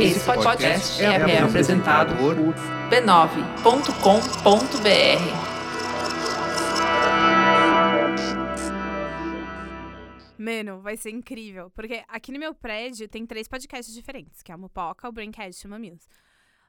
Esse podcast é, é apresentado por b9.com.br. Mano, vai ser incrível. Porque aqui no meu prédio tem três podcasts diferentes, que é a Mupoca, o Braincast e o Mamilos.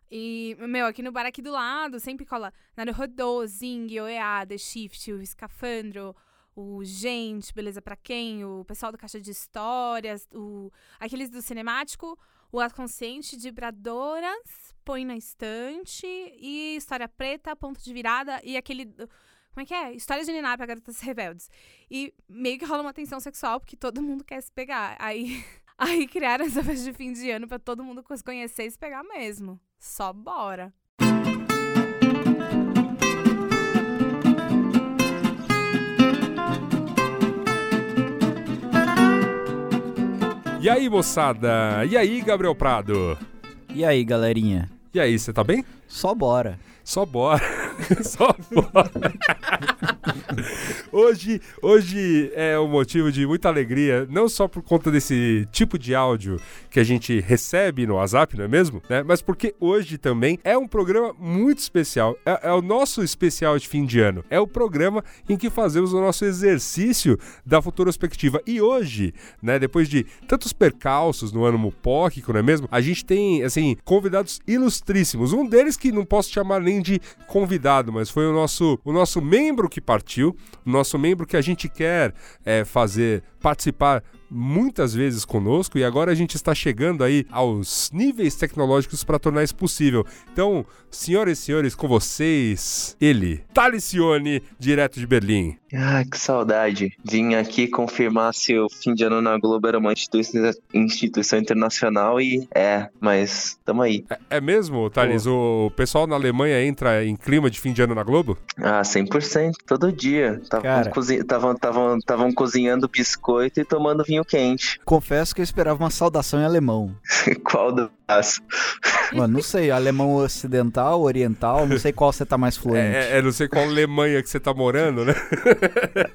E, meu, aqui no bar aqui do lado, sempre cola Naruhodô, Zing, OEA, The Shift, o Escafandro, o Gente, Beleza Pra Quem, o pessoal do Caixa de Histórias, o, aqueles do Cinemático, o Consciente, Vibradoras, Põe na Estante e História Preta, Ponto de Virada e aquele... Como é que é? História de Niná pra Garotas Rebeldes. E meio que rola uma tensão sexual, porque todo mundo quer se pegar. Aí, aí criaram essa festa de fim de ano pra todo mundo se conhecer e se pegar mesmo. Só bora. E aí, moçada? E aí, Gabriel Prado? E aí, galerinha? E aí, você tá bem? Só bora. Só bora. Só bora. hoje, hoje é um motivo de muita alegria, não só por conta desse tipo de áudio que a gente recebe no WhatsApp, não é mesmo? Né? Mas porque hoje também é um programa muito especial. É, é o nosso especial de fim de ano. É o programa em que fazemos o nosso exercício da futurospectiva. E hoje, né, depois de tantos percalços no ano mupóquico, não é mesmo? A gente tem, assim, convidados ilustríssimos. Um deles que não posso chamar nem de convidado, mas foi o nosso, o nosso membro que partiu, o nosso membro que a gente quer é, fazer participar muitas vezes conosco e agora a gente está chegando aí aos níveis tecnológicos para tornar isso possível. Então, senhoras e senhores, com vocês, ele, Talicione, direto de Berlim. Ah, que saudade. Vim aqui confirmar se o fim de ano na Globo era uma instituição, instituição internacional e é, mas tamo aí. É, é mesmo, Thales? O pessoal na Alemanha entra em clima de fim de ano na Globo? Ah, 100%, todo dia. Tavam Cara. cozi- tavam- tavam- tavam cozinhando biscoito e tomando vinho quente. Confesso que eu esperava uma saudação em alemão. Qual das? Mano, não sei, alemão ocidental, oriental, não sei qual você tá mais fluente. É, é, não sei qual Alemanha que você tá morando, né?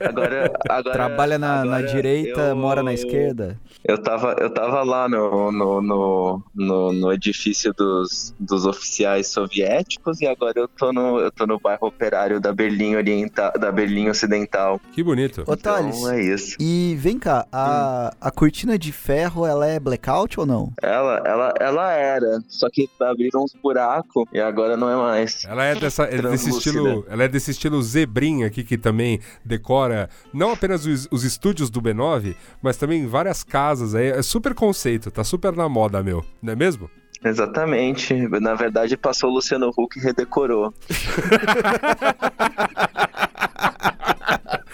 Agora, agora Trabalha na, na agora direita, eu- mora na esquerda. Eu tava, eu tava lá no, no, no, no, no edifício dos, dos oficiais soviéticos e agora eu tô no, eu tô no bairro operário da Berlim Oriental, da Berlim Ocidental. Que bonito. Ô, Thales, Então é isso. e vem cá, a, a cortina de ferro, ela é blackout ou não? Ela, ela, ela era, só que abriram uns buracos e agora não é mais. Ela é, dessa, é desse estilo, ela é desse estilo zebrinha aqui que também decora não apenas os, os estúdios do B9, mas também várias casas aí. É super conceito, tá super na moda, meu. Não é mesmo? Exatamente. Na verdade, passou o Luciano Huck e redecorou.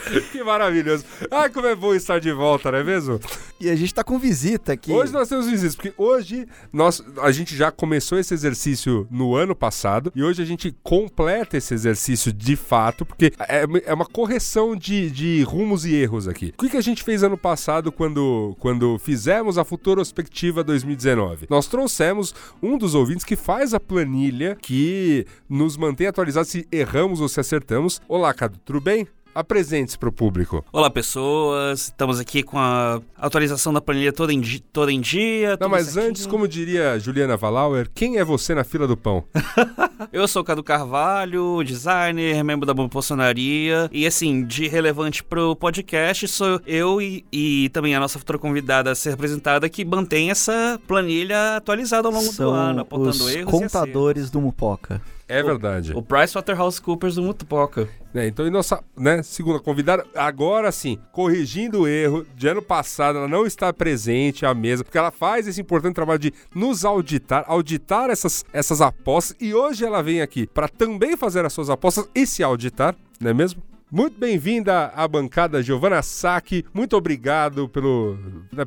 que maravilhoso. Ai, como é bom estar de volta, não é mesmo? E a gente tá com visita aqui. Hoje nós temos visitas, porque hoje nós, a gente já começou esse exercício no ano passado e hoje a gente completa esse exercício de fato, porque é, é uma correção de, de rumos e erros aqui. O que, que a gente fez ano passado quando, quando fizemos a Futurospectiva 2019? Nós trouxemos um dos ouvintes que faz a planilha que nos mantém atualizados se erramos ou se acertamos. Olá, Cadu, tudo bem? Apresente-se para o público. Olá, pessoas. Estamos aqui com a atualização da planilha toda em, toda em dia. Não, mas certinho. antes, como diria Juliana Valauer, quem é você na fila do pão? Eu sou o Cadu Carvalho, designer, membro da Bolsonaria. E assim, de relevante pro podcast, sou eu e, e também a nossa futura convidada a ser apresentada que mantém essa planilha atualizada ao longo São do ano, apontando os erros. e contadores do Mupoca. É verdade. acertos. O PricewaterhouseCoopers do Mutupoca. É, então, e nossa né, segunda convidada, agora sim, corrigindo o erro de ano passado, ela não está presente à mesa, porque ela faz esse importante trabalho de nos auditar, auditar essas, essas apostas, e hoje ela vem aqui para também fazer as suas apostas e se auditar, não é mesmo? Muito bem-vinda à bancada Giovana Sacchi. Muito obrigado pelo,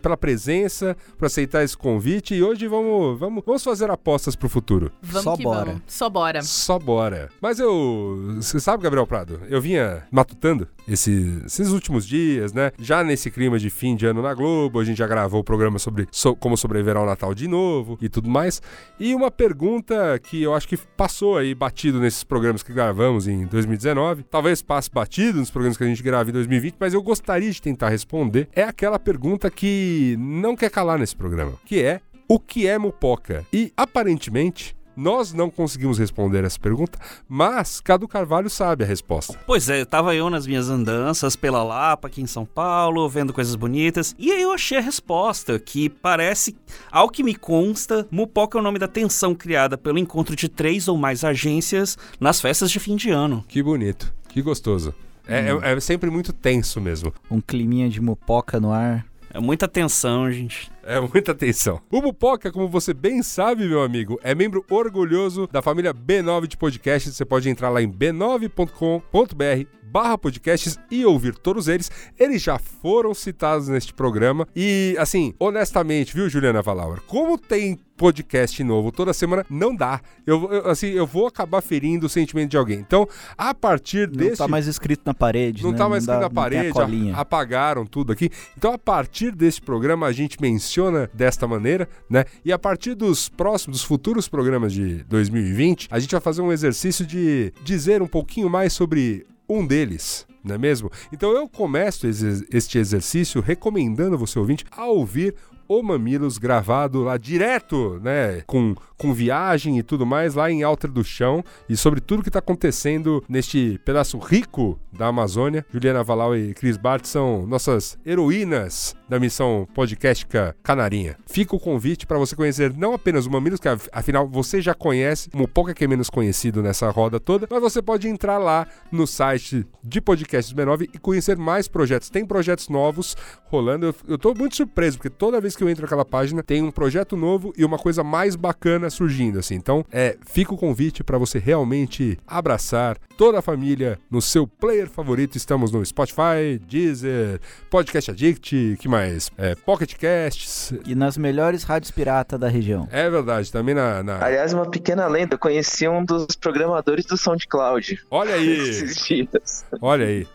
pela presença, por aceitar esse convite. E hoje vamos, vamos, vamos fazer apostas pro futuro. Vamos Só que bora. vamos. Só bora. Só bora. Mas eu. Você sabe, Gabriel Prado? Eu vinha matutando esse- esses últimos dias, né? Já nesse clima de fim de ano na Globo, a gente já gravou o programa sobre so- como sobreviver ao Natal de novo e tudo mais. E uma pergunta que eu acho que passou aí batido nesses programas que gravamos em 2019, talvez passe batido nos programas que a gente grava em 2020, mas eu gostaria de tentar responder. É aquela pergunta que não quer calar nesse programa, que é o que é mupoca? E aparentemente nós não conseguimos responder essa pergunta, mas Cadu Carvalho sabe a resposta. Pois é, tava eu nas minhas andanças pela Lapa, aqui em São Paulo, vendo coisas bonitas, e aí eu achei a resposta, que parece, ao que me consta, Mupoca é o nome da tensão criada pelo encontro de três ou mais agências nas festas de fim de ano. Que bonito, que gostoso. É, é- é sempre muito tenso mesmo. Um climinha de mupoca no ar. É muita tensão, gente. É muita atenção. O Mupoca, como você bem sabe, meu amigo, é membro orgulhoso da família B9 de podcasts. Você pode entrar lá em b9.com.br barra podcasts e ouvir todos eles. Eles já foram citados neste programa. E, assim, honestamente, viu, Juliana Valauer? Como tem podcast novo toda semana, não dá. Eu, eu, assim, eu vou acabar ferindo o sentimento de alguém. Então, a partir Não desse... tá mais escrito na parede, Não né? tá mais dá- escrito na não tem a parede, a- apagaram tudo aqui. Então, a partir deste programa, a gente menciona desta maneira, né? E a partir dos próximos, dos futuros programas de 2020, a gente vai fazer um exercício de dizer um pouquinho mais sobre um deles. Não é mesmo? Então eu começo este exercício recomendando você ouvinte a ouvir o Mamilos gravado lá direto, né? Com, com viagem e tudo mais lá em Alter do Chão e sobre tudo que está acontecendo neste pedaço rico da Amazônia. Juliana Valau e Cris Bart são nossas heroínas da missão podcastica Canarinha. Fica o convite para você conhecer não apenas o Mamilos, que af- afinal você já conhece, um pouco que é menos conhecido nessa roda toda, mas você pode entrar lá no site de podcasts B9 e conhecer mais projetos. Tem projetos novos rolando. Eu, eu tô muito surpreso, porque toda vez que eu entro naquela página tem um projeto novo e uma coisa mais bacana surgindo, assim. Então, é, fica o convite para você realmente abraçar toda a família no seu player favorito. Estamos no Spotify, Deezer, Podcast Addict, que mais? É, Pocket Casts. E nas melhores rádios pirata da região. É verdade, também na. na- Aliás, uma pequena lenda, eu conheci um dos programadores do SoundCloud Olha aí, esses dias. olha aí.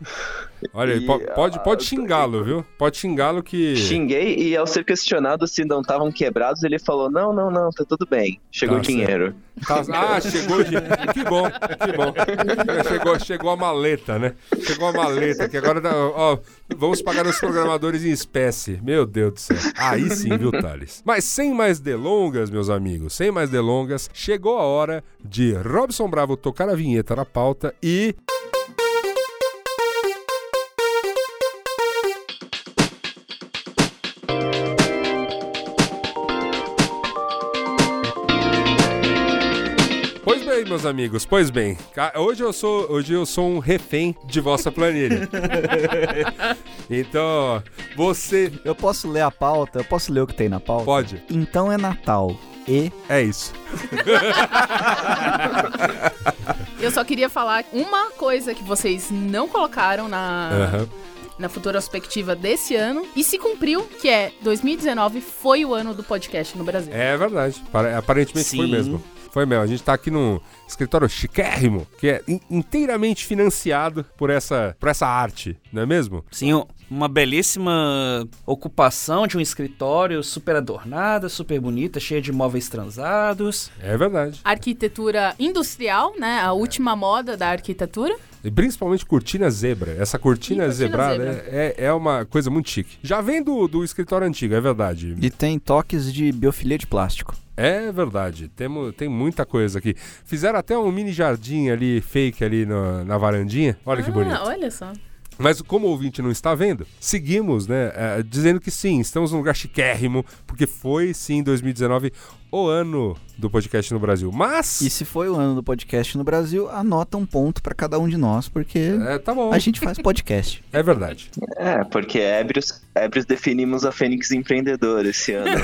Olha aí, E, po- pode, pode xingá-lo, viu? Pode xingá-lo que. Xinguei e ao ser questionado se não estavam quebrados, ele falou: Não, não, não, tá tudo bem. Chegou Tá o dinheiro. Tá- ah, chegou de... Que bom, que bom. Chegou, chegou a maleta, né? Chegou a maleta, que agora, tá- ó, vamos pagar os programadores em espécie. Meu Deus do céu. Aí sim, viu, Thales? Mas sem mais delongas, meus amigos, sem mais delongas, chegou a hora de Robson Bravo tocar a vinheta na pauta e... meus amigos, pois bem. Hoje eu sou, hoje eu sou um refém de vossa planilha. então, você Eu posso ler a pauta? Eu posso ler o que tem na pauta? pode. Então é Natal. E É isso. Eu só queria falar uma coisa que vocês não colocaram na, Aham. na futura perspectiva desse ano e se cumpriu, que é 2019 foi o ano do podcast no Brasil. É verdade. Pare- Aparentemente foi Sim. mesmo. Foi mesmo. A gente tá aqui num escritório chiquérrimo, que é in- inteiramente financiado por essa, por essa arte, não é mesmo? Sim, um- uma belíssima ocupação de um escritório super adornada, super bonita, cheia de móveis transados. É verdade. Arquitetura industrial, né? A última moda da arquitetura. E principalmente cortina zebra. Essa cortina, cortina zebrada zebra. É, é uma coisa muito chique. Já vem do, do escritório antigo, é verdade. E tem toques de biofilia de plástico. É verdade. Temo, tem muita coisa aqui. Fizeram até um mini jardim ali, fake ali no- na varandinha. Olha que ah, bonito. olha só. Mas como o ouvinte não está vendo, seguimos, né, eh, dizendo que sim, estamos num lugar chiquérrimo, porque foi sim em 2019 o ano do podcast no Brasil. Mas. E se foi o ano do podcast no Brasil, anota um ponto pra cada um de nós, porque É, tá bom. a gente faz podcast. É verdade. É, porque ébrios, ébrios definimos a Fênix Empreendedora esse ano.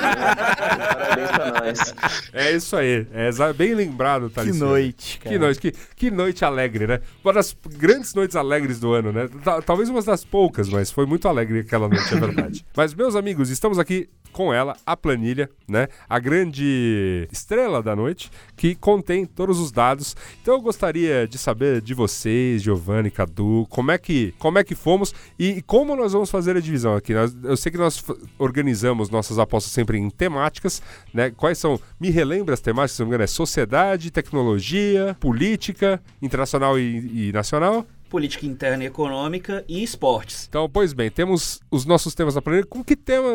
Parabéns pra nós. É isso aí. É bem lembrado, que Thales. noite, cara. Que noite, que, que noite alegre, né? Uma das grandes noites alegres do ano, né? Ta- Talvez uma das poucas, mas foi muito alegre aquela noite, é verdade. mas, meus amigos, estamos aqui com ela, a planilha, né? A grande estrela da noite, que contém todos os dados. Então eu gostaria de saber de vocês, Giovanni, Cadu, como é que, como é que fomos e como nós vamos fazer a divisão aqui. Nós- eu sei que nós organizamos nossas apostas sempre em temáticas, né? Quais são? Me relembra as temáticas, se não me engano, é sociedade, tecnologia, política, internacional e- e nacional. Política interna e econômica e esportes. Então, pois bem, temos os nossos temas da planilha. Com que tema.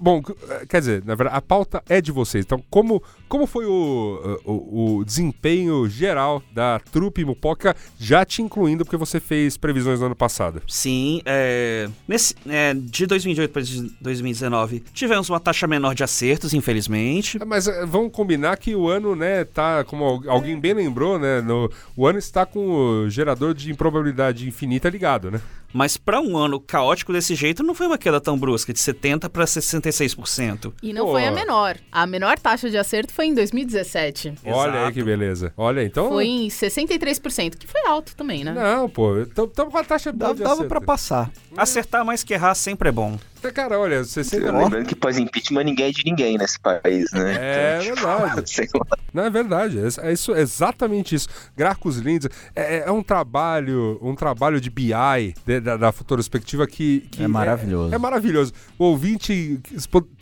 Bom, c- quer dizer, na verdade, a pauta é de vocês. Então, como, como foi o, o, o desempenho geral da trupe Mupoca, já te incluindo, porque você fez previsões no ano passado? Sim, é, nesse, é, de 2018 para 2019 tivemos uma taxa menor de acertos, infelizmente. Ah, Mas eh, vamos combinar que o ano, né, tá, como al- alguém bem lembrou, né, no, o ano está com o gerador de improbabilidade infinita ligado, né? Mas para um ano caótico desse jeito, não foi uma queda tão brusca, de 70% para 66%. E não Pô. foi a menor. A menor taxa de acerto foi em 2017. Olha aí que beleza. Olha, então... Foi em 63%, que foi alto também, né? Não, pô, estamos com a taxa boa Dava, de dava acerto. pra passar. Acertar mais que errar sempre é bom. Cara, olha, 60... Lembrando que pós-impeachment ninguém é de ninguém nesse país, né? É verdade. Sei lá. Não, é verdade. É, é isso, é exatamente isso. Gráficos lindos. É, é um trabalho, um trabalho de BI de- da, da Futurospectiva que, que É maravilhoso. É, maravilhoso. O ouvinte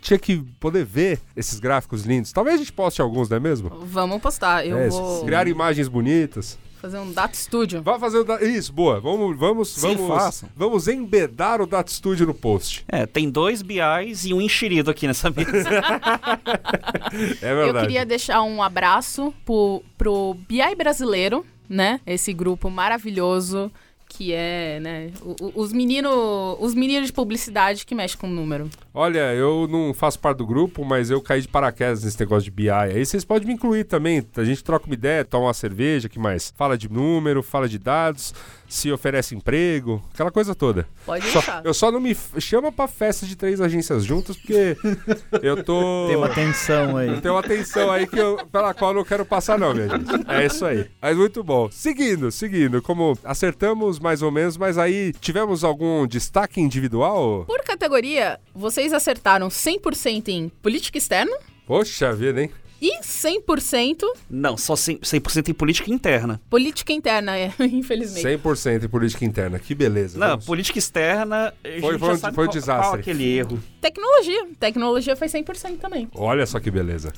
tinha que poder ver esses gráficos lindos. Talvez a gente poste alguns, não é mesmo? Vamos postar. Eu É, vou Criar imagens bonitas. fazer um Data Studio. Vai fazer o da... Isso, boa. Vamos, vamos, Sim, vamos, façam. vamos embedar o Data Studio no post. É, tem dois BIs e um enxerido aqui nessa mesa. É verdade. Eu queria deixar um abraço pro, pro BI brasileiro, né? Esse grupo maravilhoso que é, né? o- o- os meninos os meninos de publicidade que mexem com número. Olha, eu não faço parte do grupo, mas eu caí de paraquedas nesse negócio de BI. Aí vocês podem me incluir também. A gente troca uma ideia, toma uma cerveja, que mais? Fala de número, fala de dados, se oferece emprego, aquela coisa toda. Pode Só- deixar. eu só não me chama pra festa de três agências juntas, porque eu tô. Tem uma tensão aí. Tem uma atenção aí que eu, pela qual eu não quero passar, não, minha gente. É isso aí. Mas muito bom. Seguindo, seguindo. Como acertamos mais ou menos, mas aí tivemos algum destaque individual? Por categoria, vocês acertaram 100% em política externa Poxa vida, hein? E 100% Não, só 100%, 100 em política interna. política interna, é, infelizmente. 100% em política interna. Que beleza. Não, Vamos. política externa, Foi- foi um- foi um qual, desastre. qual aquele erro. Tecnologia. Tecnologia foi 100% também. Olha só que beleza.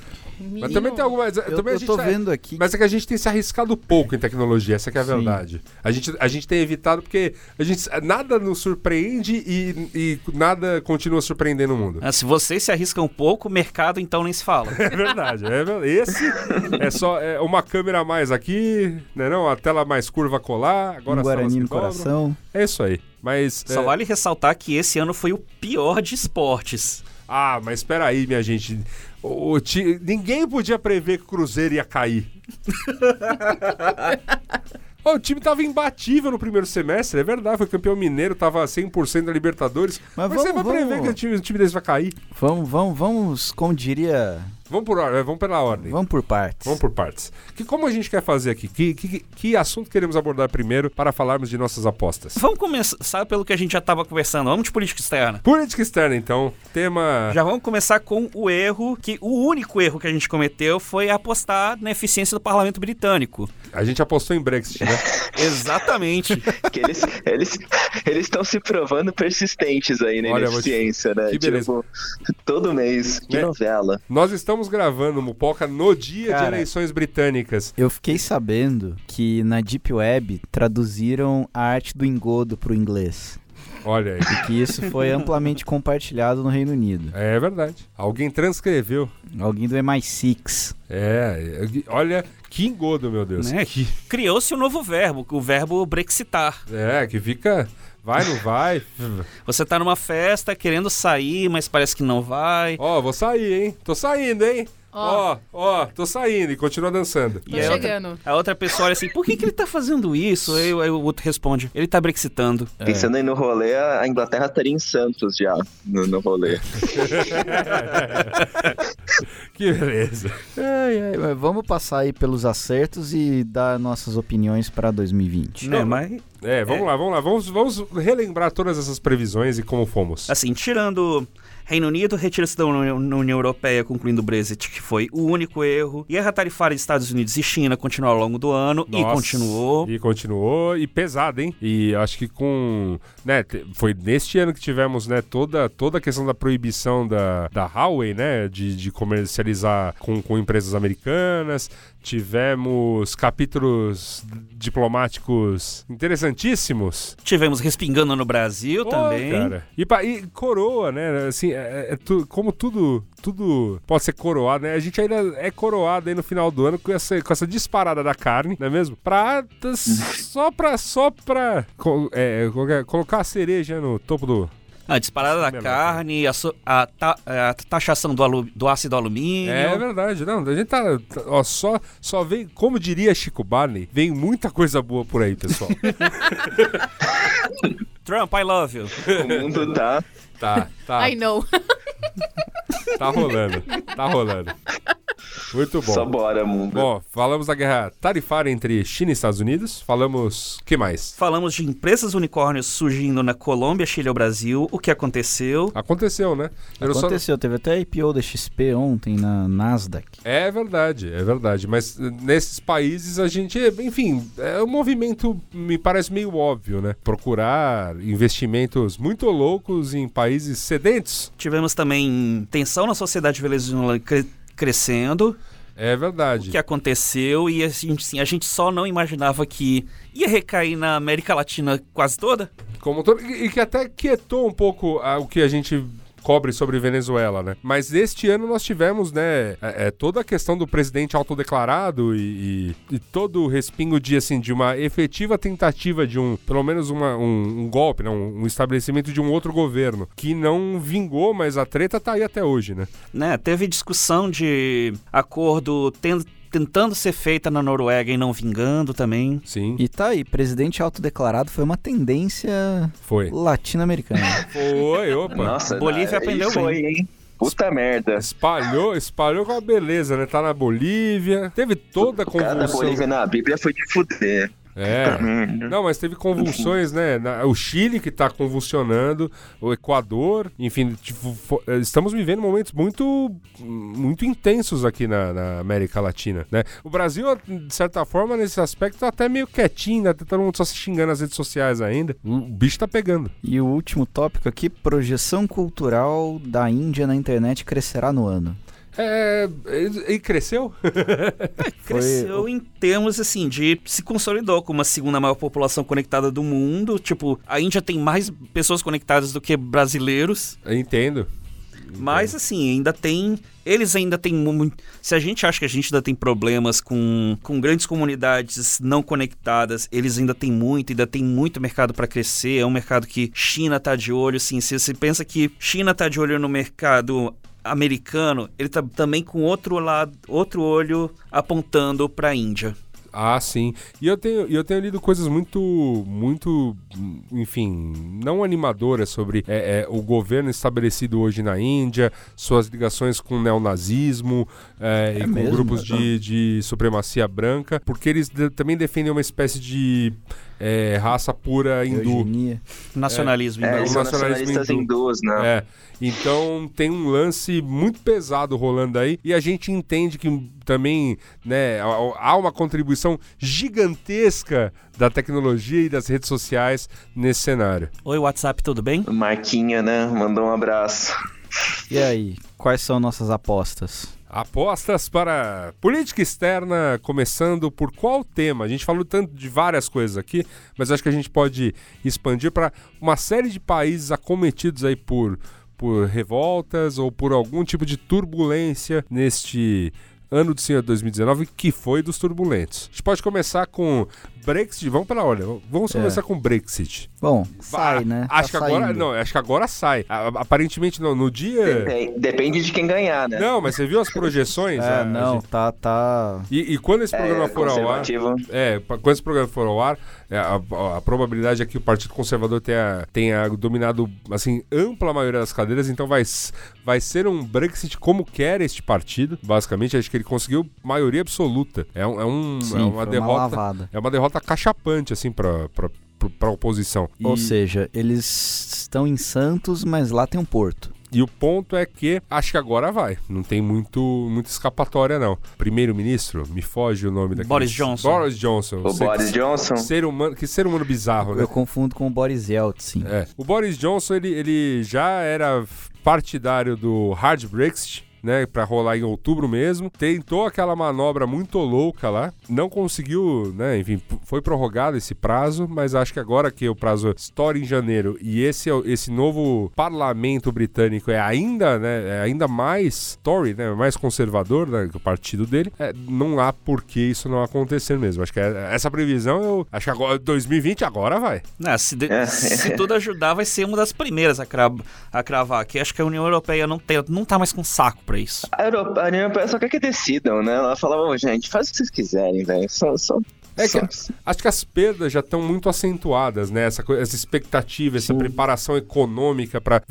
Mas também tem algumas. Eu, também a eu gente tô tá- vendo aqui. Mas é que a gente tem se arriscado pouco em tecnologia, essa que é a Sim. verdade. A gente, a gente tem evitado porque a gente, nada nos surpreende e, e nada continua surpreendendo o mundo. Ah, Se vocês se arriscam um pouco, mercado então nem se fala. É verdade, é verdade. Esse é só é uma câmera a mais aqui, né não? A tela mais curva colar, agora um Guarani no dobram. coração. É isso aí. Mas. Só é- vale ressaltar que esse ano foi o pior de esportes. Ah, mas espera aí, minha gente. O, o ti- Ninguém podia prever que o Cruzeiro ia cair. O time tava imbatível no primeiro semestre, é verdade. Foi campeão mineiro, tava 100% da Libertadores. Mas, Mas você vai vamos- prever vamos- que o time, o time desse vai cair? Vamos, vamos, vamos, como diria, Vamos por ordem, vamos pela ordem. vamos por partes. Vamos por partes. Que, como a gente quer fazer aqui? Que, que, que assunto queremos abordar primeiro para falarmos de nossas apostas? Vamos começar pelo que a gente já estava conversando. Vamos de política externa. Política externa, então. Tema. Já vamos começar com o erro, que o único erro que a gente cometeu foi apostar na eficiência do parlamento britânico. A gente apostou em Brexit, né? Exatamente. Que eles eles eles estão se provando persistentes aí na Olha, vou te- ineficiência, né? que beleza. Tipo, todo mês, que Né? novela. Nós estamos gravando o Mupoca no dia de Cara. eleições britânicas. Eu fiquei sabendo que na Deep Web traduziram a arte do engodo pro inglês. Olha aí. E que isso foi amplamente compartilhado no Reino Unido. É verdade. Alguém transcreveu. Alguém do MI6. É, é, olha que engodo, meu Deus. Né? Que, Criou-se um novo verbo, o verbo brexitar. é, que fica. Vai, não vai? Você tá numa festa querendo sair, mas parece que não vai. Ó, vou sair, hein? Tô saindo, hein? Ó, ó, tô saindo e continua dançando. Tô E a outra- chegando. A outra pessoa olha assim, por que, que ele tá fazendo isso? Aí, aí o outro responde, ele tá brexitando. Pensando aí no rolê, a Inglaterra estaria em Santos já, no, no rolê. Que beleza. Ai, ai, mas vamos passar aí pelos acertos e dar nossas opiniões pra 2020. Né, mas, É, vamos lá, vamos lá. Vamos, vamos relembrar todas essas previsões e como fomos. assim, tirando Reino Unido, retira-se da União Europeia, concluindo o Brexit, que foi o único erro. Guerra tarifária de Estados Unidos e China continuou ao longo do ano e Nossa. continuou. E continuou, e pesado, hein? E acho que com. Né, foi neste ano que tivemos, né, toda, toda a questão da proibição da, da Huawei, né? De, de comercializar com, com empresas americanas. Tivemos capítulos diplomáticos interessantíssimos. Tivemos respingando no Brasil Pô, também. cara. E, e coroa, né? Assim, é, é tu- como tudo, tudo pode ser coroado, né? A gente ainda é coroado aí no final do ano com essa, com essa disparada da carne, não é mesmo? Pra, só pra, só pra é, colocar a cereja no topo do... A disparada da Melhor. carne, a, so- a ta- a taxação do, alu- do ácido alumínio. É verdade, não, a gente tá, tá- ó, só, só vem, como diria Chico Barney, vem muita coisa boa por aí, pessoal. Trump, I love you. O mundo tá. Tá, tá, I know. tá rolando, tá rolando. Muito bom. Só bora, mundo. Bom, falamos da guerra tarifária entre China e Estados Unidos. Falamos. que mais? Falamos de empresas unicórnios surgindo na Colômbia, Chile e Brasil. O que aconteceu? Aconteceu, né? Eu não só- Aconteceu, teve até IPO da XP ontem na Nasdaq. É verdade, é verdade. Mas eh, nesses países a gente. Enfim, é um movimento, me parece meio óbvio, né? Procurar investimentos muito loucos em países sedentos. Tivemos também tensão na sociedade venezuelana cre- crescendo. É O verdade. que aconteceu e assim, assim, a gente só não imaginava que ia recair na América Latina quase toda. Como todo, e que até quietou um pouco ah, o que a gente cobre sobre Venezuela, né? Mas este ano nós tivemos, né, é, é, toda a questão do presidente autodeclarado e, e, e todo o respingo de, assim, de uma efetiva tentativa de um, pelo menos uma, um, um golpe, né, um, um estabelecimento de um outro governo, que não vingou, mas a treta tá aí até hoje, né? Né? Teve discussão de acordo ten- tentando ser feita na Noruega e não vingando também. Sim, E tá aí, presidente autodeclarado foi uma tendência foi. latino-americana. Foi, opa. Nossa, Bolívia na- aprendeu foi, hein? Puta merda. Espalhou, espalhou com a beleza, né? Tá na Bolívia. Teve toda a O cara da convulsão. Bolívia na Bíblia foi de fuder. É. Merda. Não, mas teve convulsões, né? O Chile que tá convulsionando, o Equador, enfim, tipo, eh, estamos vivendo momentos muito, muito intensos aqui na, na América Latina, né? O Brasil, de certa forma, nesse aspecto, tá até meio quietinho, né? Tá todo mundo só se xingando nas redes sociais ainda. O bicho tá pegando. E o último tópico aqui, projeção cultural da Índia na internet crescerá no ano. É. E, e cresceu? Cresceu em termos assim de se consolidou como a segunda maior população conectada do mundo. Tipo, a Índia tem mais pessoas conectadas do que brasileiros. Eu Entendo. Mas assim, ainda tem. Eles ainda têm muito. Se a gente acha que a gente ainda tem problemas com, com grandes comunidades não conectadas, eles ainda têm muito, ainda tem muito mercado para crescer. É um mercado que China tá de olho, assim. Se você pensa que China tá de olho no mercado americano, ele tá também com outro lado, outro olho apontando para a Índia. Ah, sim. E eu tenho, eu tenho lido coisas muito, muito, enfim, não animadoras sobre é, é, o governo estabelecido hoje na Índia, suas ligações com o neonazismo é, e com mesmo? grupos de, de supremacia branca, porque eles de- também defendem uma espécie de é, raça pura hindu. Eugenia. Nacionalismo. É, então. eles o são nacionalismo nacionalistas hindu. hindus, né? É. Então tem um lance muito pesado rolando aí e a gente entende que também né, há uma contribuição gigantesca da tecnologia e das redes sociais nesse cenário. Oi, WhatsApp, tudo bem? Marquinha, né? Mandou um abraço. E aí, quais são nossas apostas? Apostas para política externa, começando por qual tema? A gente falou tanto de várias coisas aqui, mas acho que a gente pode expandir para uma série de países acometidos aí por, por revoltas ou por algum tipo de turbulência neste ano do Senhor 2019, que foi dos turbulentos. A gente pode começar com Brexit, vamos pela ordem. Vamos É. começar com o Brexit. Bom, sai, Ah, né? Acho Tá que agora, saindo. não, acho que agora sai. Aparentemente não, no dia Depende, depende de quem ganhar, né? Não, mas você viu as projeções? É, A- a não, gente- tá, tá... E, e quando esse programa É, for ao ar, é, quando esse programa for ao ar, é, a, a- a probabilidade é que o Partido Conservador tenha, tenha dominado assim ampla maioria das cadeiras, então vai, vai ser um Brexit como quer este partido. Basicamente, acho que ele conseguiu maioria absoluta. É, um, é, um- Sim, é uma derrota, lavada. é uma derrota cachapante assim para para oposição. E- Ou seja, eles estão em Santos, mas lá tem um porto. E o ponto é que acho que agora vai. Não tem muito, muita escapatória, não. Primeiro-ministro, me foge o nome daquele. Boris Johnson. Boris Johnson. O Boris Johnson. Ser humano, que ser humano bizarro, né? Eu confundo com o Boris Yeltsin. É. O Boris Johnson, ele, ele já era partidário do hard Brexit. Né, pra rolar em outubro mesmo. Tentou aquela manobra muito louca lá. Não conseguiu, né? Enfim, foi prorrogado esse prazo, mas acho que agora que o prazo estoura em janeiro e esse, é esse novo parlamento britânico é ainda, né? É ainda mais Tory, né? Mais conservador né, que o partido dele. é, não há por que isso não acontecer mesmo. Acho que é- essa previsão, eu acho que agora, 2020 agora vai. Né, se, de- se tudo ajudar, vai ser uma das primeiras a, cra- a cravar. Que acho que a União Europeia não, tem, não tá mais com saco pra isso. A, Europa, a União Europeia só quer que decidam, né? Ela falava, "Ô, gente, faz o que vocês quiserem, velho. Só, só, É que acho que as perdas já estão muito acentuadas, né? Essa, essa expectativa, essa preparação econômica para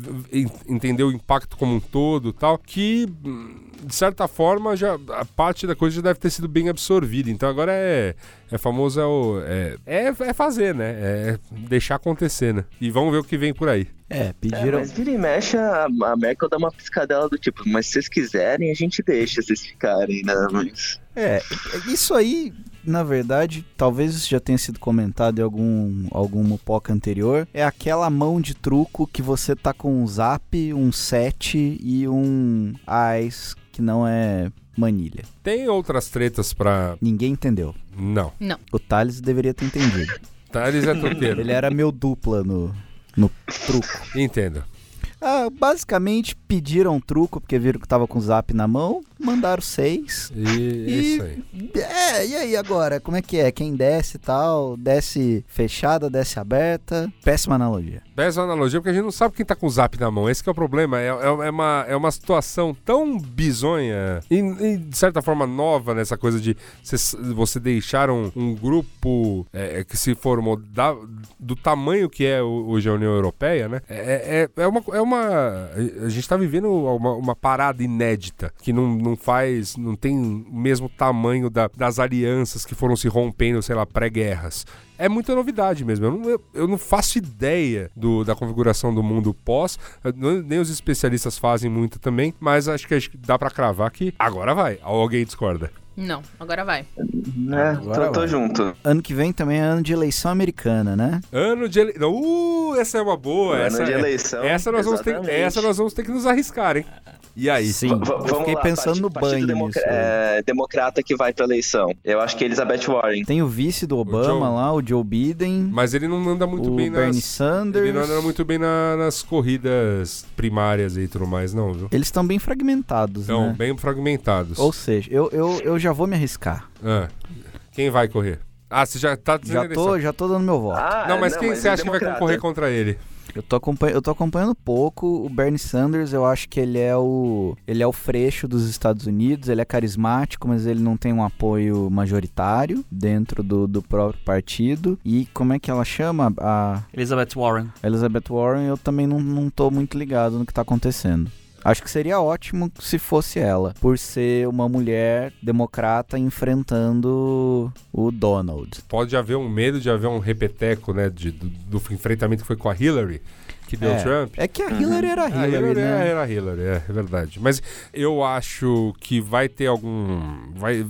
entender o impacto como um todo e tal, que hum, de certa forma já a parte da coisa já deve ter sido bem absorvida. Então agora é é famoso é, o- é, é, é fazer, né? É deixar acontecer, né? E vamos ver o que vem por aí. É, É, pediram... mas vira e mexe, a, a Merkel dá uma piscadela do tipo, mas se vocês quiserem, a gente deixa vocês ficarem, né? Mas... É, isso aí, na verdade, talvez já tenha sido comentado em algum, algum Mupoca anterior. É aquela mão de truco que você tá com um zap, um set e um AIS, que não é manilha. Tem outras tretas pra. Ninguém entendeu. Não. O Thales deveria ter entendido. Thales é toqueiro. Ele era meu dupla no, no truco. Entendo. Ah, basicamente pediram truco porque viram que tava com o zap na mão, mandaram seis. E, é isso aí. É, e aí agora? Como é que é? Quem desce e tal? Desce fechada, desce aberta? Péssima analogia. Péssima analogia, porque a gente não sabe quem tá com o zap na mão. Esse é o problema. É, é- é uma, é uma situação tão bizonha e, e, de certa forma nova nessa coisa de cês- você deixar um, um grupo é, que se formou da- do tamanho que é hoje a União Europeia, né? É, é, é uma, é uma. A gente tá vivendo uma, uma parada inédita que não, não faz. não tem o mesmo tamanho da- das alianças que foram se rompendo, sei lá, pré-guerras é muita novidade mesmo. Eu não, eu, eu não faço ideia do- da configuração do mundo pós, nem os especialistas fazem muito também, mas acho que, acho que dá pra cravar que agora vai. Alguém discorda. Não, agora vai. Né? Agora Tô, tô vai. junto. Ano que vem também é ano de eleição americana, né? Ano de eleição. Uh, essa é uma boa. Ano essa, de é- eleição, essa, nós vamos ter, essa nós vamos ter que nos arriscar, hein? E aí? Sim. V- v- eu vamos fiquei lá, pensando partido- no banho democ- é, democrata que vai pra eleição. Eu acho que Elizabeth Warren. Tem o vice do Obama Joe- lá, o Joe Biden, Mas ele não anda muito o bem Bernie nas. Sanders. Ele não anda muito bem na- nas corridas primárias e tudo mais, não, viu? Eles estão bem fragmentados, Estão né? bem fragmentados. Ou seja, eu, eu, eu já vou me arriscar. Ah, quem vai correr? Ah, você já tá dizendo Já tô, já tô dando meu voto. Ah, Não, mas quem você é acha que vai concorrer contra ele? Eu tô, eu tô acompanhando pouco. O Bernie Sanders, eu acho que ele é o. Ele é o freixo dos Estados Unidos, ele é carismático, mas ele não tem um apoio majoritário dentro do, do próprio partido. E como é que ela chama? A Elizabeth Warren. Elizabeth Warren, eu também não, não tô muito ligado no que tá acontecendo. Acho que seria ótimo se fosse ela, por ser uma mulher democrata enfrentando o Donald. Pode haver um medo de haver um repeteco, né? de- do, do enfrentamento que foi com a Hillary, que deu É. Trump. É que a Hillary era a Ah, Hillary, Hillary né? era a Hillary, é, é verdade. Mas eu acho que vai ter algum. Vai,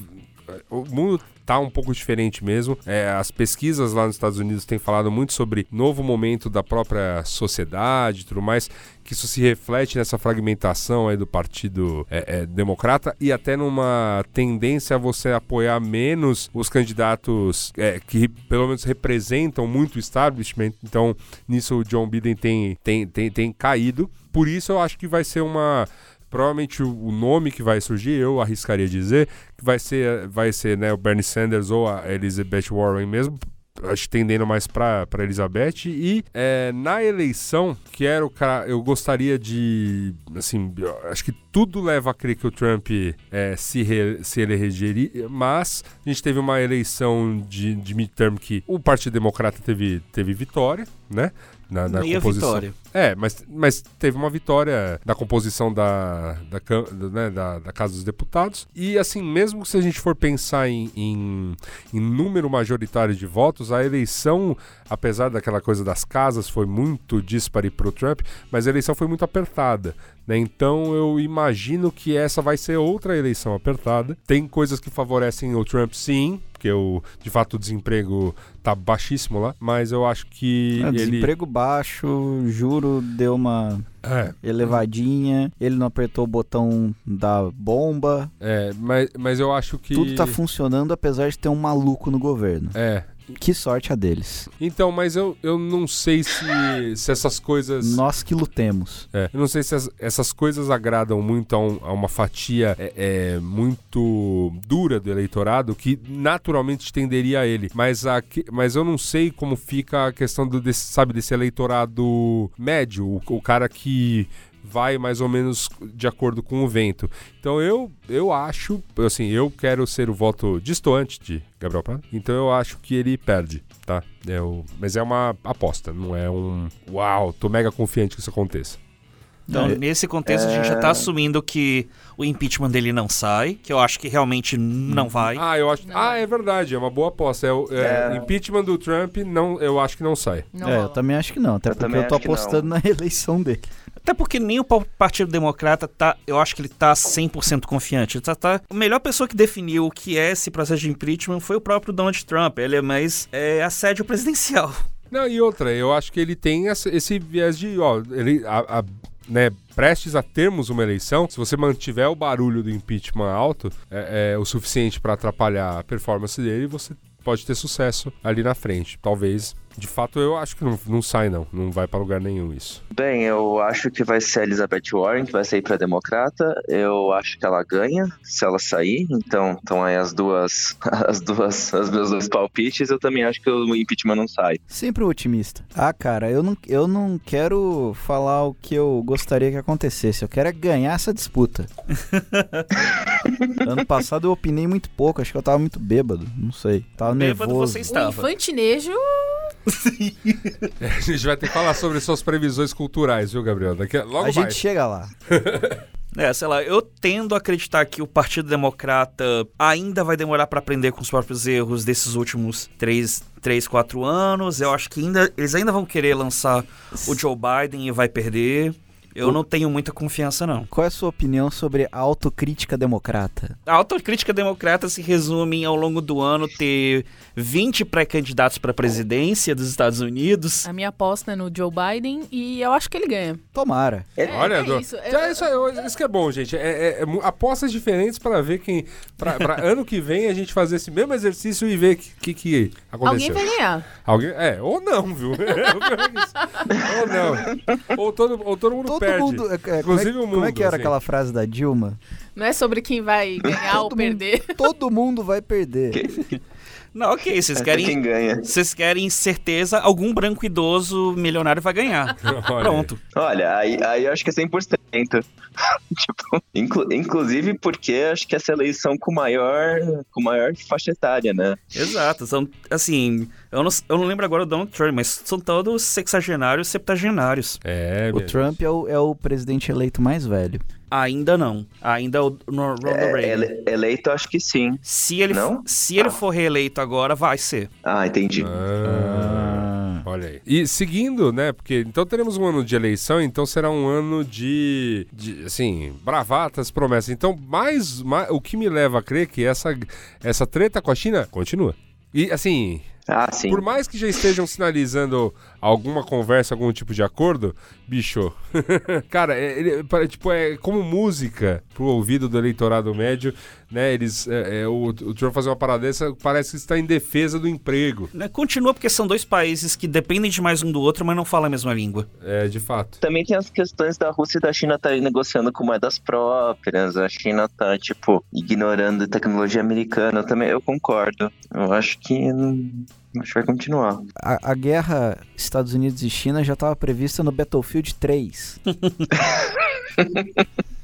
o mundo tá um pouco diferente mesmo. É, as pesquisas lá nos Estados Unidos têm falado muito sobre novo momento da própria sociedade e tudo mais, que isso se reflete nessa fragmentação aí do Partido é, é, Democrata e até numa tendência a você apoiar menos os candidatos é, que pelo menos representam muito o establishment. Então, nisso o John Biden tem, tem, tem, tem caído. Por isso eu acho que vai ser uma provavelmente o, nome que vai surgir, eu arriscaria dizer, que vai ser, vai ser né, o Bernie Sanders ou a Elizabeth Warren mesmo, acho tendendo mais pra Elizabeth. E é, na eleição, que era o cara. Eu gostaria de. Assim, acho que tudo leva a crer que o Trump é, se, re, se elegeria, mas a gente teve uma eleição de, de midterm que o Partido Democrata teve, teve vitória, né? Na, na Meia composição. vitória. É, mas, mas teve uma vitória da composição da, da, né, da, da Casa dos Deputados. E assim, mesmo se a gente for pensar em, em, em número majoritário de votos, a eleição, apesar daquela coisa das casas, foi muito dispare para o Trump, mas a eleição foi muito apertada. Né? Então eu imagino que essa vai ser outra eleição apertada. Tem coisas que favorecem o Trump, sim. Porque o, de fato o desemprego tá baixíssimo lá, mas eu acho que É, ele. Desemprego baixo, juro deu uma É, elevadinha, ele não apertou o botão da bomba. É, mas, mas eu acho que. Tudo tá funcionando apesar de ter um maluco no governo. É. Que sorte a deles. Então, mas eu, eu não sei se, se essas coisas. Nós que lutemos. É, eu não sei se as- essas coisas agradam muito a, um- a uma fatia é, é, muito dura do eleitorado que naturalmente tenderia a ele. Mas, a, mas eu não sei como fica a questão do, desse, sabe, desse eleitorado médio, o, o cara que vai mais ou menos de acordo com o vento. Então eu, eu acho, assim, eu quero ser o voto distoante de Gabriel Prado. Então eu acho que ele perde, tá? Eu, mas é uma aposta, não é um uau, tô mega confiante que isso aconteça. Então, É. nesse contexto, a gente já tá assumindo que o impeachment dele não sai, que eu acho que realmente não vai. Ah, eu acho. Ah, é verdade, é uma boa aposta. É, o- é, É. impeachment do Trump, não, eu acho que não sai. Não é, eu também acho que não, até Eu porque eu tô apostando na eleição dele. Até porque nem o pa- Partido Democrata tá, eu acho que ele tá 100% confiante. Tá, tá- a melhor pessoa que definiu o que é esse processo de impeachment foi o próprio Donald Trump. Ele é mais é, assédio presidencial. Não, e outra, eu acho que ele tem esse viés de, ó, ele, a, a- né, prestes a termos uma eleição, se você mantiver o barulho do impeachment alto, é, é o suficiente para atrapalhar a performance dele, você pode ter sucesso ali na frente. Talvez, de fato, eu acho que não, não sai não, não vai para lugar nenhum isso. Bem, eu acho que vai ser a Elizabeth Warren que vai sair pra democrata. Eu acho que ela ganha se ela sair. Então, então aí as duas, as duas, os meus dois palpites. Eu também acho que o impeachment não sai. Sempre otimista. Ah, cara, eu não, eu não quero falar o que eu gostaria que acontecesse. Eu quero é ganhar essa disputa. ano passado eu opinei muito pouco, acho que eu tava muito bêbado. Não sei. Tava Bêbado nervoso. você O estava. infantinejo A gente vai ter que falar sobre suas previsões culturais, viu, Gabriel? Daqui a, logo A gente chega lá. É, sei lá, eu tendo a acreditar que o Partido Democrata ainda vai demorar pra aprender com os próprios erros desses últimos três, três, quatro anos. Eu acho que ainda, eles ainda vão querer lançar o Joe Biden e vai perder. Eu não tenho muita confiança, não. Qual é a sua opinião sobre a autocrítica democrata? A autocrítica democrata se resume em, ao longo do ano, ter 20 pré-candidatos para a presidência dos Estados Unidos. A minha aposta é no Joe Biden e eu acho que ele ganha. Tomara. É, Olha, é do- isso. Já isso, é- isso que é bom, gente. É, é- é apostas diferentes para ver quem. Pra ano que vem a gente fazer esse mesmo exercício e ver o que, que, que Alguém aconteceu. vai ganhar. Alguém- É, ou não, viu? ou não. Ou todo, ou todo mundo Todo perde. mundo. é, é, como, é, Inclusive o como é mundo, que era assim. aquela frase da Dilma? Não é sobre quem vai ganhar ou Todo mundo- perder. Todo mundo vai perder. Não, ok, vocês Até querem. quem ganha. Vocês querem certeza, algum branco idoso milionário vai ganhar. Olha Pronto. Olha, aí, aí eu acho que é 100%. tipo, inclu- inclusive porque acho que essa eleição com maior, com maior faixa etária, né? Exato. São, assim, eu não, eu não lembro agora o Donald Trump, mas são todos sexagenários, septagenários. É, O Trump é o, é o presidente eleito mais velho. Ainda não. Ainda é o no- Ronald É, Reagan. ele- eleito, acho que sim. Se ele, Não? se ele for reeleito agora, vai ser. Ah, entendi. Ah, olha aí. E seguindo, né? Porque então teremos um ano de eleição, então será um ano de, de, assim, bravatas, promessas. Então, mais, mais o que me leva a crer que essa, essa treta com a China continua. E assim, Ah, sim. por mais que já estejam sinalizando alguma conversa, algum tipo de acordo, bicho, cara, é, ele- pa- tipo, é como música pro ouvido do eleitorado médio, né? Eles, é, é, o, o Trump fazer uma parada dessa parece que está em defesa do emprego, Né, Continua porque são dois países que dependem de mais um do outro, mas não falam a mesma língua. é, de fato. Também tem as questões da Rússia e da China estarem negociando com moedas próprias. A China tá, tipo, ignorando a tecnologia americana. Também eu concordo. Eu acho que. Acho que vai continuar. A, a guerra Estados Unidos e China já estava prevista no Battlefield 3.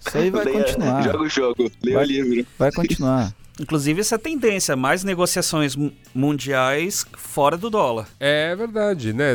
Isso aí vai Leia- continuar. Joga o jogo, lê Vai- o livro. Vai continuar. Inclusive, essa tendência, mais negociações mu- mundiais fora do dólar. É verdade, né?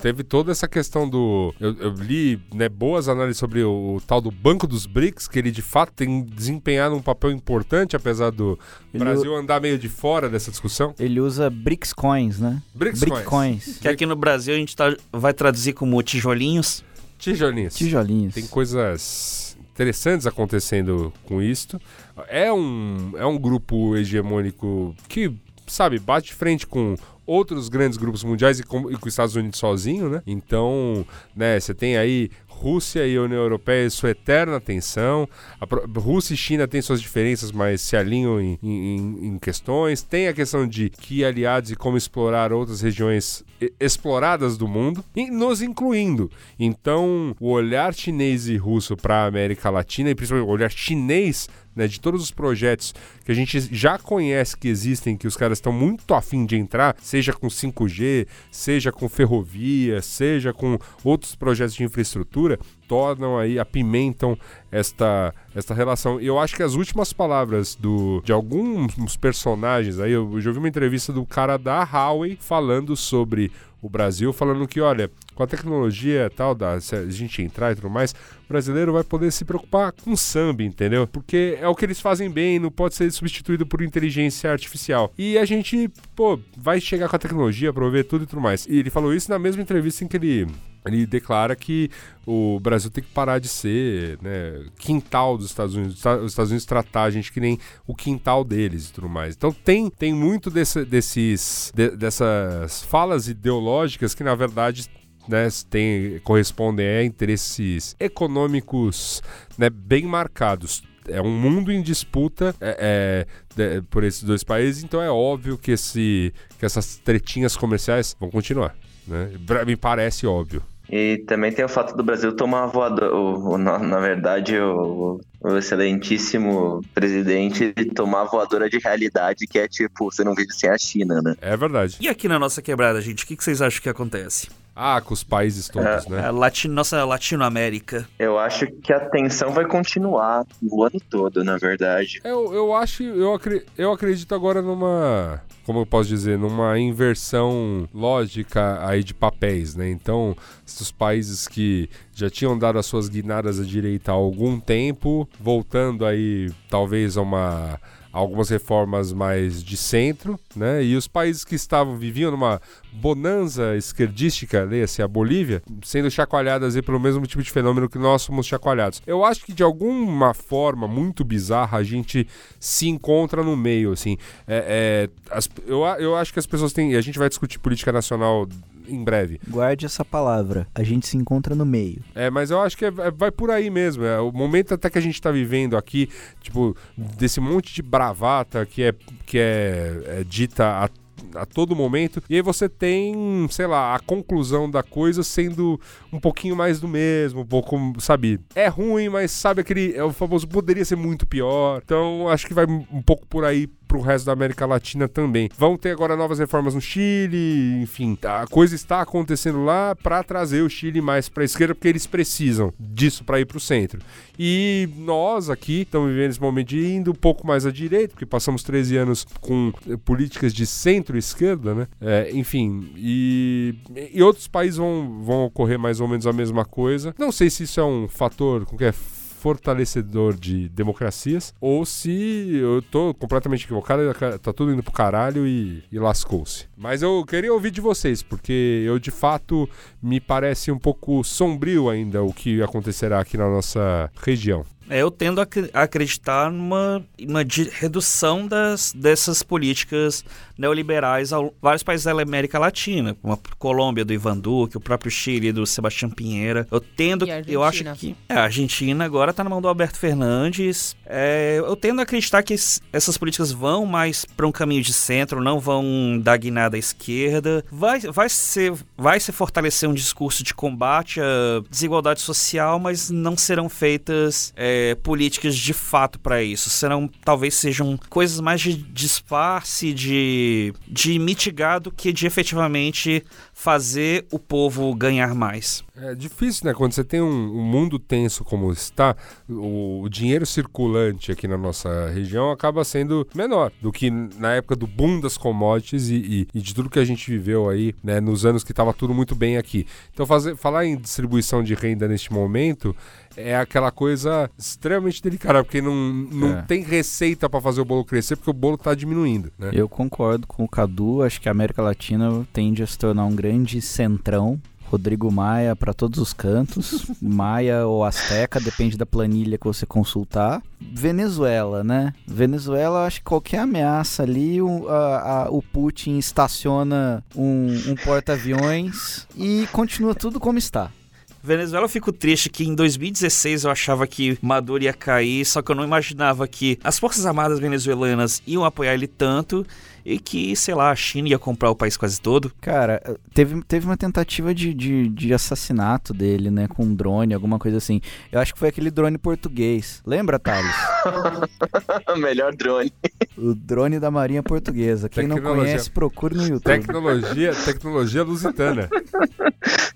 Teve toda essa questão do. Eu, eu li né, boas análises sobre o, o tal do Banco dos BRICS, que ele de fato tem desempenhado um papel importante, apesar do Ele- Brasil andar meio de fora dessa discussão. Ele usa BRICS Coins, né? BRICS Brick Coins. Coins. Que aqui no Brasil a gente tá- vai traduzir como tijolinhos. Tijolinhos. Tijolinhos. Tem coisas interessantes acontecendo com isto. É um, é um grupo hegemônico que, sabe, bate de frente com outros grandes grupos mundiais e com, e com os Estados Unidos sozinho, né? Então, né, você tem aí Rússia e União Europeia e sua eterna tensão. A Rússia e China têm suas diferenças, mas se alinham em, em- em questões. Tem a questão de que aliados e como explorar outras regiões exploradas do mundo, e nos incluindo. Então, o olhar chinês e russo para a América Latina, e principalmente o olhar chinês né, de todos os projetos que a gente já conhece que existem, que os caras estão muito afim de entrar, seja com 5G, seja com ferrovia, seja com outros projetos de infraestrutura, tornam aí, apimentam esta, esta relação. Eu acho que as últimas palavras do, de alguns personagens aí, eu já ouvi uma entrevista do cara da Huawei falando sobre o Brasil, falando que, olha, com a tecnologia tal, da, a gente entrar e tudo mais, o brasileiro vai poder se preocupar com samba, entendeu? Porque é o que eles fazem bem, não pode ser substituído por inteligência artificial. E a gente, pô, vai chegar com a tecnologia, prover tudo e tudo mais. E ele falou isso na mesma entrevista em que ele ele declara que o Brasil tem que parar de ser né, quintal dos Estados Unidos, os Estados Unidos tratar a gente que nem o quintal deles e tudo mais. Então tem, tem muito desse- desses, de- dessas falas ideológicas que na verdade né, tem, correspondem a interesses econômicos né, bem marcados. É um mundo em disputa é, é, de- por esses dois países, então é óbvio que, esse, que essas tretinhas comerciais vão continuar. Né? Me parece óbvio. E também tem o fato do Brasil tomar voador. O, o- na, na verdade, o, o excelentíssimo presidente tomar voadora de realidade, que é tipo, você não vive sem a China, né? É verdade. E aqui na nossa quebrada, gente, o que, que vocês acham que acontece? Ah, com os países todos, né? A Lati- nossa Latinoamérica. Eu acho que a tensão vai continuar o ano todo, na verdade. Eu, eu acho, eu, acre- eu acredito agora numa, como eu posso dizer, numa inversão lógica aí de papéis, né? Então, os países que já tinham dado as suas guinadas à direita há algum tempo, voltando aí talvez a uma algumas reformas mais de centro, né? E os países que estavam viviam numa bonança esquerdística, leia-se a Bolívia, sendo chacoalhadas aí pelo mesmo tipo de fenômeno que nós somos chacoalhados. Eu acho que de alguma forma muito bizarra a gente se encontra no meio, assim. É, é, as- eu, eu acho que as pessoas têm. e A gente vai discutir política nacional em breve. Guarde essa palavra. A gente se encontra no meio. É, mas eu acho que é- é- vai por aí mesmo. É, o momento até que a gente tá vivendo aqui, tipo, desse monte de bravata que é, que é, é dita a, a todo momento. E aí você tem, sei lá, a conclusão da coisa sendo um pouquinho mais do mesmo, um pouco, sabe? É ruim, mas sabe aquele. É o famoso poderia ser muito pior. Então acho que vai um pouco por aí pro resto da América Latina também. Vão ter agora novas reformas no Chile, enfim, a coisa está acontecendo lá para trazer o Chile mais para a esquerda porque eles precisam disso para ir pro centro. E nós aqui estamos vivendo esse momento de indo um pouco mais à direita, porque passamos 13 anos com eh, políticas de centro-esquerda, né? É, enfim, e, e outros países vão, vão ocorrer mais ou menos a mesma coisa. Não sei se isso é um fator é fortalecedor de democracias ou se eu tô completamente equivocado, tá tudo indo pro caralho e, e lascou-se. Mas eu queria ouvir de vocês, porque eu de fato me parece um pouco sombrio ainda o que acontecerá aqui na nossa região. É, eu tendo a acre- a acreditar numa, numa redução das, dessas políticas neoliberais a vários países da América Latina, como a Colômbia do Ivan Duque, o próprio Chile do Sebastião Pinheira. Eu tendo, eu acho que é, a Argentina agora tá na mão do Alberto Fernandes. É, eu tendo a acreditar que es- essas políticas vão mais para um caminho de centro, não vão dar guinada à esquerda. Vai, vai ser, vai se fortalecer um discurso de combate à desigualdade social, mas não serão feitas é, políticas de fato para isso. Serão, talvez sejam coisas mais de disfarce, de, de mitigar do que de efetivamente fazer o povo ganhar mais. É difícil, né? Quando você tem um, um mundo tenso como está, o, o, dinheiro aqui na nossa região acaba sendo menor do que na época do boom das commodities e, e, e de tudo que a gente viveu aí, né? Nos anos que estava tudo muito bem aqui. Então, fazer, falar em distribuição de renda neste momento é aquela coisa extremamente delicada, porque não, não é. tem receita para fazer o bolo crescer, porque o bolo está diminuindo. Né? Eu concordo com o Cadu, acho que a América Latina tende a se tornar um grande centrão Rodrigo Maia para todos os cantos. Maia ou Azteca, depende da planilha que você consultar. Venezuela, né? Venezuela, acho que qualquer ameaça ali, o, a, a, o Putin estaciona um, um porta-aviões e continua tudo como está. Venezuela, eu fico triste que em 2016 eu achava que Maduro ia cair, só que eu não imaginava que as Forças Armadas venezuelanas iam apoiar ele tanto e que, sei lá, a China ia comprar o país quase todo. Cara, teve, teve uma tentativa de, de, de assassinato dele, né, com um drone, alguma coisa assim. Eu acho que foi aquele drone português. Lembra, Thales? Melhor drone. O drone da Marinha Portuguesa. Quem não conhece, procure no YouTube. Tecnologia, tecnologia lusitana.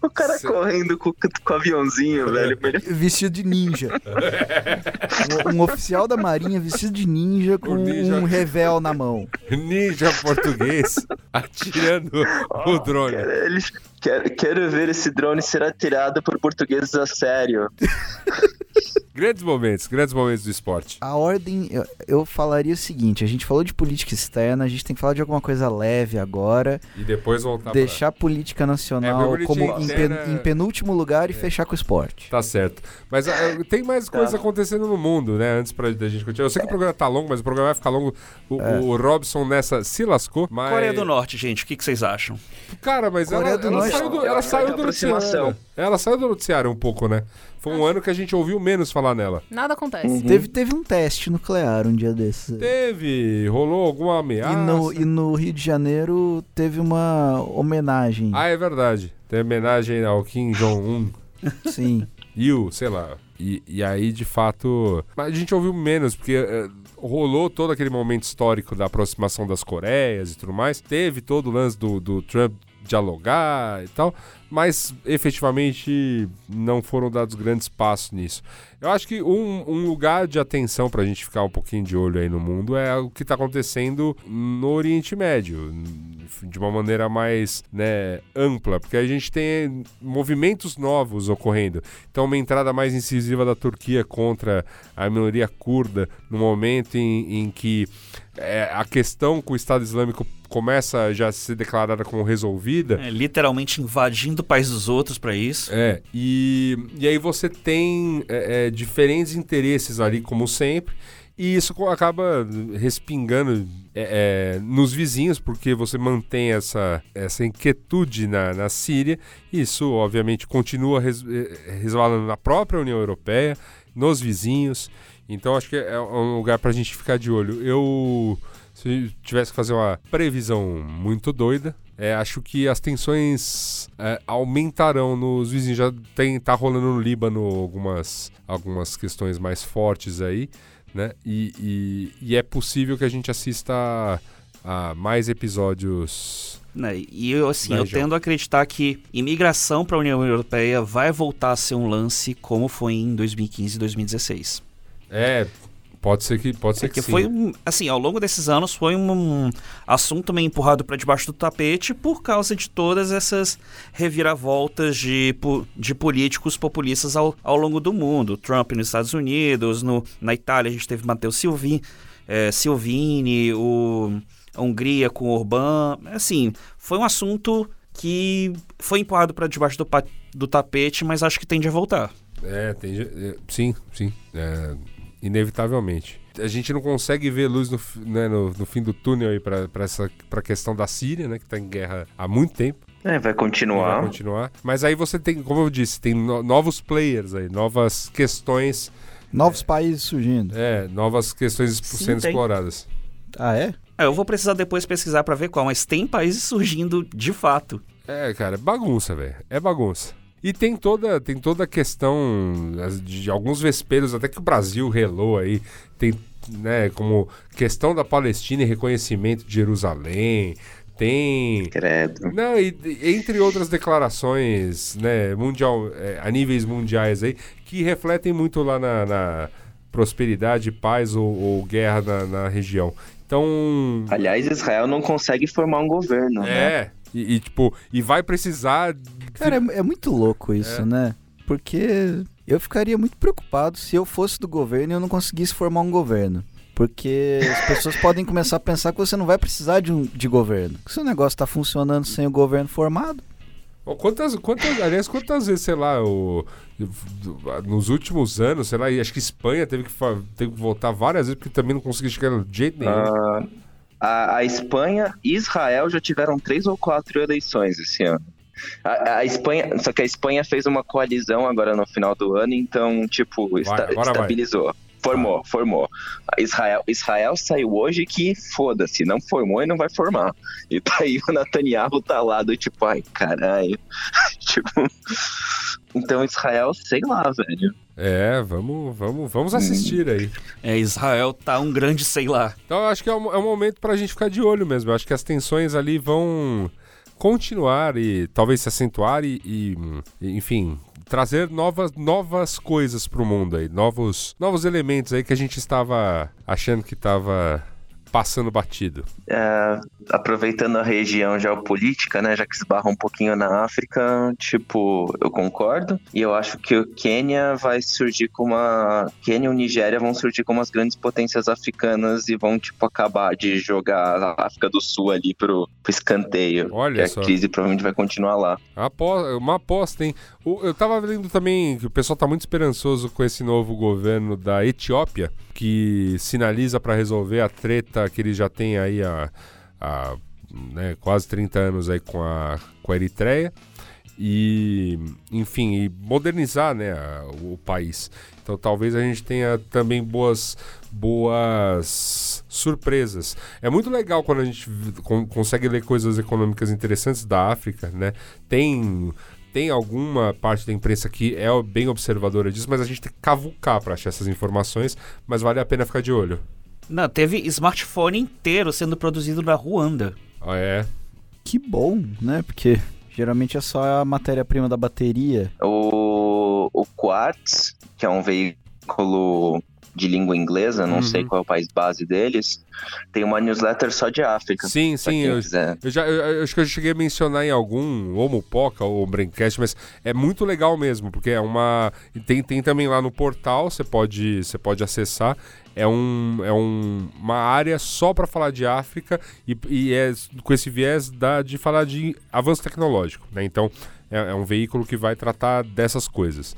o cara Cê... correndo com, com o aviãozinho, velho. Vestido de ninja. um, um, oficial da Marinha vestido de ninja com ninja... um revel na mão. Ninja ninja português atirando oh, o drone. Quero, eles, quero, quero ver esse drone ser atirado por portugueses a sério. grandes momentos, grandes momentos do esporte. A ordem, eu, eu, falaria o seguinte: a gente falou de política externa, a gente tem que falar de alguma coisa leve agora. E depois voltar Deixar pra... a política nacional é, como em, pen, em, penúltimo lugar e é. fechar com o esporte. Tá certo. Mas uh, tem mais tá. coisas acontecendo no mundo, né? Antes pra, da gente continuar. Eu sei que o programa tá longo, mas o programa vai ficar longo. O, é. o Robson nessa se lascou. Mas... Coreia do Norte, gente, o que, que vocês acham? Cara, mas Coreia ela, ela, saiu do, ela saiu do noticiário. Ela saiu do noticiário um pouco, né? Foi um ano que a gente ouviu menos falar nela. Nada acontece. Uhum. Teve, teve um teste nuclear um dia desses. Teve, rolou alguma ameaça. E no, e no Rio de Janeiro teve uma homenagem. Ah, é verdade. Tem homenagem ao Kim Jong-un. Sim. E o, sei lá. E, e aí, de fato. Mas a gente ouviu menos, porque uh, rolou todo aquele momento histórico da aproximação das Coreias e tudo mais. Teve todo o lance do, do Trump dialogar e tal mas efetivamente não foram dados grandes passos nisso. Eu acho que um, um lugar de atenção para a gente ficar um pouquinho de olho aí no mundo é o que está acontecendo no Oriente Médio, de uma maneira mais né, ampla, porque a gente tem movimentos novos ocorrendo. Então, uma entrada mais incisiva da Turquia contra a minoria curda, no momento em, em que é, a questão com o Estado Islâmico começa já a ser declarada como resolvida. É, literalmente invadindo o país dos outros para isso. É, e, e aí você tem é, é, diferentes interesses ali, como sempre. E isso acaba respingando é, é, nos vizinhos, porque você mantém essa, essa inquietude na, na Síria. Isso, obviamente, continua res, é, resvalando na própria União Europeia, nos vizinhos. Então, acho que é um lugar para a gente ficar de olho. Eu se tivesse que fazer uma previsão muito doida, é, acho que as tensões é, aumentarão nos vizinhos. Já tem, tá rolando no Líbano algumas, algumas questões mais fortes aí, né? E, e, e é possível que a gente assista a, a mais episódios. Né, e eu, assim, eu tendo a acreditar que imigração para a União Europeia vai voltar a ser um lance como foi em 2015 e 2016. É, Pode ser que, pode ser é que, que foi assim, ao longo desses anos foi um, assunto meio empurrado para debaixo do tapete por causa de todas essas reviravoltas de, de políticos populistas ao, ao longo do mundo. Trump nos Estados Unidos, no, na Itália a gente teve Matteo Silvini, é, Silvini, o, a Hungria com Orbán. Assim, foi um assunto que foi empurrado para debaixo do, do tapete, mas acho que tende a voltar. É, tende, é, sim, sim. É, inevitavelmente. A gente não consegue ver luz no, né, no, no fim do túnel aí para essa pra questão da Síria, né, que está em guerra há muito tempo. É, vai continuar. Vai continuar. Mas aí você tem, como eu disse, tem no, novos players aí, novas questões. Novos é, países surgindo. É, novas questões Sim, sendo tem. exploradas. Ah, é? é? Eu vou precisar depois pesquisar para ver qual, mas tem países surgindo de fato. É, cara, é bagunça, velho. É bagunça. E tem toda, tem toda a questão de alguns vesperos, até que o Brasil relou aí, tem né, como questão da Palestina e reconhecimento de Jerusalém, tem Credo. não, e, entre outras declarações, né, mundial, é, a níveis mundiais aí, que refletem muito lá na, na prosperidade, paz ou, ou guerra na, na região. Então, Aliás, Israel não consegue formar um governo, né? É, e, e, tipo, e vai precisar... Cara, é, é muito louco isso, É. né? Porque eu ficaria muito preocupado se eu fosse do governo e eu não conseguisse formar um governo. Porque as pessoas podem começar a pensar que você não vai precisar de, um, de governo. Que seu negócio tá funcionando sem o governo formado. Quantas, quantas, aliás, quantas vezes, sei lá, o, nos últimos anos, sei lá, e acho que Espanha teve que, teve que voltar várias vezes porque também não conseguia chegar de jeito nenhum. Ah, a, a Espanha e Israel já tiveram três ou quatro eleições esse ano. A, a Espanha, só que a Espanha fez uma coalizão agora no final do ano, então, tipo, esta- agora vai. estabilizou. Formou, formou. A Israel, Israel saiu hoje que foda-se, não formou e não vai formar. E daí o Netanyahu tá lá do tipo, ai, caralho. tipo. Então Israel, sei lá, velho. É, vamos, vamos, vamos assistir aí. É, Israel tá um grande sei lá. Então eu acho que é um, é um momento pra gente ficar de olho mesmo. Eu acho que as tensões ali vão continuar e talvez se acentuar e, e, enfim, trazer novas, novas coisas pro mundo aí, novos, novos elementos aí que a gente estava achando que estava passando batido. É, aproveitando a região geopolítica, né, já que esbarra um pouquinho na África, tipo, eu concordo. E eu acho que o Quênia vai surgir como uma. Quênia e o Nigéria vão surgir como as grandes potências africanas e vão, tipo, acabar de jogar a África do Sul ali pro, pro escanteio. Olha que só. a crise provavelmente vai continuar lá. Apo- Uma aposta, hein? Eu tava vendo também que o pessoal tá muito esperançoso com esse novo governo da Etiópia, que sinaliza para resolver a treta que ele já tem aí há, há, né, quase 30 anos aí com a, com a Eritreia. E, enfim, e modernizar né, a- o país. Então talvez a gente tenha também boas, boas surpresas. É muito legal quando a gente consegue ler coisas econômicas interessantes da África, né? Tem tem alguma parte da imprensa que é bem observadora disso, mas a gente tem que cavucar para achar essas informações, mas vale a pena ficar de olho. Não, teve smartphone inteiro sendo produzido na Ruanda. Ah, é. Que bom, né? Porque geralmente é só a matéria-prima da bateria. O, o Quartz, que é um veículo de língua inglesa, não Uhum. sei qual é o país base deles, tem uma newsletter só de África. Sim, sim, eu, eu já, eu, eu acho que eu cheguei a mencionar em algum, ou Mupoca, ou Braincast, mas é muito legal mesmo, porque é uma. Tem, tem também lá no portal, você pode, você pode acessar. É, um, é um, uma área só para falar de África e, e é com esse viés da, de falar de avanço tecnológico. Né? Então, é, é um veículo que vai tratar dessas coisas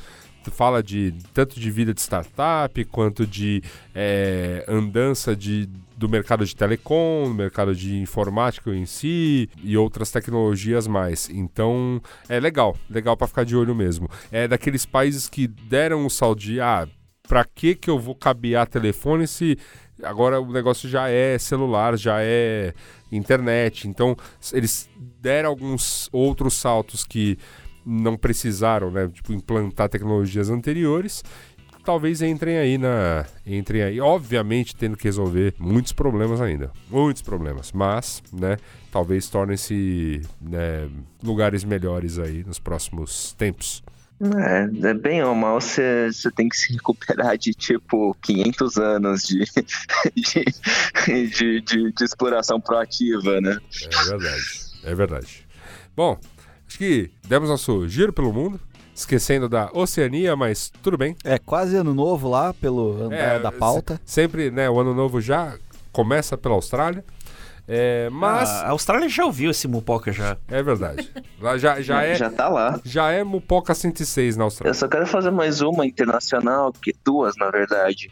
fala de tanto de vida de startup quanto de é, andança de, do mercado de telecom, mercado de informática em si e outras tecnologias mais. Então é legal, legal para ficar de olho mesmo. É daqueles países que deram o saldo de ah, para que que eu vou cabear telefone se agora o negócio já é celular, já é internet. Então eles deram alguns outros saltos que não precisaram, né, tipo implantar tecnologias anteriores, talvez entrem aí na, entrem aí, obviamente tendo que resolver muitos problemas ainda, muitos problemas, mas, né, talvez tornem-se né, lugares melhores aí nos próximos tempos. É, é bem ou mal, você você tem que se recuperar de tipo 500 anos de, de, de, de- de exploração proativa, né? É verdade, é verdade. Bom, acho que demos nosso giro pelo mundo, esquecendo da Oceania, mas tudo bem. É quase ano novo lá, pelo andar É, da pauta. Sempre, né, o ano novo já começa pela Austrália. É, mas Ah, a Austrália já ouviu esse Mupoca já. é verdade. Lá já, já é Já tá lá. já é Mupoca 106 na Eu Austrália. só quero fazer mais uma internacional, que duas, na verdade.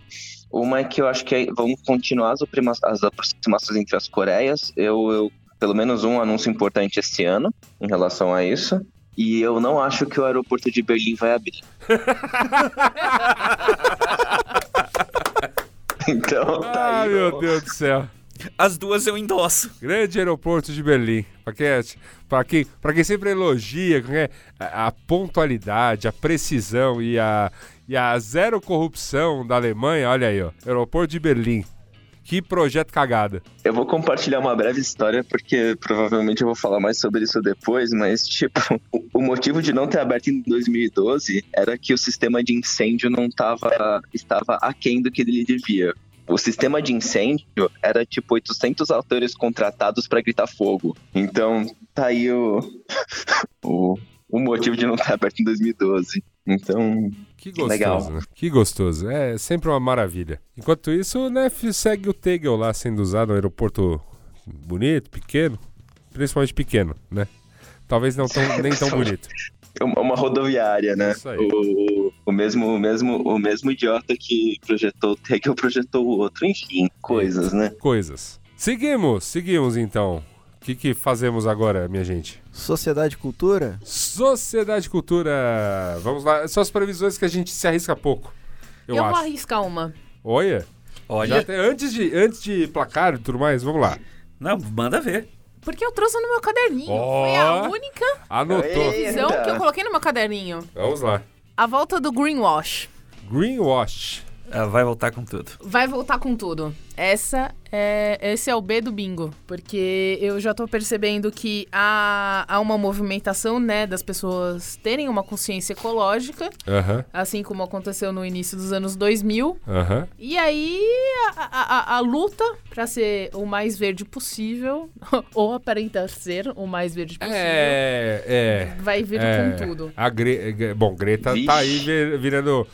Uma é que eu acho que aí vão continuar as, as aproximações entre as Coreias. Eu, eu- pelo menos um anúncio importante esse ano em relação a isso. E eu não acho que o aeroporto de Berlim vai abrir. então, tá Ah, aí. meu ó. Deus do céu. As duas eu endosso. Grande aeroporto de Berlim. Pra quem, é- pra quem, pra quem sempre elogia a, a pontualidade, a precisão e a, e a zero corrupção da Alemanha, olha aí, ó. Aeroporto de Berlim. Que projeto cagada. Eu vou compartilhar uma breve história, porque provavelmente eu vou falar mais sobre isso depois, mas, tipo, o- motivo de não ter aberto em 2012 era que o sistema de incêndio não tava, estava aquém do que ele devia. O sistema de incêndio era, tipo, 800 atores contratados pra gritar fogo. Então, tá aí o, o, o motivo de não ter aberto em 2012. Então, Que gostoso, Legal. né? Que gostoso. É sempre uma maravilha. Enquanto isso, o NEF segue o Tegel lá sendo usado no aeroporto bonito, pequeno. Principalmente pequeno, né? Talvez não tão, nem tão bonito. uma uma rodoviária, né? O, o, mesmo, o, mesmo, o mesmo idiota que projetou o Tegel projetou o outro. Enfim, coisas, né? Coisas. Seguimos, seguimos então. O que, que fazemos agora, minha gente? Sociedade Cultura? Sociedade Cultura. Vamos lá. São as previsões que a gente se arrisca pouco. Eu, Eu, vou acho. arriscar uma. Olha. Já Olha, até antes de, antes de placar e tudo mais, vamos lá. não, manda ver. Porque eu trouxe no meu caderninho. Ó. Foi a única Anotou. Ei. visão Eita. que eu coloquei no meu caderninho. Vamos lá. A volta do greenwash. Greenwash. Ah, vai voltar com tudo. Vai voltar com tudo. Essa é, esse é o B do bingo. Porque eu já tô percebendo que há, há uma movimentação, né, das pessoas terem uma consciência ecológica, Aham, assim como aconteceu no início dos anos 2000. aham. E aí, a, a- a- luta pra ser o mais verde possível, ou aparentar ser o mais verde possível, É, é. vai vir é. com tudo. A Gre Bom, Greta Vixe. tá aí vi- virando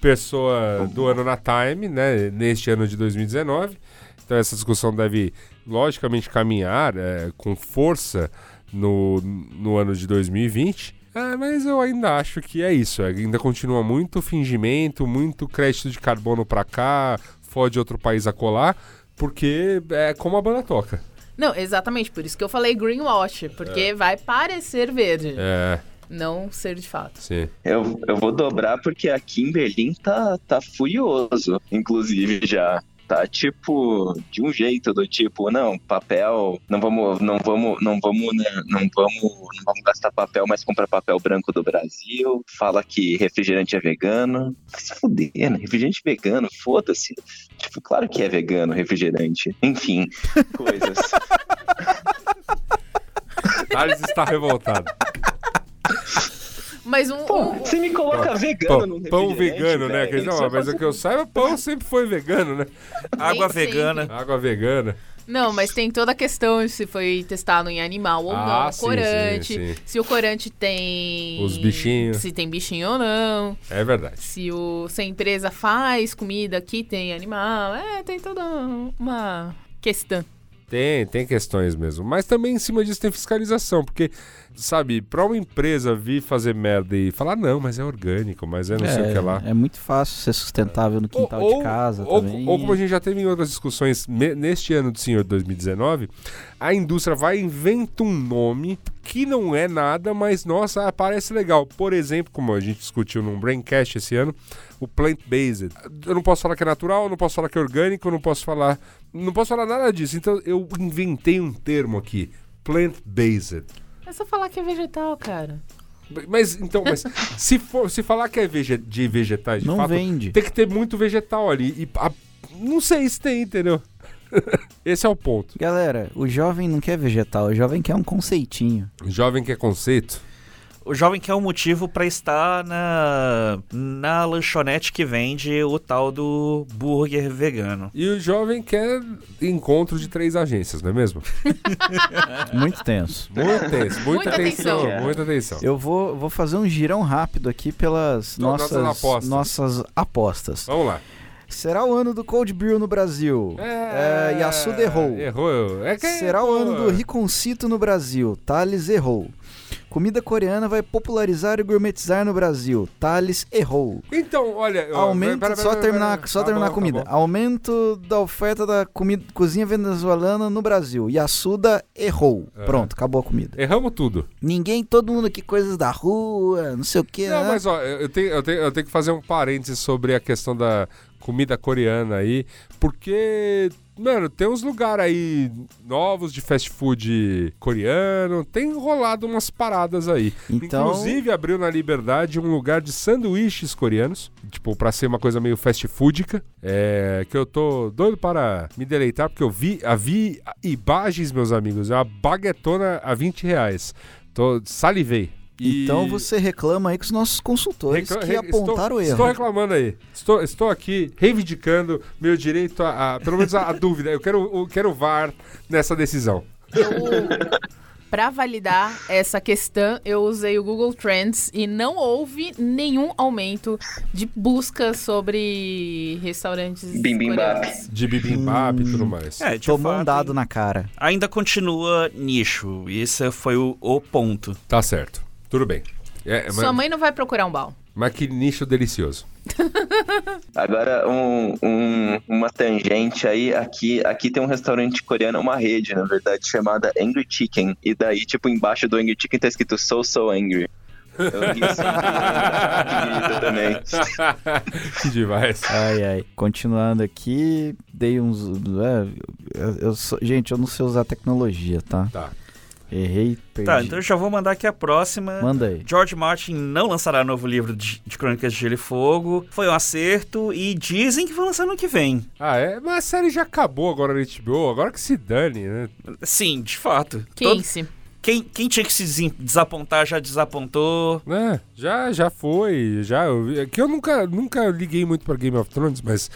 pessoa do ano na Time, né? Neste ano de 2019. Então essa discussão deve, logicamente, caminhar é, com força no, no ano de 2020. É, mas eu ainda acho que é isso. Ainda continua muito fingimento, muito crédito de carbono pra cá, fode outro país a colar, porque é como a banda toca. Não, exatamente, por isso que eu falei greenwash, porque vai parecer verde, É, não ser de fato. sim. Eu, eu vou dobrar porque aqui em Berlim tá, tá furioso, inclusive, já. Tá tipo, de um jeito do tipo, não, papel, não vamos, não vamos, não vamos, né, não vamos, não vamos gastar papel, mas comprar papel branco do Brasil. Fala que refrigerante é vegano. Vai se fuder, né? Refrigerante vegano, foda-se. Tipo, claro que é vegano refrigerante. Enfim, coisas. Thales está revoltado. Mas um. Pô, um- você me coloca vegano no Pão, pão refrigerante, vegano, né? ó, é mas o que eu saiba, pão sempre foi vegano, né? Água vegana. Água vegana. Não, mas tem toda a questão se foi testado em animal ou Ah, não, sim, corante, sim, sim. se o corante tem Os bichinhos. se tem bichinho ou não, É verdade. se o se a empresa faz comida que tem animal, é, tem toda uma questão. Tem, tem questões mesmo. Mas também em cima disso tem fiscalização, porque, sabe, pra uma empresa vir fazer merda e falar, não, mas é orgânico, mas é não sei o que lá. é muito fácil ser sustentável no quintal de casa ou, também. ou como a gente já teve em outras discussões neste ano do senhor 2019, a indústria vai e inventa um nome que não é nada, mas nossa, parece legal. Por exemplo, como a gente discutiu num Braincast esse ano, o plant-based. Eu não posso falar que é natural, não posso falar que é orgânico, não posso falar. Não posso falar nada disso. Então eu inventei um termo aqui. Plant-based. É só falar que é vegetal, cara. Mas então, mas se for, se falar que é vege- de vegetais de Não fato, vende. tem que ter muito vegetal ali. E a- não sei se tem, entendeu? Esse é o ponto. Galera, o jovem não quer vegetal, o jovem quer um conceitinho. Jovem que é conceito. O jovem quer um motivo pra estar na, na lanchonete que vende o tal do burger vegano. E o jovem quer encontro de três agências, não é mesmo? Muito tenso. Muito tenso, muita, Muita atenção, atenção. muita atenção. Eu vou, vou fazer um girão rápido aqui pelas Então, nossas nossas, apostas. nossas apostas. Vamos lá. Será o ano do Cold Brew no Brasil? É, Yasuda errou. Errou. É que, Será o pô, ano do Riconcito no Brasil? Thales errou. Comida coreana vai popularizar e gourmetizar no Brasil. Thales errou. Então, olha... Aumento, pera, pera, só pera, terminar, só Tá terminar bom, a comida. tá. Aumento da oferta da comida, cozinha venezuelana no Brasil. Yasuda errou. É. Pronto, acabou a comida. Erramos tudo. Ninguém, todo mundo aqui, coisas da rua, não sei o que, Não, né? mas ó, eu tenho, eu, tenho, eu tenho que fazer um parênteses sobre a questão da comida coreana aí, porque Mano, tem uns lugares aí novos de fast food coreano, tem rolado umas paradas aí. Então- Inclusive, abriu na Liberdade um lugar de sanduíches coreanos, tipo, pra ser uma coisa meio fast foodica, é, que eu tô doido para me deleitar, porque eu vi, a vi imagens, meus amigos, é uma baguetona a 20 reais. Tô, salivei. E- Então você reclama aí com os nossos consultores Recla- que apontaram o estou, erro. Estou reclamando aí. Estou, estou aqui reivindicando meu direito a, a- pelo menos a, a dúvida. Eu quero, eu quero VAR nessa decisão. Pra validar essa questão, eu usei o Google Trends e não houve nenhum aumento de busca sobre restaurantes Bibimbap. De bibimbap e tudo mais. É, Tomou um fato, dado na cara. Ainda continua nicho. Esse foi o, o ponto. Tá certo. Tudo bem. É, Sua mas, mãe não vai procurar um bal. mas que nicho delicioso. Agora, um, um- uma tangente aí, aqui, aqui tem um restaurante coreano, uma rede, na verdade, chamada Angry Chicken. E daí, tipo, embaixo do Angry Chicken tá escrito So So Angry. Eu ri sempre também. que demais. Ai, ai. Continuando aqui, dei uns. é, eu- eu sou- gente, eu não sei usar tecnologia, tá? Tá. Errei, perdi. Tá, então eu já vou mandar aqui a próxima. Manda aí. George Martin não lançará novo livro de, de Crônicas de Gelo e Fogo. Foi um acerto e dizem que vai lançar no que vem. Ah, é? Mas a série já acabou agora na HBO. Agora que se dane, né? Sim, de fato. Todo- Quince. quem, quem tinha que se desapontar já desapontou. É, já, já foi. Já, eu, é que eu nunca, nunca liguei muito pra Game of Thrones, mas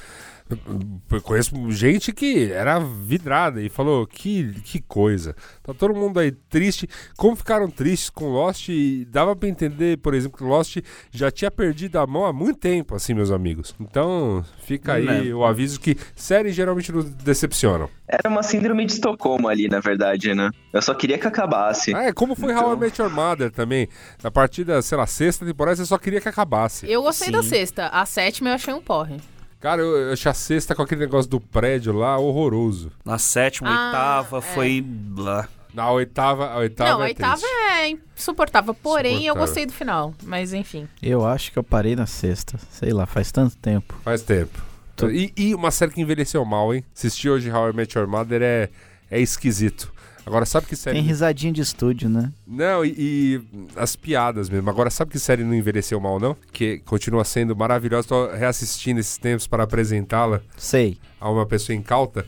eu- conheço gente que era vidrada e falou que, que coisa. Tá todo mundo aí triste. Como ficaram tristes com Lost, e dava pra entender, por exemplo, que Lost já tinha perdido a mão há muito tempo, assim, meus amigos. Então, fica aí Né. o aviso que séries geralmente nos decepcionam. Era uma síndrome de Estocolmo ali, na verdade, né? Eu só queria que acabasse. Ah, é como foi Então. How I Met Your Mother também. Na partida, sei lá, sexta temporada, você só queria que acabasse. Eu gostei da Sim. sexta. A sétima eu achei um porre. Cara, eu, eu achei a sexta com aquele negócio do prédio lá horroroso. Na sétima, Ah, oitava, é. foi. Lá. Na oitava, a oitava não, a é oitava triste. é insuportável. Porém, eu Insuportável. gostei do final. Mas enfim. Eu acho que eu parei na sexta. Sei lá, faz tanto tempo. Faz tempo. Tô- E, e uma série que envelheceu mal, hein? Assistir hoje How I Met Your Mother é, é esquisito. Agora, sabe que série... Tem risadinha de estúdio, né? Não, e, e as piadas mesmo. Agora, sabe que série não envelheceu mal, não? Que continua sendo maravilhosa. Tô reassistindo esses tempos para apresentá-la Sei. a uma pessoa incauta.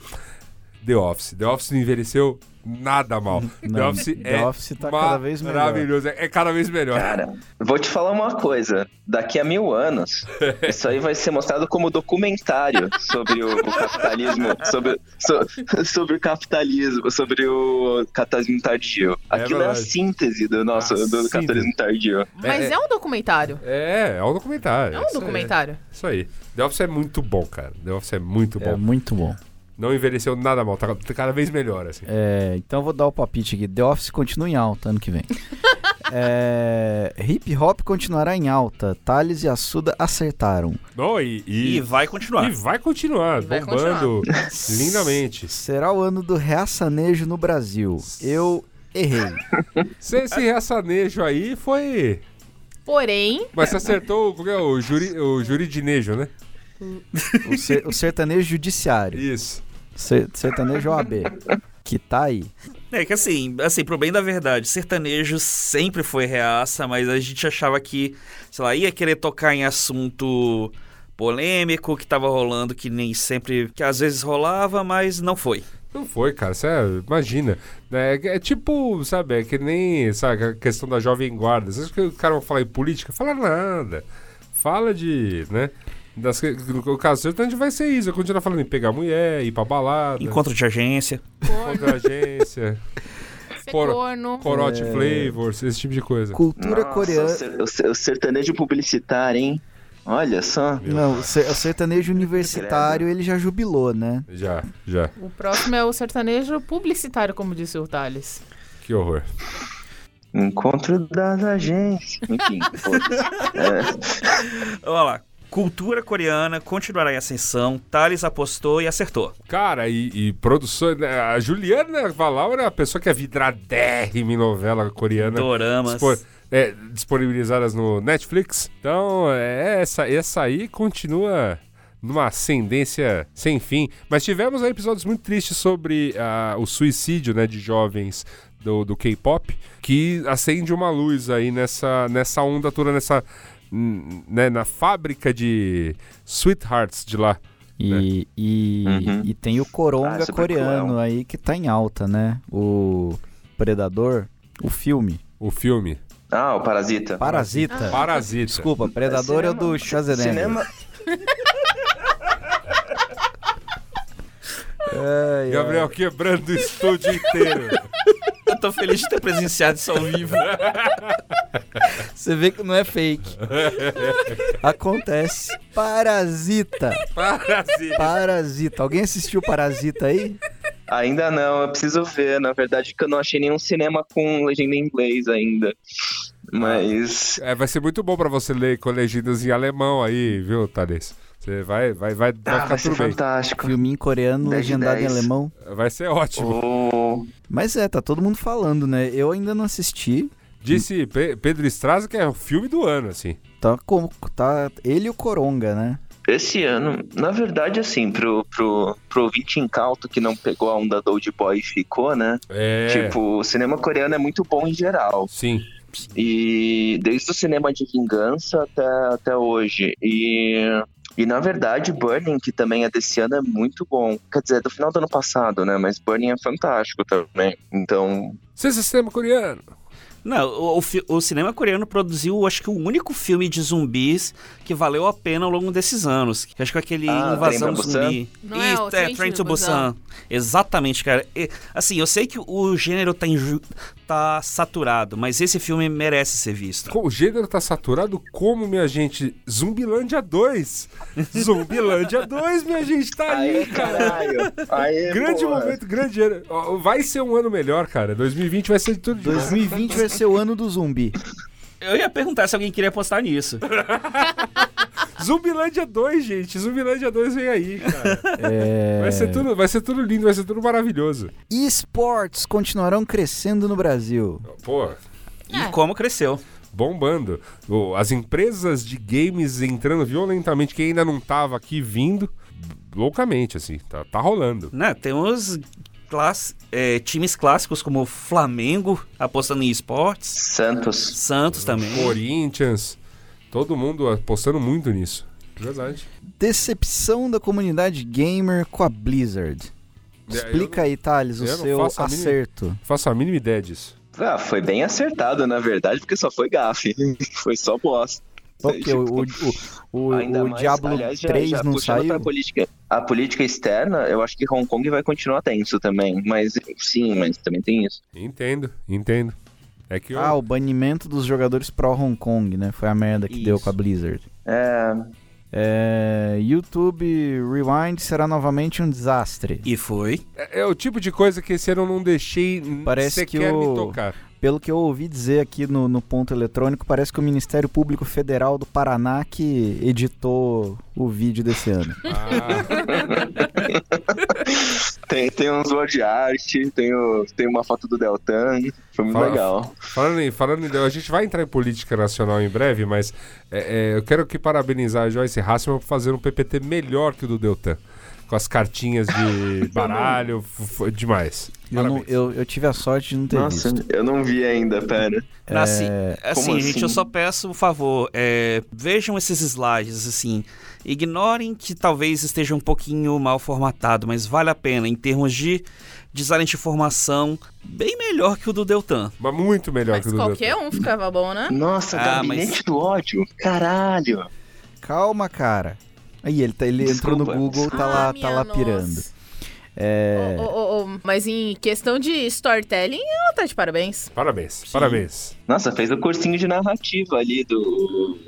The Office. The Office não envelheceu nada mal. The Não, Office The é Office tá cada vez melhor. maravilhoso. É, é cada vez melhor. Cara, vou te falar uma coisa. Daqui a mil anos, isso aí vai ser mostrado como documentário sobre o, o capitalismo, sobre, so- sobre o capitalismo, sobre o capitalismo tardio. Aquilo é, a verdade. síntese do nosso A do capitalismo tardio. Mas é, é- um documentário. É, é um documentário. É um Isso aí. documentário. Isso aí. The Office é muito bom, cara. The Office é muito É bom. muito bom. Não envelheceu nada mal. Tá cada vez melhor, assim. É, então vou dar o palpite aqui. The Office continua em alta ano que vem. É, hip hop continuará em alta. Thales e Assuda acertaram. Não, e, E, e, vai continuar. e vai continuar, E vai bombando lindamente. Será o ano do reaçanejo no Brasil. Eu errei. Esse, esse reaçanejo aí foi. Porém, Mas você acertou que é? o, juri, o juridinejo, né? O, ser- o sertanejo judiciário. Isso. Ser- sertanejo OAB. Que tá aí. É que assim, assim, pro bem da verdade, sertanejo sempre foi reaça, mas a gente achava que, sei lá, ia querer tocar em assunto polêmico que tava rolando, que nem sempre, que às vezes rolava, mas não foi. Não foi, cara. Você imagina. É, é tipo, sabe, é que nem sabe, a questão da jovem guarda. Você acha que o cara vai falar em política? Fala nada. Fala de, né? Das, que- no caso sertanejo vai ser isso. Vai continuar falando em pegar mulher, ir pra balada, Encontro de agência. contra a agência, corno. corote É. flavors, esse tipo de coisa. Cultura Nossa, coreana. O, ser- o ser- o sertanejo publicitário, hein? Olha só. Não, o ser- o sertanejo universitário ele já jubilou, né? Já, já. O próximo é o sertanejo publicitário, como disse o Thales. Que horror. Encontro das agências. Enfim. É. Olha lá. Cultura coreana continuará em ascensão. Thales apostou e acertou. Cara, e, e produção. né, A Juliana Valau era a pessoa que é vidradérrima em novela coreana. Doramas. dispor- é, disponibilizadas no Netflix. Então, é, essa, essa aí continua numa ascendência sem fim. Mas tivemos aí episódios muito tristes sobre ah, o suicídio né, de jovens do, do K-pop, que acende uma luz aí nessa, nessa onda toda, nessa. Né, na fábrica de sweethearts de lá. E, e, Uhum. e tem o Coronga Ah, super coreano cruel. aí que tá em alta, né? O Predador, o filme. O filme. Ah, o Parasita. Parasita. Parasita. Desculpa, Predador é o do Schwarzenegger. Cinema, Ai, Gabriel quebrando o estúdio inteiro. Eu tô feliz de ter presenciado isso ao vivo. Você vê que não é fake. Acontece. Parasita. Parasita. Parasita. Alguém assistiu Parasita aí? ainda não, eu preciso ver. Na verdade, que eu não achei nenhum cinema com legenda em inglês ainda. Mas. É, vai ser muito bom pra você ler com legendas em alemão aí, viu, Thales? Você vai, vai, vai, vai Ah, ficar vai ser tudo bem. fantástico. Filminho coreano, 10 de legendado em 10. alemão. Vai ser ótimo. O- Mas é, tá todo mundo falando, né? Eu ainda não assisti. Disse Pe- Pedro Estraza que é o filme do ano, assim. Tá, com, tá ele e o Coronga, né? Esse ano, na verdade, assim, pro, pro, pro ouvinte incauto que não pegou a onda do Old Boy e ficou, né? É. Tipo, o cinema coreano é muito bom em geral. Sim. E desde o cinema de vingança até, até hoje. E, e na verdade, Burning, que também é desse ano, é muito bom. Quer dizer, é do final do ano passado, né? Mas Burning é fantástico também. Então, Você é sistema coreano. Não, o, o o cinema coreano produziu, acho que o único filme de zumbis que valeu a pena ao longo desses anos. Que acho que é aquele Ah, Invasão? Zumbi. Não é o Isso, Trem Train to Busan. Exatamente, cara. E, assim, eu sei que o gênero tá, inju- tá saturado, mas esse filme merece ser visto. O gênero tá saturado como, minha gente? Zumbilândia 2. Zumbilândia 2, minha gente, tá aí, Aê, cara. caralho! Aê, Grande boa. momento, grande ano. Vai ser um ano melhor, cara. 2020 vai ser de tudo de bom. 2020 vai ser o ano do zumbi. Eu ia perguntar se alguém queria apostar nisso. Zumbilândia 2, gente. Zumbilândia 2 vem aí, cara. É... Vai ser tudo, vai ser tudo lindo, vai ser tudo maravilhoso. Esportes continuarão crescendo no Brasil. Pô, E É. como cresceu. bombando. As empresas de games entrando violentamente, que ainda não tava aqui vindo, loucamente, assim. Tá, tá rolando. Né? Temos class- é, times clássicos como o Flamengo apostando em esportes, Santos. Santos também. Corinthians, todo mundo apostando muito nisso. Verdade. Decepção da comunidade gamer com a Blizzard. É, Explica eu aí, Thales, o eu não seu faço mínima- acerto. Não faço a mínima ideia disso. Ah, foi bem acertado, na verdade, porque só foi gafe. foi só bosta. Porque o, o, o, o, Ainda o mais, Diablo aliás, já, 3 já não saiu? pra política, a política externa, eu acho que Hong Kong vai continuar tenso também. Mas sim, mas também tem isso. Entendo, entendo. É que eu, Ah, o banimento dos jogadores pro Hong Kong, né? Foi a merda que Isso. deu com a Blizzard. É, É, YouTube Rewind será novamente um desastre. E foi. é, é o tipo de coisa que esse ano eu não deixei Parece que sequer o- me tocar. Pelo que eu ouvi dizer aqui no, no ponto eletrônico, parece que o Ministério Público Federal do Paraná que editou o vídeo desse ano. Ah, tem, tem uns word art, tem, o- tem uma foto do Deltan. Foi muito Fala- legal. falando, em, falando em, a gente vai entrar em política nacional em breve, mas é, é, eu quero que parabenizar a Joyce Hassman por fazer um PPT melhor que o do Deltan. Com as cartinhas de baralho, foi demais. Eu, não- eu, eu tive a sorte de não ter Nossa, visto. eu não vi ainda, pera. Assim, É, assim, gente, assim? eu só peço um favor. é, vejam esses slides, assim. Ignorem que talvez esteja um pouquinho mal formatado, mas vale a pena. Em termos de design de informação, bem melhor que o do Deltan. Mas muito melhor Mas que o do qualquer Deltan. um ficava bom, né? Nossa, Ah, gabinete mas- do ódio. Caralho. Calma, cara. Aí ele, tá, ele entrou no. Google, tá lá, Ah, tá minha lá nossa. pirando. É, ô, ô, ô, mas em questão de storytelling, ela tá de parabéns. Parabéns, parabéns. Nossa, fez o cursinho de narrativa ali do, do-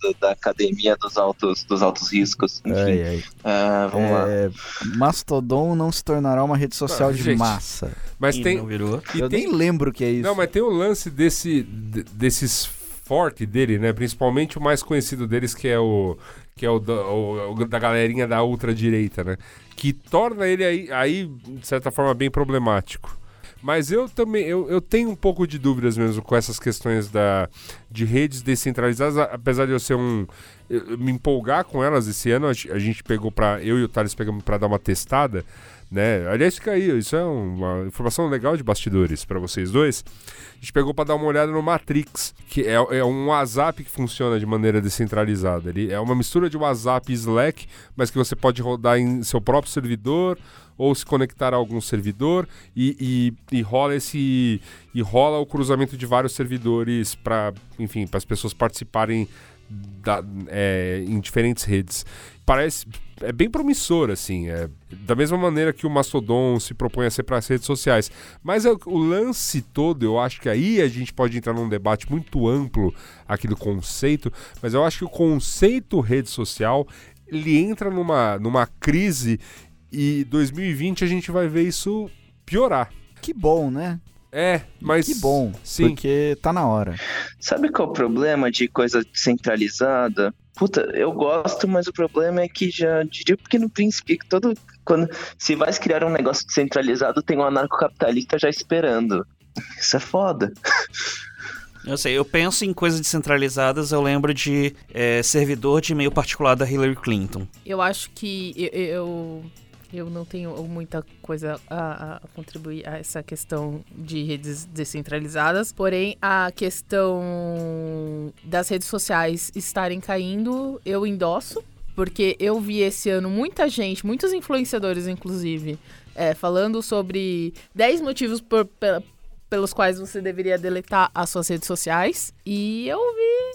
do- da academia dos altos, dos altos riscos. Enfim, ai, ai. Ah, vamos lá. É, Mastodon não se tornará uma rede social Ah, de gente. massa. Mas E tem. não virou. E eu tem nem lembro o que é isso. Não, mas tem o lance desse, de- desses forte dele, né? Principalmente o mais conhecido deles, que é o que é o da, o- o da galerinha da ultradireita, né? Que torna ele aí, aí, de certa forma, bem problemático. Mas eu também, eu, eu tenho um pouco de dúvidas mesmo com essas questões da, de redes descentralizadas, apesar de eu ser um... eu- me empolgar com elas esse ano. A, a gente pegou pra. Eu e o Thales pegamos pra dar uma testada, né? Aliás, fica aí, isso é uma informação legal de bastidores pra vocês dois. A gente pegou pra dar uma olhada no Matrix, que é, é um WhatsApp que funciona de maneira descentralizada. Ele é uma mistura de WhatsApp e Slack, mas que você pode rodar em seu próprio servidor ou se conectar a algum servidor e, e, e rola esse e rola o cruzamento de vários servidores para enfim para as pessoas participarem da- é, em diferentes redes parece é bem promissor assim é, da mesma maneira que o Mastodon se propõe a ser para as redes sociais mas é o- o lance todo eu acho que aí a gente pode entrar num debate muito amplo aqui do conceito mas eu acho que o conceito rede social ele entra numa, numa crise e 2020 a gente vai ver isso piorar. Que bom, né? É, mas. Que bom. Sim. Porque tá na hora. Sabe qual é o problema de coisa centralizada? Puta, eu gosto, mas o problema é que já diria porque no princípio que todo quando se vai criar um negócio descentralizado, tem um anarcocapitalista já esperando. Isso é foda. Eu sei, eu penso em coisas descentralizadas, eu lembro de é, servidor de e-mail particular da Hillary Clinton. Eu acho que eu, eu, eu não tenho muita coisa a, a contribuir a essa questão de redes descentralizadas, porém a questão das redes sociais estarem caindo, eu endosso. Porque eu vi esse ano muita gente, muitos influenciadores, inclusive, é, falando sobre 10 motivos por- pe- pelos quais você deveria deletar as suas redes sociais. E eu vi.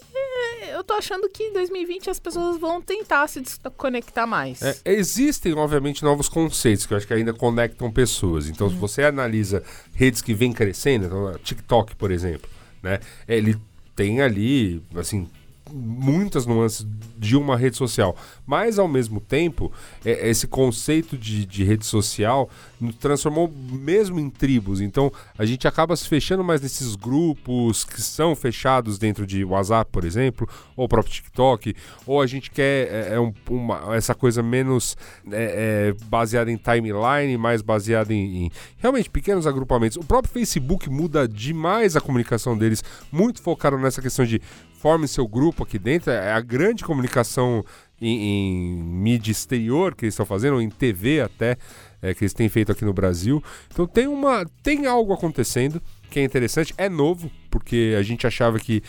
Eu tô achando que em 2020 as pessoas vão tentar se desconectar mais. É, existem, obviamente, novos conceitos que eu acho que ainda conectam pessoas. Então, se você analisa redes que vêm crescendo, então, TikTok, por exemplo, né? Ele tem ali, assim, muitas nuances de uma rede social. Mas, ao mesmo tempo, é- esse conceito de, de rede social nos transformou mesmo em tribos. Então, a gente acaba se fechando mais nesses grupos que são fechados dentro de WhatsApp, por exemplo, ou próprio TikTok, ou a gente quer é, é um- uma- essa coisa menos é, é, baseada em timeline, mais baseada em, em realmente pequenos agrupamentos. O próprio Facebook muda demais a comunicação deles, muito focado nessa questão de forme seu grupo aqui dentro. É a grande comunicação em, em mídia exterior que eles estão fazendo, em TV até, é, que eles têm feito aqui no Brasil. Então tem uma tem algo acontecendo que é interessante, é novo, porque a gente achava que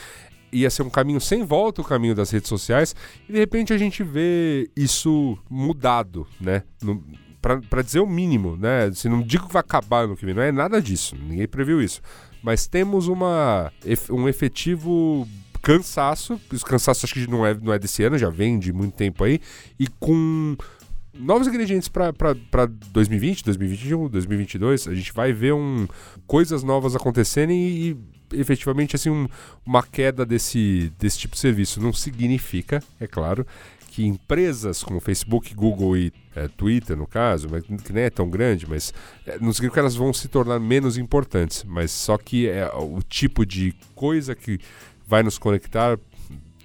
ia ser um caminho sem volta o caminho das redes sociais e de repente a gente vê isso mudado, né? No, pra dizer o mínimo, né? Se não digo que vai acabar no que vem, não é nada disso, ninguém previu isso. Mas temos uma, um efetivo cansaço, esse cansaço acho que não é, não é desse ano, já vem de muito tempo aí, e com novos ingredientes para 2020, 2021, 2022, a gente vai ver um, coisas novas acontecerem e, efetivamente assim um- uma queda desse, desse tipo de serviço. Não significa, é claro, que empresas como Facebook, Google e é, Twitter, no caso, que nem é tão grande, mas é, não significa que elas vão se tornar menos importantes, mas só que é, o tipo de coisa que vai nos conectar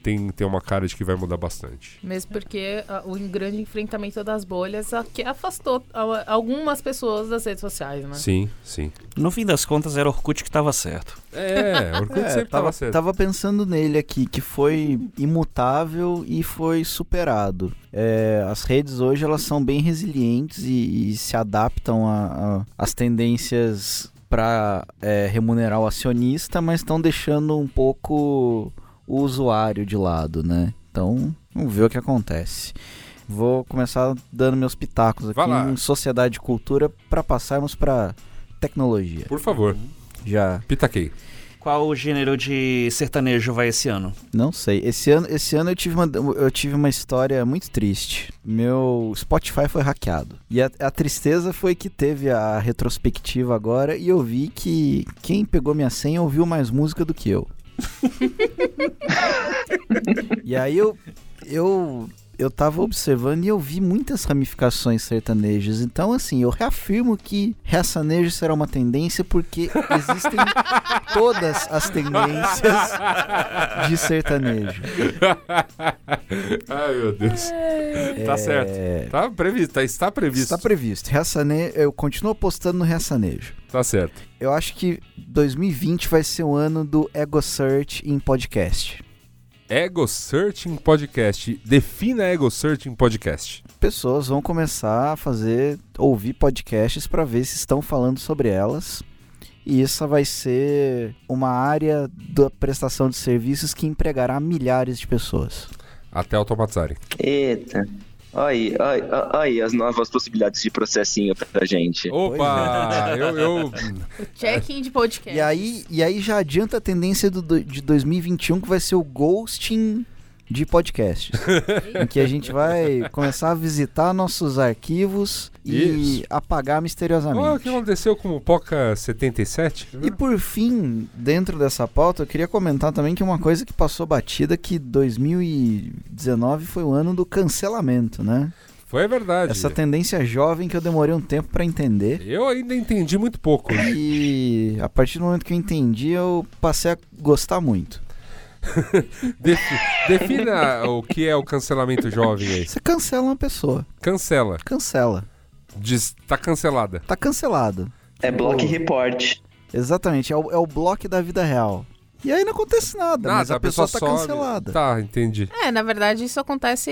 tem, tem uma cara de que vai mudar bastante. Mesmo porque ah, o grande enfrentamento das bolhas ah, que afastou ah, algumas pessoas das redes sociais, né? Sim, sim. No fim das contas, era Orkut que tava certo. É, o Orkut É, sempre tava, tava, certo. tava pensando nele aqui, que foi imutável e foi superado. É, as redes hoje elas são bem resilientes e, e se adaptam a- a- às tendências para remunerar o acionista, mas estão deixando um pouco o usuário de lado, né? Então, vamos ver o que acontece. Vou começar dando meus pitacos aqui em sociedade e cultura para passarmos para tecnologia. Por favor, Já pitaquei. Qual o gênero de sertanejo vai esse ano? Não sei. Esse ano, esse ano eu, tive uma, eu tive uma história muito triste. Meu Spotify foi hackeado. E a, a tristeza foi que teve a retrospectiva agora e eu vi que quem pegou minha senha ouviu mais música do que eu. e aí eu, eu, eu tava observando e eu vi muitas ramificações sertanejas. Então, assim, eu reafirmo que sertanejo será uma tendência porque existem todas as tendências de sertanejo. Ai, meu Deus. Tá certo. Tá previsto, tá- está previsto. Está previsto. Reaçane... Eu continuo apostando no reaçanejo. Tá certo. Eu acho que 2020 vai ser o ano do Ego Search em podcast. Ego Searching Podcast. Defina Ego Searching Podcast. Pessoas vão começar a fazer, ouvir podcasts para ver se estão falando sobre elas. E essa vai ser uma área da prestação de serviços que empregará milhares de pessoas. Até automatizarem. Eita. Aí, olha aí as novas possibilidades de processinho pra gente. Opa! eu, eu- O check-in de podcast. E aí, e aí já adianta a tendência do- de 2021 que vai ser o ghosting de podcasts. em que a gente vai começar a visitar nossos arquivos e Isso. apagar Oh, o misteriosamente. que aconteceu com o Poca 77? E por fim, dentro dessa pauta, eu queria comentar também que uma coisa que passou batida que 2019 foi o ano do cancelamento, né? Foi verdade. Essa tendência jovem que eu demorei um tempo pra entender. Eu ainda entendi muito pouco. E a partir do momento que eu entendi, eu passei a gostar muito. Defi- defina o que é o cancelamento jovem aí. Você cancela uma pessoa. Cancela. Cancela. Diz, tá cancelada. Tá cancelado. É block report. Exatamente. É o, é o bloco da vida real. E aí não acontece nada, mas a, pessoa, tá sobe. cancelada. Tá, entendi. É, na verdade, isso acontece,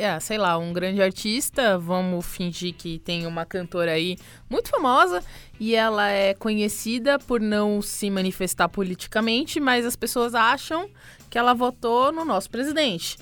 é, sei lá, um grande artista, vamos fingir que tem uma cantora aí muito famosa e ela é conhecida por não se manifestar politicamente, mas as pessoas acham que ela votou no nosso presidente.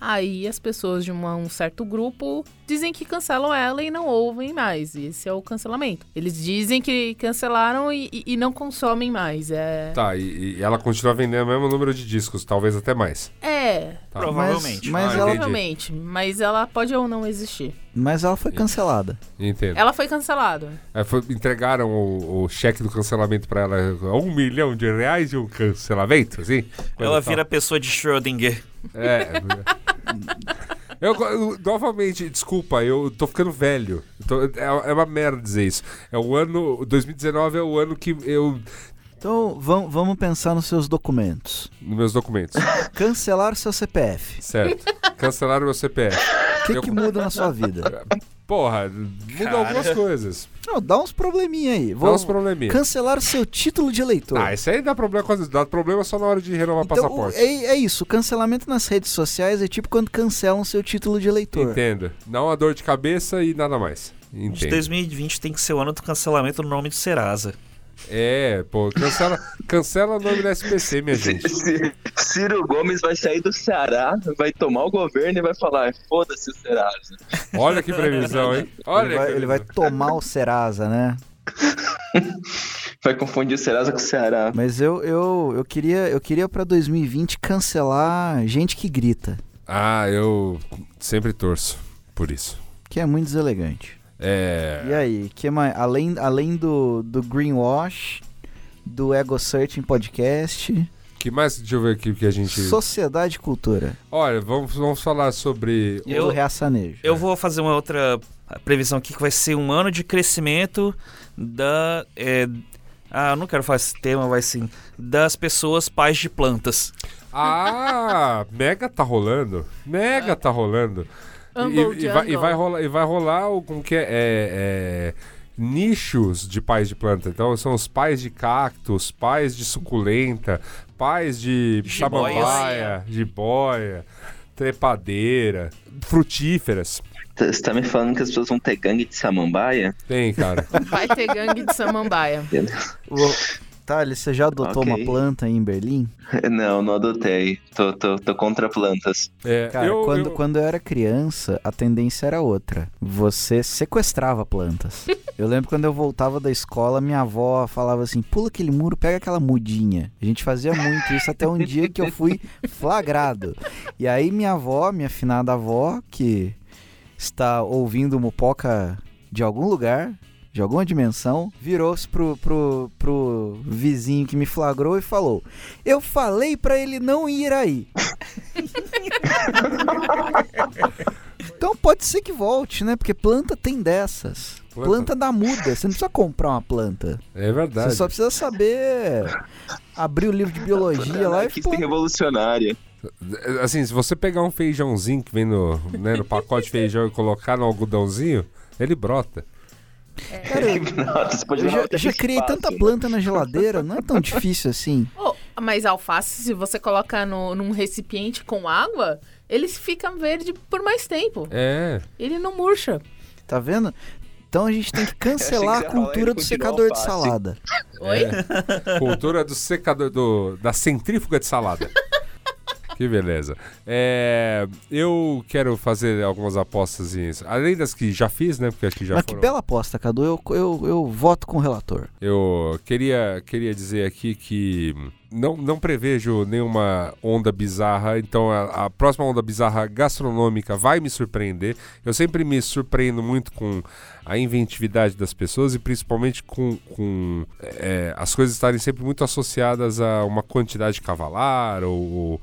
Aí as pessoas de uma- um certo grupo dizem que cancelam ela e não ouvem mais. Esse é o cancelamento. Eles dizem que cancelaram e, e- e não consomem mais. É. Tá, e, e ela continua vendendo o mesmo número de discos, talvez até mais. É, Tá. Provavelmente. Mas, mas Ah, ela, provavelmente. Mas ela pode ou não existir. mas ela foi cancelada. Entendo. Ela foi cancelada. É, foi- entregaram o, o cheque do cancelamento pra ela, um milhão de reais e um cancelamento, assim? Ela vira a pessoa de Schrödinger. É. Eu, eu- novamente, desculpa, eu tô ficando velho. Tô- é, é uma merda dizer isso. É o ano. 2019 é o ano que eu. Então vamos, vamos pensar nos seus documentos. Nos meus documentos. Cancelar seu CPF. Certo. Cancelaram meu CPF. O que, Eu- que muda na sua vida? Porra, muda algumas coisas. Não, dá uns probleminha aí. Dá Vou uns probleminha. cancelar o seu título de eleitor. Ah, isso aí dá problema, dá problema só na hora de renovar Então, passaporte. é, é isso, o cancelamento nas redes sociais é tipo quando cancelam seu título de eleitor. Entendo. Dá uma dor de cabeça e nada mais. De Entendo. 2020 tem que ser o ano do cancelamento no nome do Serasa. É, pô, cancela, cancela o nome da SPC, minha gente. Ciro Gomes vai sair do Ceará, vai tomar o governo e vai falar: foda-se o Serasa. Olha que previsão, hein? Olha Ele vai, ele vai tomar o Serasa, né? Vai confundir o Serasa com o Ceará. Mas eu, eu, eu queria, eu queria para 2020 cancelar gente que grita, Ah, eu sempre torço por isso. que é muito deselegante. É. E aí, que mais? Além, além do, do Greenwash, do Ego Searching Podcast, que mais? Deixa eu ver aqui o que a gente. Sociedade e Cultura, Olha, vamos, vamos falar sobre. Eu- do Reaçanejo. Eu vou fazer uma outra previsão aqui que vai ser um ano de crescimento da. é, ah, não quero falar esse tema, vai sim. Das pessoas pais de plantas. Ah, Mega tá rolando. Mega tá rolando. E, e vai, e vai rolar, e vai rolar o como que é, é, é, nichos de pais de planta. Então são os pais de cactos, pais de suculenta, pais de samambaia, jiboia, trepadeira, frutíferas. Você tá me falando que as pessoas vão ter gangue de samambaia? Tem, cara. Vai ter gangue de samambaia. Thales, você já adotou Ok. uma planta aí em Berlim? Não, não adotei. Tô, tô, tô contra plantas. É, Cara, eu, quando, eu- quando eu era criança, a tendência era outra. Você sequestrava plantas. eu lembro quando eu voltava da escola, minha avó falava assim: pula aquele muro, pega aquela mudinha. A gente fazia muito isso até um dia que eu fui flagrado. E aí minha avó, minha finada avó, que está ouvindo o Mupoca de algum lugar, de alguma dimensão, virou-se pro, pro, pro vizinho que me flagrou e falou: Eu falei pra ele não ir aí. Então pode ser que volte, né? Porque planta tem dessas. Planta- Planta, dá muda. Você não precisa comprar uma planta. É verdade. Você só precisa saber abrir o livro de biologia lá e Anarquista pô, revolucionária. Assim, se você pegar um feijãozinho que vem no, né, no pacote de feijão e colocar no algodãozinho, ele brota. Cara, eu, pode eu já, já criei espaço, tanta né? planta na geladeira, não é tão difícil assim. Ô, Mas alface, se você coloca no, num recipiente com água, ele fica verde por mais tempo. É. Ele não murcha. Tá vendo? Então a gente tem que cancelar que a cultura do secador de alface. salada. Oi? Cultura do secador do, da centrífuga de salada. Que beleza. É, eu quero fazer algumas apostas, além das que já fiz, né? Porque acho que já Mas que foram. bela aposta, Cadu. Eu, eu, eu voto com o relator. Eu queria, queria dizer aqui que não, não prevejo nenhuma onda bizarra, então a, a próxima onda bizarra gastronômica vai me surpreender. Eu sempre me surpreendo muito com a inventividade das pessoas e principalmente com, com é, as coisas estarem sempre muito associadas a uma quantidade cavalar ou, ou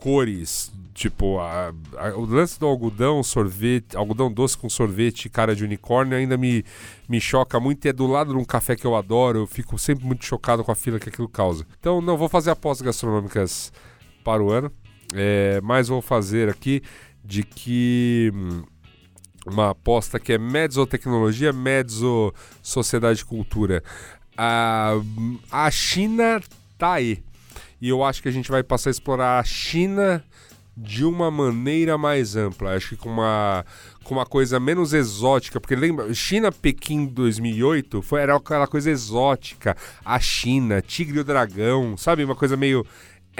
cores. Tipo, a- a- o lance do algodão, sorvete, algodão doce com sorvete, cara de unicórnio, ainda me, me choca muito. E é do lado de um café que eu adoro, eu fico sempre muito chocado com a fila que aquilo causa. Então, não vou fazer apostas gastronômicas para o ano, é, mas vou fazer aqui de que. hum, Uma aposta que é Medsotecnologia, Medzo Sociedade e Cultura. A, a China tá aí. E eu acho que a gente vai passar a explorar a China de uma maneira mais ampla. Acho que com uma, com uma coisa menos exótica. Porque lembra, China Pequim 2008 foi, era aquela coisa exótica. A China, Tigre e o Dragão, sabe? Uma coisa meio.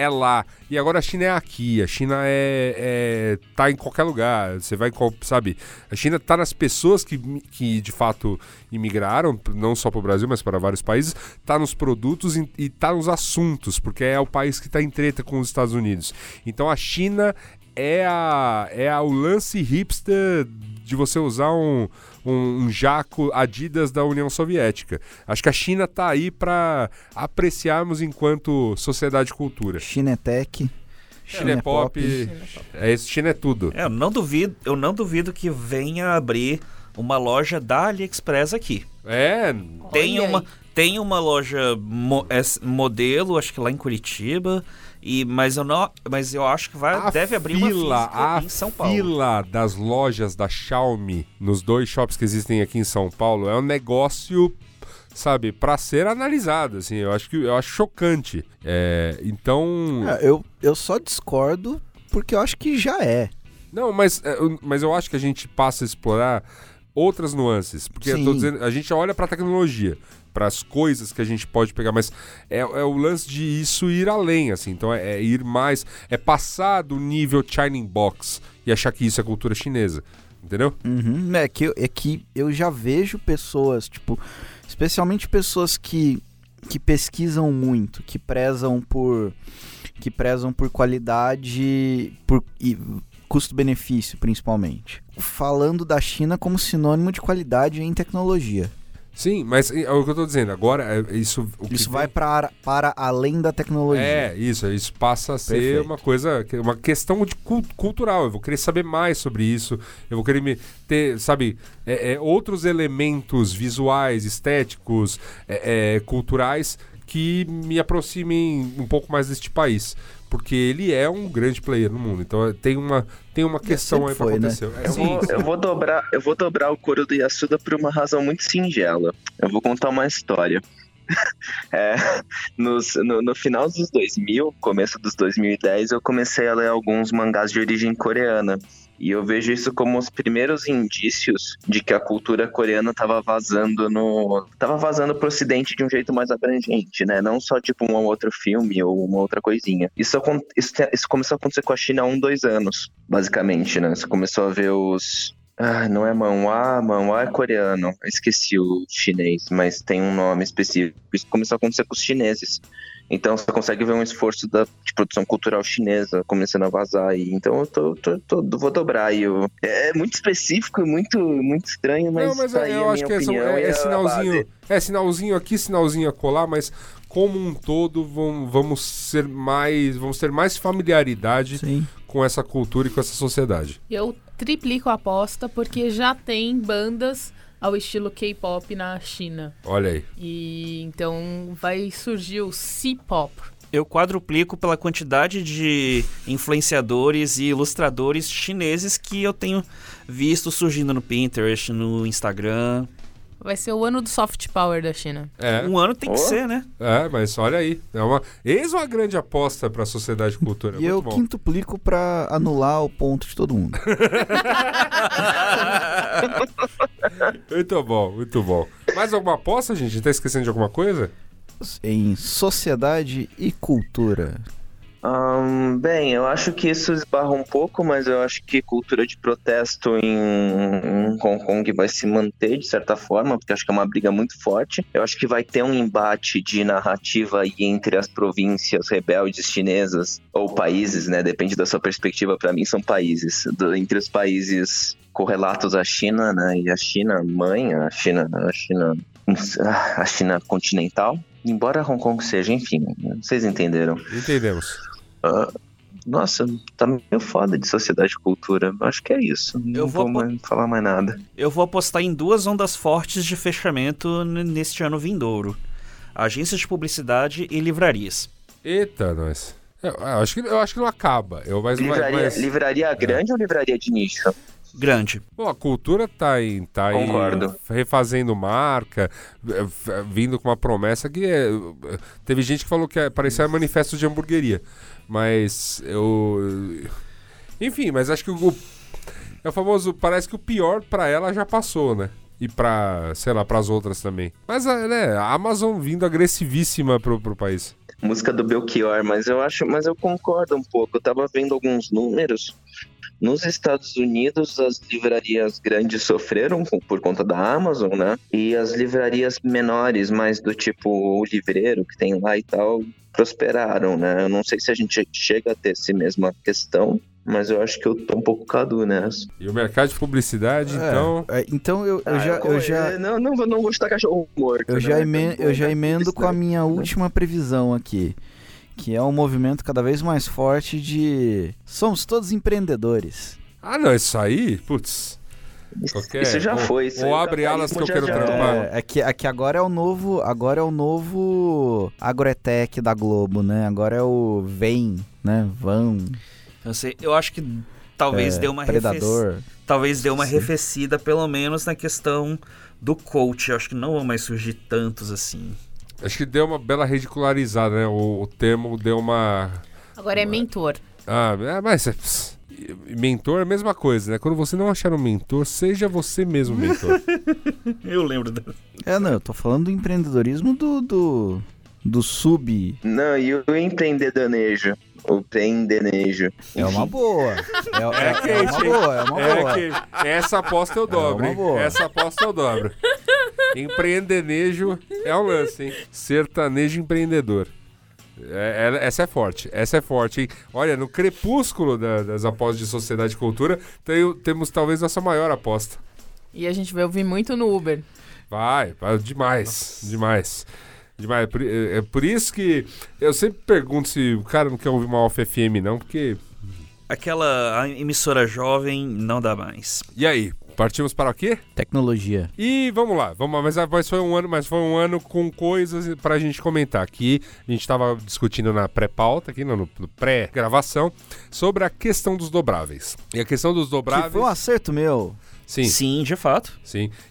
É lá. E agora a China é aqui. A China é, é tá em qualquer lugar. Você vai, sabe? A China tá nas pessoas que, que de fato imigraram, não só para o Brasil, mas para vários países. Tá nos produtos e, e tá nos assuntos, porque é o país que tá em treta com os Estados Unidos. Então a China é, a, é a, o lance hipster de você usar um, um, um jaco Adidas da União Soviética. Acho que a China tá aí para apreciarmos enquanto sociedade e cultura. Chinetec. China é pop, é isso, China é tudo. É, eu não duvido, eu não duvido que venha abrir uma loja da AliExpress aqui. É, Tem Olha uma, aí. tem uma loja mo- es- modelo, acho que lá em Curitiba, e mas eu não, mas eu acho que vai a deve abrir fila, uma física a em São Paulo. fila das lojas da Xiaomi nos dois shops que existem aqui em São Paulo é um negócio, sabe, para ser analisado, assim, eu acho que eu acho chocante. É, então, É, eu, eu só discordo porque eu acho que já é. não, mas é, eu- mas eu acho que a gente passa a explorar outras nuances, porque eu tô dizendo, a gente olha para tecnologia, para as coisas que a gente pode pegar, mas é, é o lance de isso ir além, assim. Então é, é ir mais, é passar do nível Shining Box e achar que isso é cultura chinesa, entendeu? Uhum, é, que, é que eu já vejo pessoas, tipo, especialmente pessoas que, que pesquisam muito, que prezam por que prezam por qualidade por, e custo-benefício, principalmente. Falando da China como sinônimo de qualidade em tecnologia. Sim, mas é o que eu tô dizendo. Agora, é, isso. Isso vai para, para além da tecnologia. É, isso, isso passa a ser Perfeito. uma coisa, uma questão de cul- cultural. Eu vou querer saber mais sobre isso. Eu vou querer me ter, sabe, é, é, outros elementos visuais, estéticos, é, é, culturais que me aproximem um pouco mais deste país. Porque ele é um grande player no mundo. Então é, tem uma, tem uma questão aí pra foi, né? acontecer. É, Eu vou, eu vou dobrar, eu vou dobrar o couro do Yasuda por uma razão muito singela. Eu vou contar uma história. É, nos- no, no final dos 2000, começo dos 2010, eu comecei a ler alguns mangás de origem coreana. E eu vejo isso como os primeiros indícios de que a cultura coreana estava vazando no. tava vazando pro ocidente de um jeito mais abrangente, né? Não só tipo um ou outro filme ou uma outra coisinha. Isso, isso, isso começou a acontecer com a China há um, dois anos, basicamente, né? Você começou a ver os. Ah, não é manhwa, manhwa é coreano. Esqueci o chinês, mas tem um nome específico. Isso começou a acontecer com os chineses. Então você consegue ver um esforço da de produção cultural chinesa começando a vazar aí. Então eu tô, tô- tô- vou dobrar aí. o- É muito específico e muito, muito estranho, mas, Não, mas tá aí eu a acho que é, é- é sinalzinho. É sinalzinho aqui, sinalzinho acolá, mas como um todo vamos, vamos ser mais. Vamos ter mais familiaridade Sim. com essa cultura e com essa sociedade. Eu triplico a aposta porque já tem bandas ao estilo K-pop na China. Olha aí. E então vai surgir o C-pop. Eu quadruplico pela quantidade de influenciadores e ilustradores chineses que eu tenho visto surgindo no Pinterest, no Instagram. Vai ser o ano do soft power da China. É, Um ano tem que Oh. ser, né? é, mas olha aí. É uma, eis uma grande aposta pra sociedade e cultura. E eu bom. quintuplico pra anular o ponto de todo mundo. Muito bom, muito bom. Mais alguma aposta, gente? Tá esquecendo de alguma coisa? em sociedade e cultura. Ahn, bem, eu acho que isso esbarra um pouco, mas eu acho que cultura de protesto em, em Hong Kong vai se manter de certa forma, porque acho que é uma briga muito forte. Eu acho que vai ter um embate de narrativa aí entre as províncias rebeldes chinesas ou países, né? Depende da sua perspectiva. Para mim, são países. Do- entre os países correlatos à China, né? E a China mãe, a China, a China, a China continental. Embora Hong Kong seja, enfim, vocês entenderam. Entendemos. Ah, nossa, tá meio foda de sociedade e cultura. Acho que é isso. Eu Não vou vou, mais falar mais nada. Eu vou apostar em duas ondas fortes de fechamento neste ano vindouro: agências de publicidade e livrarias. Eita, nós. Eu, eu acho que, eu acho que não acaba. Eu, mas, Livraria, mas, livraria grande ou livraria de nicho? Grande. Bom, a cultura tá em, tá aí Concordo. refazendo marca, vindo com uma promessa que é, teve gente que falou que é- parecia manifesto de hamburgueria, mas eu enfim, mas acho que o é o famoso, parece que o pior pra ela já passou, né? E pra, sei lá, pras outras também. Mas, ah, né, a Amazon vindo agressivíssima pro, pro país. Música do Belchior, mas eu acho, mas eu concordo um pouco. Eu tava vendo alguns números. Nos Estados Unidos, as livrarias grandes sofreram com- por conta da Amazon, né? E as livrarias menores, mais do tipo o livreiro que tem lá e tal, prosperaram, né? Eu não sei se a gente chega a ter essa mesma questão, mas eu acho que eu tô um pouco cadu nessa. E o mercado de publicidade, então... É, então eu, eu Ah, já, eu já, Não, não, vou- não vou estar cachorro morto. eu já, né? emen- Então, eu já emendo com a minha última previsão aqui. Que é um movimento cada vez mais forte de. Somos todos empreendedores. Ah, não, isso aí, putz... Isso, Qualquer- isso já ou- foi. Isso ou abre alas que eu quero trampar. É, é que, é que agora é o novo. Agora é o novo Agrotech da Globo, né? Agora é o Vem, né? Van, Eu, sei, eu acho que talvez dê uma arrefec- Predador. talvez dê uma Sim. arrefecida, pelo menos na questão do coach. Eu acho que não vão mais surgir tantos assim. Acho que deu uma bela ridicularizada, né? O, o termo deu uma. Agora é mentor. Ah, é, mas. é, pss, mentor é a mesma coisa, né? Quando você não achar um mentor, seja você mesmo mentor. Eu lembro dela. É, não, eu tô falando do empreendedorismo do. do, do sub. Não, e o empreendedonejo. O empreendedonejo. É uma boa. É, é- é quente, uma boa, é uma É boa. que essa aposta eu dobro, uma hein? boa. Essa aposta eu dobro. Empreendenejo é um lance, hein? Sertanejo empreendedor. É- é- essa é forte, essa é forte, hein? Olha, no crepúsculo da- das apostas de sociedade e cultura, tem- temos talvez nossa maior aposta. E a gente vai ouvir muito no Uber. Vai, vai demais, demais. Demais. Por, é, é por isso que eu sempre pergunto se o cara não quer ouvir uma Alfa FM, não, porque. Aquela emissora jovem não dá mais. E aí? Partimos para o quê? Tecnologia. E vamos lá, vamos lá. Mas, ah, mas foi um ano, mas foi um ano com coisas pra gente comentar. Aqui a gente tava discutindo na pré-pauta, aqui no, no pré-gravação, sobre a questão dos dobráveis. E a questão dos Que dobráveis. foi um acerto meu. Sim, sim, Sim, de fato.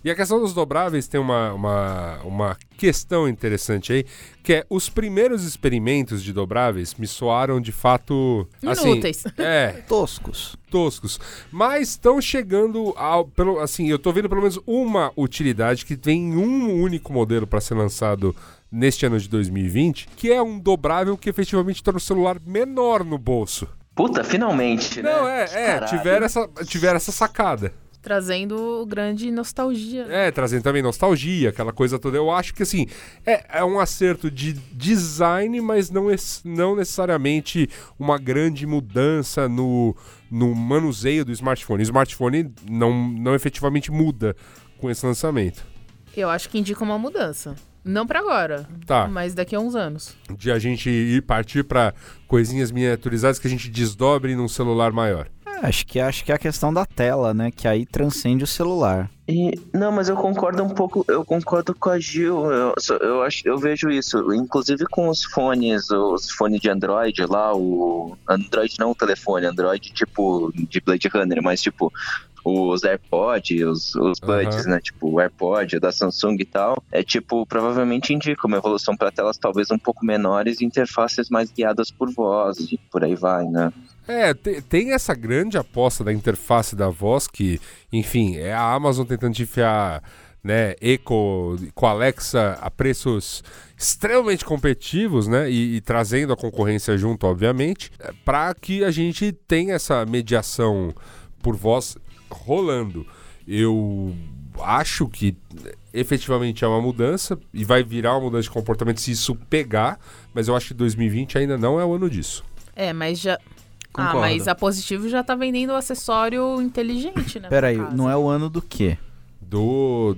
E a questão dos dobráveis tem uma, uma, uma questão interessante aí, que é os primeiros experimentos de dobráveis me soaram de fato. Assim, Inúteis. é, Toscos. toscos. Mas estão chegando ao. Pelo, assim, eu tô vendo pelo menos uma utilidade que tem um único modelo para ser lançado neste ano de 2020, que é um dobrável que efetivamente torna o celular menor no bolso. Puta, finalmente, né? Não, é, é, Caralho. tiveram essa, tiveram essa sacada. Trazendo grande nostalgia. É, trazendo também nostalgia, aquela coisa toda. Eu acho que, assim, é, é um acerto de design, mas não, es- não necessariamente uma grande mudança no, no manuseio do smartphone. O smartphone não, não efetivamente muda com esse lançamento. Eu acho que indica uma mudança. Não pra agora, Tá, mas daqui a uns anos. de a gente ir partir para coisinhas miniaturizadas que a gente desdobre num celular maior. É, acho que acho que é a questão da tela, né? Que aí transcende o celular. E, não, mas eu concordo um pouco, eu concordo com a Gil, eu, eu, acho, eu vejo isso, inclusive com os fones, os fones de Android lá, o Android não o telefone, Android tipo de Blade Runner, mas tipo os AirPods, os, os Buds, Aham. né? Tipo, o AirPod, o da Samsung e tal. É tipo, provavelmente indica uma evolução para telas talvez um pouco menores e interfaces mais guiadas por voz e por aí vai, né? É, te- tem essa grande aposta da interface da voz que, enfim, é a Amazon tentando te enfiar, né, Echo com Alexa a preços extremamente competitivos, né, e, e trazendo a concorrência junto, obviamente, para que a gente tenha essa mediação por voz rolando. Eu acho que efetivamente é uma mudança e vai virar uma mudança de comportamento se isso pegar, mas eu acho que 2020 ainda não é o ano disso. É, mas já. Ah, Concordo. mas a Positivo já tá vendendo o acessório inteligente, né? Peraí, não é o ano do quê? do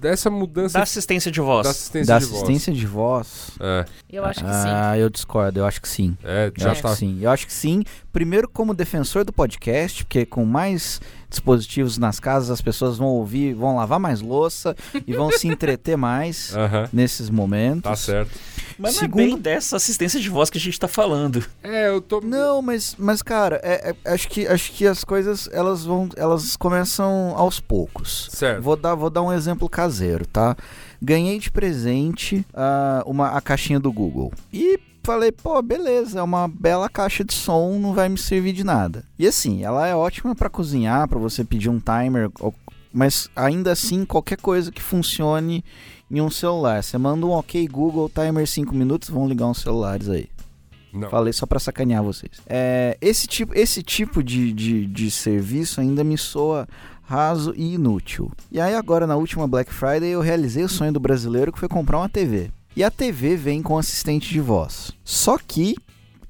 dessa mudança Da assistência de voz. da assistência Da de assistência de voz? voz. É, Eu acho que sim. Ah, eu discordo, eu acho que sim. é, Eu já acho tá. que sim. Eu acho que sim. Primeiro, como defensor do podcast, porque com mais dispositivos nas casas, as pessoas vão ouvir, vão lavar mais louça e vão se entreter mais Aham, nesses momentos. tá certo. Mas não Segundo- é bem dessa assistência de voz que a gente tá falando. É, eu tô. Não, mas, mas cara, é- é- acho, que, acho que as coisas elas vão, elas começam aos poucos. Certo. Vou dar, vou dar um exemplo caseiro, tá? Ganhei de presente ah, uma, a caixinha do Google. E falei, pô, beleza, é uma bela caixa de som, não vai me servir de nada. E assim, ela é ótima pra cozinhar, pra você pedir um timer, mas ainda assim, qualquer coisa que funcione em um celular. Você manda um OK Google, timer 5 minutos, vão ligar uns celulares aí. Não. Falei só pra sacanear vocês. É, esse tipo, esse tipo de, de, de serviço ainda me soa raso e inútil. E aí agora na última Black Friday eu realizei o sonho do brasileiro que foi comprar uma TV. E a TV vem com assistente de voz. Só que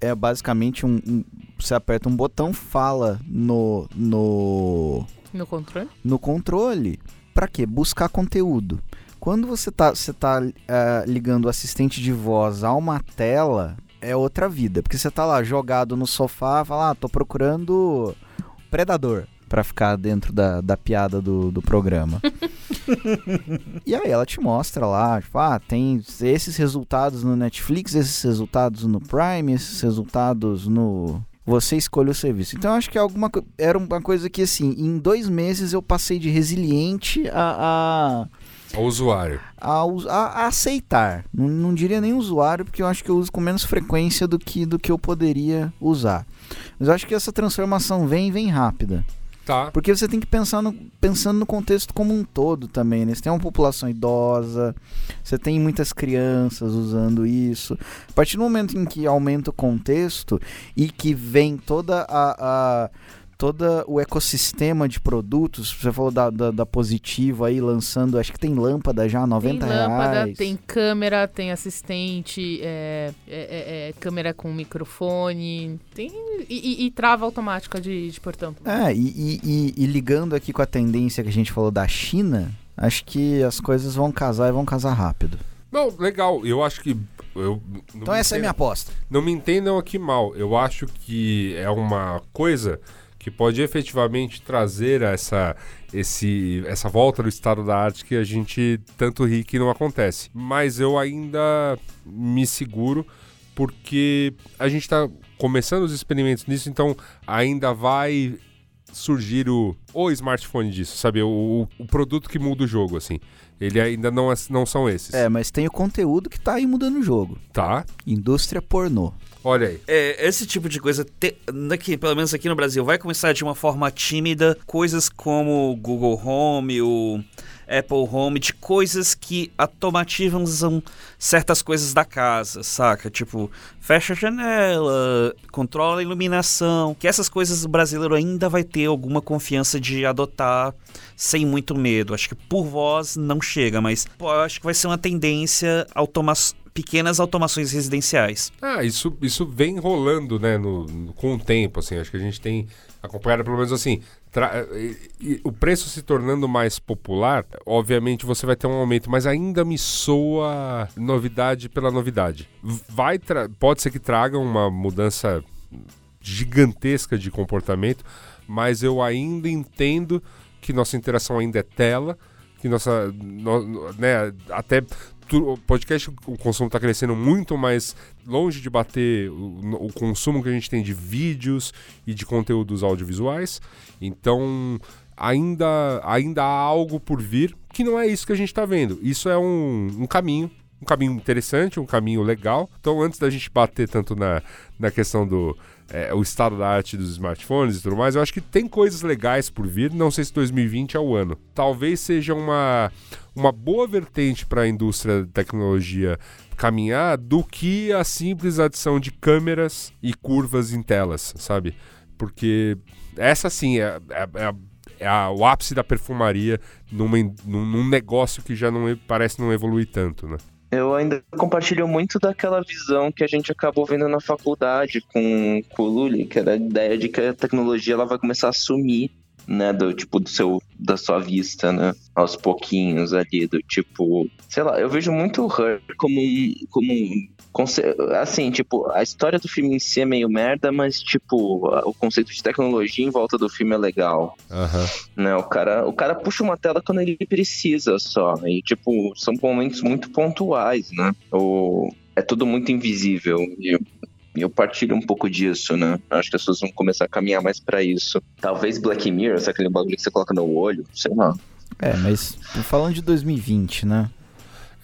é basicamente um, um- você aperta um botão, fala no no No controle? no controle. Pra quê? Buscar conteúdo. Quando você tá, você tá ah, ligando o assistente de voz a uma tela, é outra vida. Porque você tá lá jogado no sofá, fala, ah, tô procurando Predador. Pra ficar dentro da, da piada do, do programa. e aí ela te mostra lá, tipo, ah, tem esses resultados no Netflix, esses resultados no Prime, esses resultados no. Você escolhe o serviço. Então eu acho que é alguma era uma coisa que assim, em dois meses eu passei de resiliente a, O usuário. a, a, a- a aceitar. Não, não diria nem usuário, porque eu acho que eu uso com menos frequência do que, do que eu poderia usar. Mas eu acho que essa transformação vem vem rápida. Tá. Porque você tem que pensar no, pensando no contexto como um todo também, né? Você tem uma população idosa, você tem muitas crianças usando isso. A partir do momento em que aumenta o contexto e que vem toda a... a todo o ecossistema de produtos, você falou da, da, da Positivo aí lançando, acho que tem lâmpada já, 90 tem lâmpada, reais. tem câmera, tem assistente, é, é- é- é câmera com microfone, tem e, e- e trava automática de, de portão. É, e, e- e- e ligando aqui com a tendência que a gente falou da China, acho que as coisas vão casar e vão casar rápido. Não, legal. Eu acho que. Eu, Então essa é a entenda- minha aposta. Não me entendam aqui mal. Eu acho que é uma coisa que pode efetivamente trazer essa, esse, essa volta do estado da arte que a gente tanto ri que não acontece. Mas eu ainda me seguro porque a gente está começando os experimentos nisso, então ainda vai surgir o, o smartphone disso, sabe? O, o, produto que muda o jogo, assim. Ele ainda não, é- não são esses. É, mas tem o conteúdo que tá aí mudando o jogo. Tá? Indústria pornô. Olha aí. É, esse tipo de coisa, te- pelo menos aqui no Brasil, vai começar de uma forma tímida. Coisas como o Google Home, o Apple Home, de coisas que automatizam certas coisas da casa, saca? Tipo, fecha a janela, controla a iluminação. Que essas coisas o brasileiro ainda vai ter alguma confiança de adotar sem muito medo. Acho que por voz não chega, mas pô, acho que vai ser uma tendência automa pequenas automações residenciais. Ah, isso, isso vem rolando, né, no, no- com o tempo, assim, acho que a gente tem acompanhado, pelo menos assim, tra- o preço se tornando mais popular, obviamente você vai ter um aumento, mas ainda me soa novidade pela novidade. Vai tra- pode ser que traga uma mudança gigantesca de comportamento, mas eu ainda entendo que nossa interação ainda é tela, que nossa, no- né, até o podcast, o consumo está crescendo muito, mas longe de bater o, o consumo que a gente tem de vídeos e de conteúdos audiovisuais. Então, ainda, ainda há algo por vir que não é isso que a gente está vendo. Isso é um, um caminho um caminho interessante, um caminho legal. Então, antes da gente bater tanto na, na questão do é, o estado da arte dos smartphones e tudo mais, eu acho que tem coisas legais por vir. Não sei se 2020 é o ano. Talvez seja uma, uma boa vertente para a indústria de tecnologia caminhar do que a simples adição de câmeras e curvas em telas, sabe? Porque essa sim é, é, é, é a, o ápice da perfumaria numa, num, num negócio que já não parece não evoluir tanto, né? Eu ainda compartilho muito daquela visão que a gente acabou vendo na faculdade com, com o Lully, que era a ideia de que a tecnologia ela vai começar a sumir né, do tipo do seu da sua vista, né, aos pouquinhos ali do tipo, sei lá, eu vejo muito o Her como um como um assim, tipo, a história do filme em si é meio merda, mas tipo, o conceito de tecnologia em volta do filme é legal. Uhum. Né, o cara, o cara puxa uma tela quando ele precisa só, e tipo, são momentos muito pontuais, né? O é tudo muito invisível. E e eu partilho um pouco disso, né? Acho que as pessoas vão começar a caminhar mais para isso. Talvez Black Mirror, aquele bagulho que você coloca no olho, sei lá. É, mas falando de 2020, né?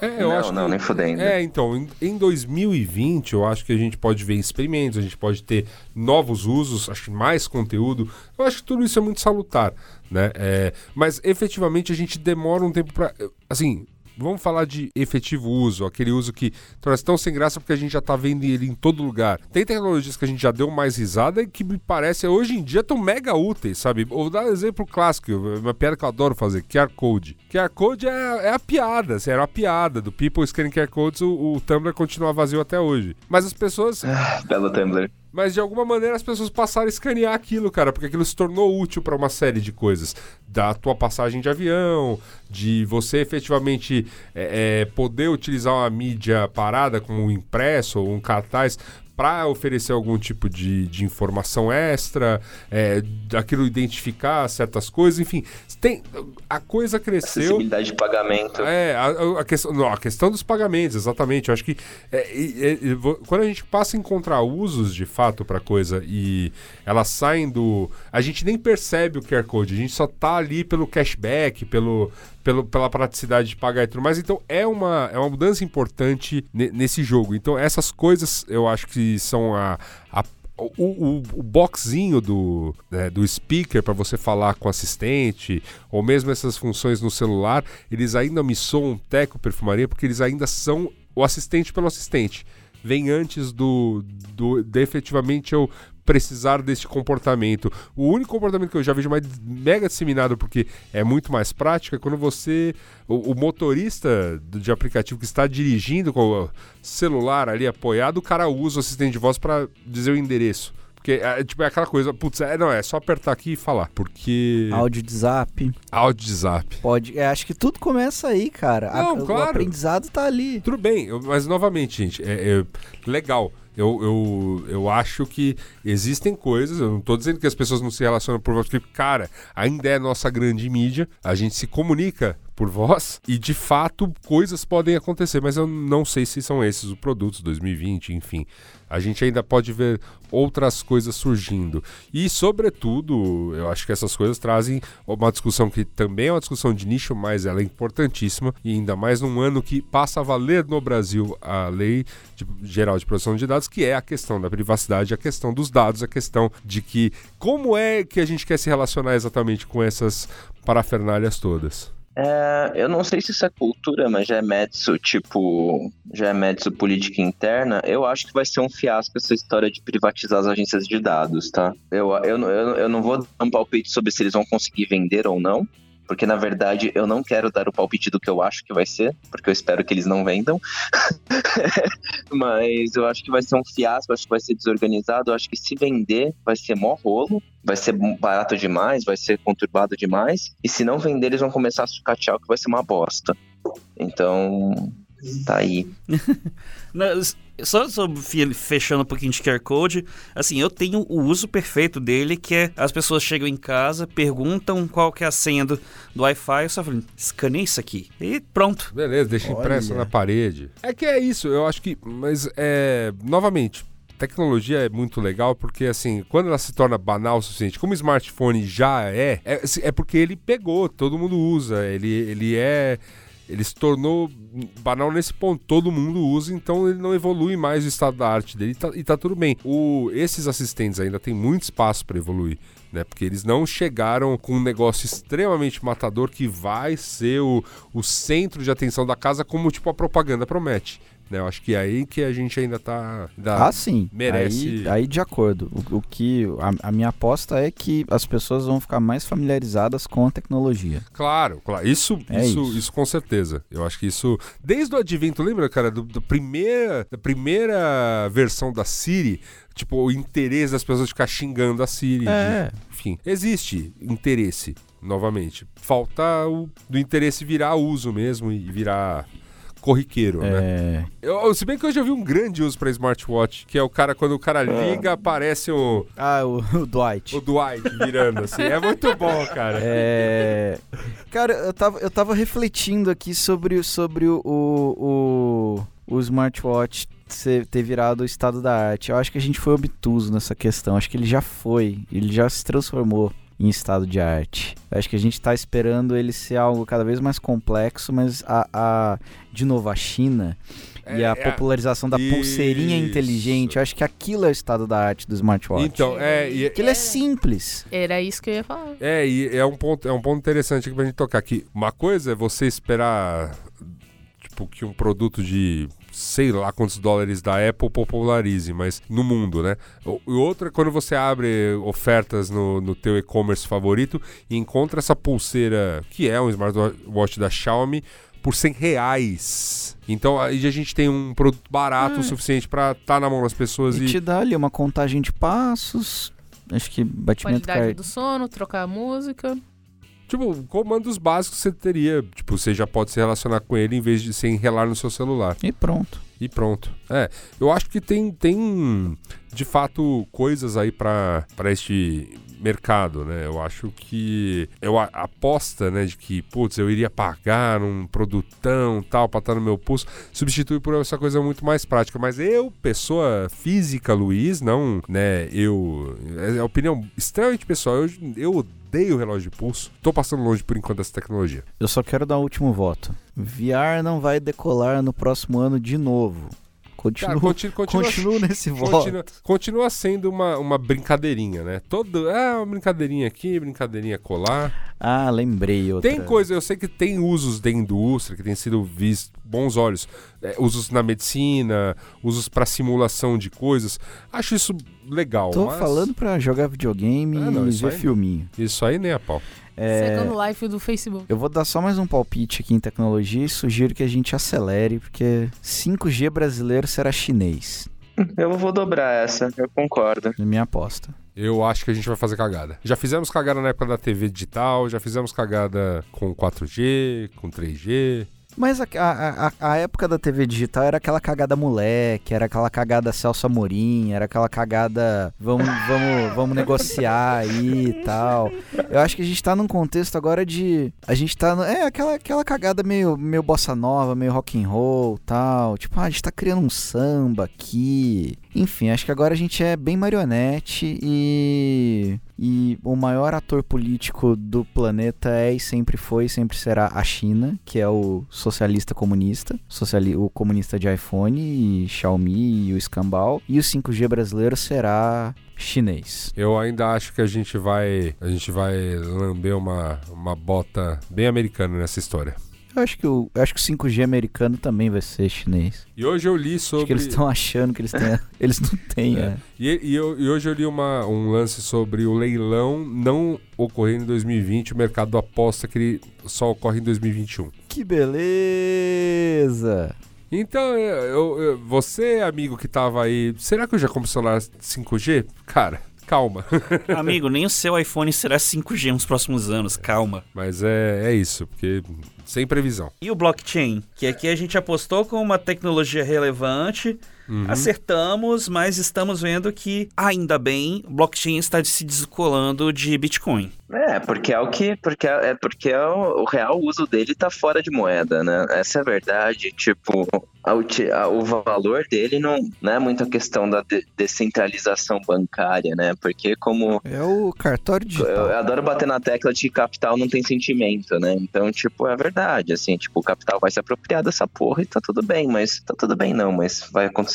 É, eu não, acho não, que, nem fudendo. É, então, em, em 2020, eu acho que a gente pode ver experimentos, a gente pode ter novos usos, acho que mais conteúdo. Eu acho que tudo isso é muito salutar, né? É, mas efetivamente a gente demora um tempo para, assim, vamos falar de efetivo uso, aquele uso que torna tão sem graça porque a gente já está vendo ele em todo lugar. Tem tecnologias que a gente já deu mais risada e que me parece hoje em dia tão mega úteis, sabe? Vou dar um exemplo clássico, uma piada que eu adoro fazer, QR Code. QR Code é, é a piada, assim, era a piada do People Scanning QR Codes, o, o Tumblr continua vazio até hoje. Mas as pessoas... Ah, belo Tumblr mas de alguma maneira as pessoas passaram a escanear aquilo, cara, porque aquilo se tornou útil para uma série de coisas. Da tua passagem de avião, de você efetivamente é, é, poder utilizar uma mídia parada, como um impresso ou um cartaz, para oferecer algum tipo de, de informação extra, é, daquilo identificar certas coisas, enfim, tem, a coisa cresceu. Acessibilidade de pagamento. É, a, a, questão, não, a questão dos pagamentos, exatamente. Eu acho que é, é, quando a gente passa a encontrar usos de fato para coisa e elas saem do. A gente nem percebe o QR Code, a gente só tá ali pelo cashback, pelo, pelo, pela praticidade de pagar e tudo mais. Então é uma, é uma mudança importante nesse jogo. Então essas coisas eu acho que são a, a o, o, o, boxinho do, né, do speaker para você falar com o assistente, ou mesmo essas funções no celular, eles ainda me soam teco perfumaria porque eles ainda são o assistente pelo assistente. Vem antes do, do de efetivamente eu precisar desse comportamento. O único comportamento que eu já vejo mais mega disseminado, porque é muito mais prático, é quando você, o, o motorista de aplicativo que está dirigindo com o celular ali apoiado, o cara usa o assistente de voz para dizer o endereço. Porque é, tipo, é aquela coisa, putz, é, não, é só apertar aqui e falar. Porque. Áudio de zap. Áudio de zap. Pode. É, acho que tudo começa aí, cara. Não, A, claro. O aprendizado tá ali. Tudo bem, eu, mas novamente, gente, é, é legal. Eu, eu, eu acho que existem coisas, eu não estou dizendo que as pessoas não se relacionam por porque, cara, ainda é nossa grande mídia, a gente se comunica por voz e de fato coisas podem acontecer, mas eu não sei se são esses os produtos 2020, enfim. A gente ainda pode ver outras coisas surgindo. E, sobretudo, eu acho que essas coisas trazem uma discussão que também é uma discussão de nicho, mas ela é importantíssima. E ainda mais num ano que passa a valer no Brasil a Lei de, Geral de Proteção de Dados, que é a questão da privacidade, a questão dos dados, a questão de que como é que a gente quer se relacionar exatamente com essas parafernálias todas. É, eu não sei se isso é cultura, mas já é Metsu, tipo, já é Metsu política interna. Eu acho que vai ser um fiasco essa história de privatizar as agências de dados, tá? Eu, eu, eu, eu não vou dar um palpite sobre se eles vão conseguir vender ou não, porque na verdade eu não quero dar o palpite do que eu acho que vai ser, porque eu espero que eles não vendam. Mas eu acho que vai ser um fiasco, acho que vai ser desorganizado, eu acho que se vender vai ser mó rolo, vai ser barato demais, vai ser conturbado demais, e se não vender eles vão começar a sucatear que vai ser uma bosta. Então, tá aí. Só sobre fechando um pouquinho de QR Code, assim, eu tenho o uso perfeito dele, que é as pessoas chegam em casa, perguntam qual que é a senha do, do Wi-Fi, eu só falo, escaneia isso aqui. E pronto. Beleza, deixa impresso Olha. na parede. É que é isso, eu acho que. Mas é. Novamente. tecnologia é muito legal porque, assim, quando ela se torna banal o suficiente, como o smartphone já é, é, é porque ele pegou, todo mundo usa, ele, ele é. Ele se tornou banal nesse ponto, todo mundo usa, então ele não evolui mais o estado da arte dele e tá, e tá tudo bem. O, esses assistentes ainda tem muito espaço para evoluir. Né, porque eles não chegaram com um negócio extremamente matador que vai ser o, o centro de atenção da casa, como tipo a propaganda promete. Né? Eu acho que é aí que a gente ainda tá. Ainda Ah, sim. merece- Aí, aí de acordo. O, o que a, a minha aposta é que as pessoas vão ficar mais familiarizadas com a tecnologia. Claro, claro. Isso, É isso, isso. isso com certeza. Eu acho que isso. Desde o advento, lembra, cara, do, do primeira, da primeira versão da Siri, tipo, o interesse das pessoas de ficar xingando a Siri. É. de- enfim, existe interesse, novamente. Falta o do interesse virar uso mesmo e virar corriqueiro, né? É, Eu, se bem que hoje eu vi um grande uso pra smartwatch, que é o cara, quando o cara liga, aparece o, Ah, o, o Dwight. o Dwight virando, assim. É muito bom, cara. É... Cara, eu tava, eu tava refletindo aqui sobre, o- sobre o, o, o, o smartwatch ser- ter virado o estado da arte. Eu acho que a gente foi obtuso nessa questão. Acho que ele já foi, ele já se transformou em estado de arte. Eu acho que a gente tá esperando ele ser algo cada vez mais complexo, mas a, a de novo, a China e É, a é, popularização da pulseirinha isso. inteligente, eu acho que aquilo é o estado da arte do smartwatch. Então, é, e, que ele é simples. Era isso que eu ia falar. É, e é um ponto, é um ponto interessante aqui pra gente tocar aqui. Uma coisa é você esperar, tipo, que um produto de sei lá quantos dólares da Apple popularize, mas no mundo, né? O, e outra é quando você abre ofertas no, no teu e-commerce favorito e encontra essa pulseira, que é um smartwatch da Xiaomi, por 100 reais. Então aí a gente tem um produto barato o suficiente pra estar na mão das pessoas E e... te dá ali uma contagem de passos. Acho que batimento Qualidade cardíaco. do sono, trocar a música. Tipo, comandos básicos você teria. Tipo, você já pode se relacionar com ele em vez de se enrelar no seu celular. E pronto. E pronto. É, eu acho que tem, tem de fato, coisas aí pra este mercado, né? Eu acho que. Eu a- aposta, né, de que, putz, eu iria pagar um produtão tal pra estar no meu pulso, substitui por essa coisa muito mais prática. Mas eu, pessoa física, Luiz, não, né, eu. É a opinião extremamente pessoal. Eu, eu odeio relógio de pulso. Tô passando longe por enquanto dessa tecnologia. Eu só quero dar o último voto. VR não vai decolar no próximo ano de novo. Cara, Continuo, continua, continuo nesse voto. Continua, continua sendo uma, uma brincadeirinha, né? Todo, ah, uma brincadeirinha aqui, brincadeirinha colar. Ah, lembrei outra. Tem coisa, eu sei que tem usos da indústria que tem sido vistos bons olhos. É, usos na medicina, usos pra simulação de coisas. Acho isso legal. Tô mas falando pra jogar videogame Ah, não, e ver aí- filminho. Isso aí nem a pau. É, Second Life do Facebook. eu vou dar só mais um palpite aqui em tecnologia e sugiro que a gente acelere, porque 5G brasileiro será chinês. Eu vou dobrar essa, eu concordo. É minha aposta. Eu acho que a gente vai fazer cagada. Já fizemos cagada na época da TV digital, já fizemos cagada com 4G, com 3G. Mas a, a, a- época da TV digital era aquela cagada moleque, era aquela cagada Celso Amorim, era aquela cagada vamos, vamos, vamos negociar aí e tal. Eu acho que a gente tá num contexto agora de. A gente tá. no- é aquela, aquela cagada meio, meio bossa nova, meio rock and roll tal. Tipo, ah, a gente tá criando um samba aqui. Enfim, acho que agora a gente é bem marionete e. E o maior ator político do planeta é e sempre foi e sempre será a China, que é o socialista comunista, sociali o comunista de iPhone e Xiaomi e o escambau. E o 5G brasileiro será chinês. Eu ainda acho que a gente vai, a gente vai lamber uma, uma bota bem americana nessa história. Eu acho que o, eu acho que o 5G americano também vai ser chinês. E hoje eu li sobre Acho que eles estão achando que eles têm. eles não têm, É. é. E, e eu- e hoje eu li uma- um lance sobre o leilão não ocorrer em 2020, o mercado aposta que ele só ocorre em 2021. Que beleza! Então, eu- eu- você, amigo que tava aí, será que eu já compro celular 5G? Cara, calma. Amigo, nem o seu iPhone será 5G nos próximos anos, calma. Mas é, é isso, porque sem previsão. E o blockchain, que aqui a gente apostou com uma tecnologia relevante, Uhum. acertamos, mas estamos vendo que, ainda bem, o blockchain está se descolando de Bitcoin. É, porque é o que. Porque é é porque é o, o real uso dele tá fora de moeda, né? Essa é a verdade. Tipo, a a- o valor dele não, não é muito a questão da de- descentralização bancária, né? Porque como. É o cartório Eu, digital. eu adoro bater na tecla de que capital não tem sentimento, né? Então, tipo, é verdade, assim, tipo, o capital vai se apropriar dessa porra e tá tudo bem, mas tá tudo bem não, mas vai acontecer.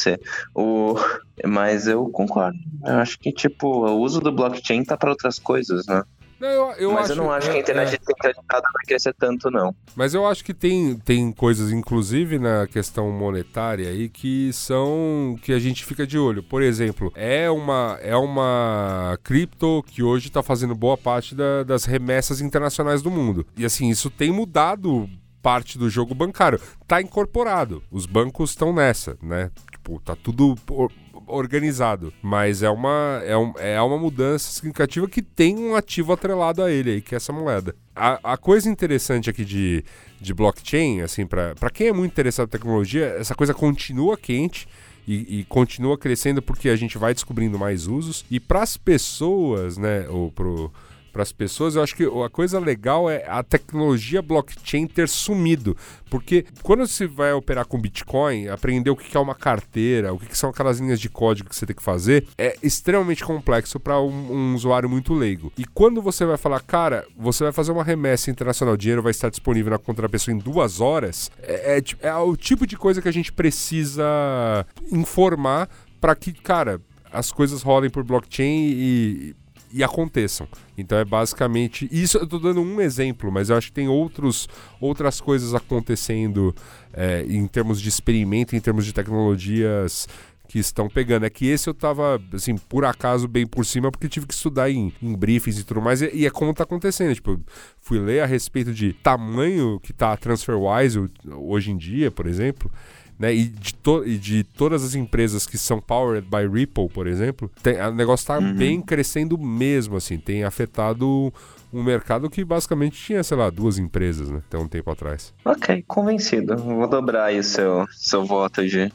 O mas eu concordo. Eu acho que tipo, o uso do blockchain tá para outras coisas, né? Não, eu, eu mas acho, eu não acho que a é, internet é. descentralizada vai crescer tanto não. Mas eu acho que tem, tem coisas, inclusive na questão monetária aí, que são. que a gente fica de olho. Por exemplo, é uma, é uma cripto que hoje está fazendo boa parte da- das remessas internacionais do mundo. E assim, isso tem mudado parte do jogo bancário. Tá incorporado. Os bancos estão nessa, né? Tipo, tá tudo or- organizado. Mas é uma, é, um- é uma mudança significativa que tem um ativo atrelado a ele aí, que é essa moeda. A, a coisa interessante aqui de, de blockchain, assim, para quem é muito interessado em tecnologia, essa coisa continua quente. E, e continua crescendo porque a gente vai descobrindo mais usos. E para as pessoas, né, ou pro, para as pessoas, eu acho que a coisa legal é a tecnologia blockchain ter sumido. Porque quando você vai operar com Bitcoin, aprender o que é uma carteira, o que são aquelas linhas de código que você tem que fazer, é extremamente complexo para um, um usuário muito leigo. E quando você vai falar, cara, você vai fazer uma remessa internacional, o dinheiro vai estar disponível na conta da pessoa em duas horas, é, é é o tipo de coisa que a gente precisa informar para que, cara, as coisas rolem por blockchain e, e aconteçam. Então é basicamente. Isso eu tô dando um exemplo, mas eu acho que tem outros, outras coisas acontecendo é, em termos de experimento, em termos de tecnologias que estão pegando. É que esse eu tava, assim, por acaso, bem por cima, porque tive que estudar em, em briefings e tudo mais, e, e é como tá acontecendo. Tipo, fui ler a respeito de tamanho que tá a TransferWise hoje em dia, por exemplo né? E de, to- e de todas as empresas que são powered by Ripple, por exemplo, tem- o negócio está bem crescendo mesmo, assim. Tem afetado um mercado que basicamente tinha, sei lá, duas empresas, né? Até um tempo atrás. Ok, convencido. Vou dobrar aí o seu, seu voto de.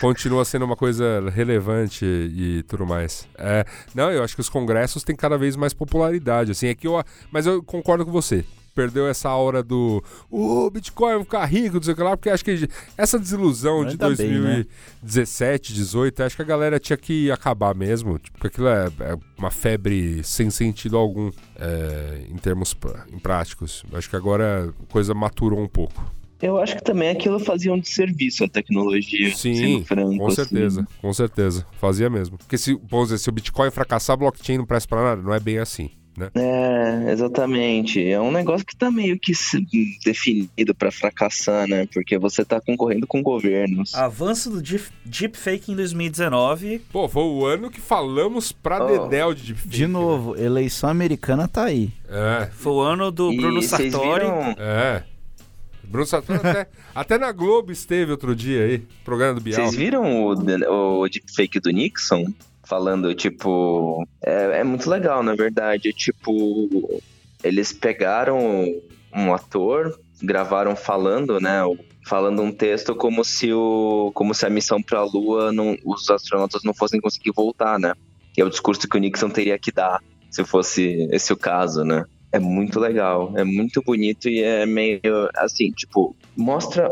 Continua sendo uma coisa relevante e tudo mais. É, não, eu acho que os congressos têm cada vez mais popularidade, assim. É que eu, mas eu concordo com você. Perdeu essa hora do o Bitcoin vai ficar rico, não sei o que lá, porque acho que essa desilusão de Ainda bem, né? 2017, 18, acho que a galera tinha que acabar mesmo. Tipo, porque aquilo é, é uma febre sem sentido algum é, em termos pra- em práticos. Acho que agora a coisa maturou um pouco. Eu acho que também aquilo fazia um desserviço à tecnologia. Sim, franco, com assim. certeza, com certeza. Fazia mesmo. Porque se, vamos dizer, se o Bitcoin fracassar, blockchain não presta pra nada, não é bem assim, né? É, exatamente. É um negócio que tá meio que se- definido pra fracassar, né? Porque você tá concorrendo com governos. Avanço do deep- deepfake em 2019. Pô, foi o ano que falamos pra Oh. Dedéu de deepfake. De novo, eleição americana tá aí. né? Foi o ano do E Bruno Sartori. viram- É, é. Bruno Sartori até, até na Globo esteve outro dia aí, programa do Bial. Vocês viram o, o deepfake do Nixon? Falando, tipo. É, é muito legal, na verdade. Tipo, eles pegaram um ator, gravaram falando, né? Falando um texto como se o. como se a missão pra Lua não, os astronautas não fossem conseguir voltar, né? Que é o discurso que o Nixon teria que dar, se fosse esse o caso, né? É muito legal, é muito bonito e é meio assim, tipo, mostra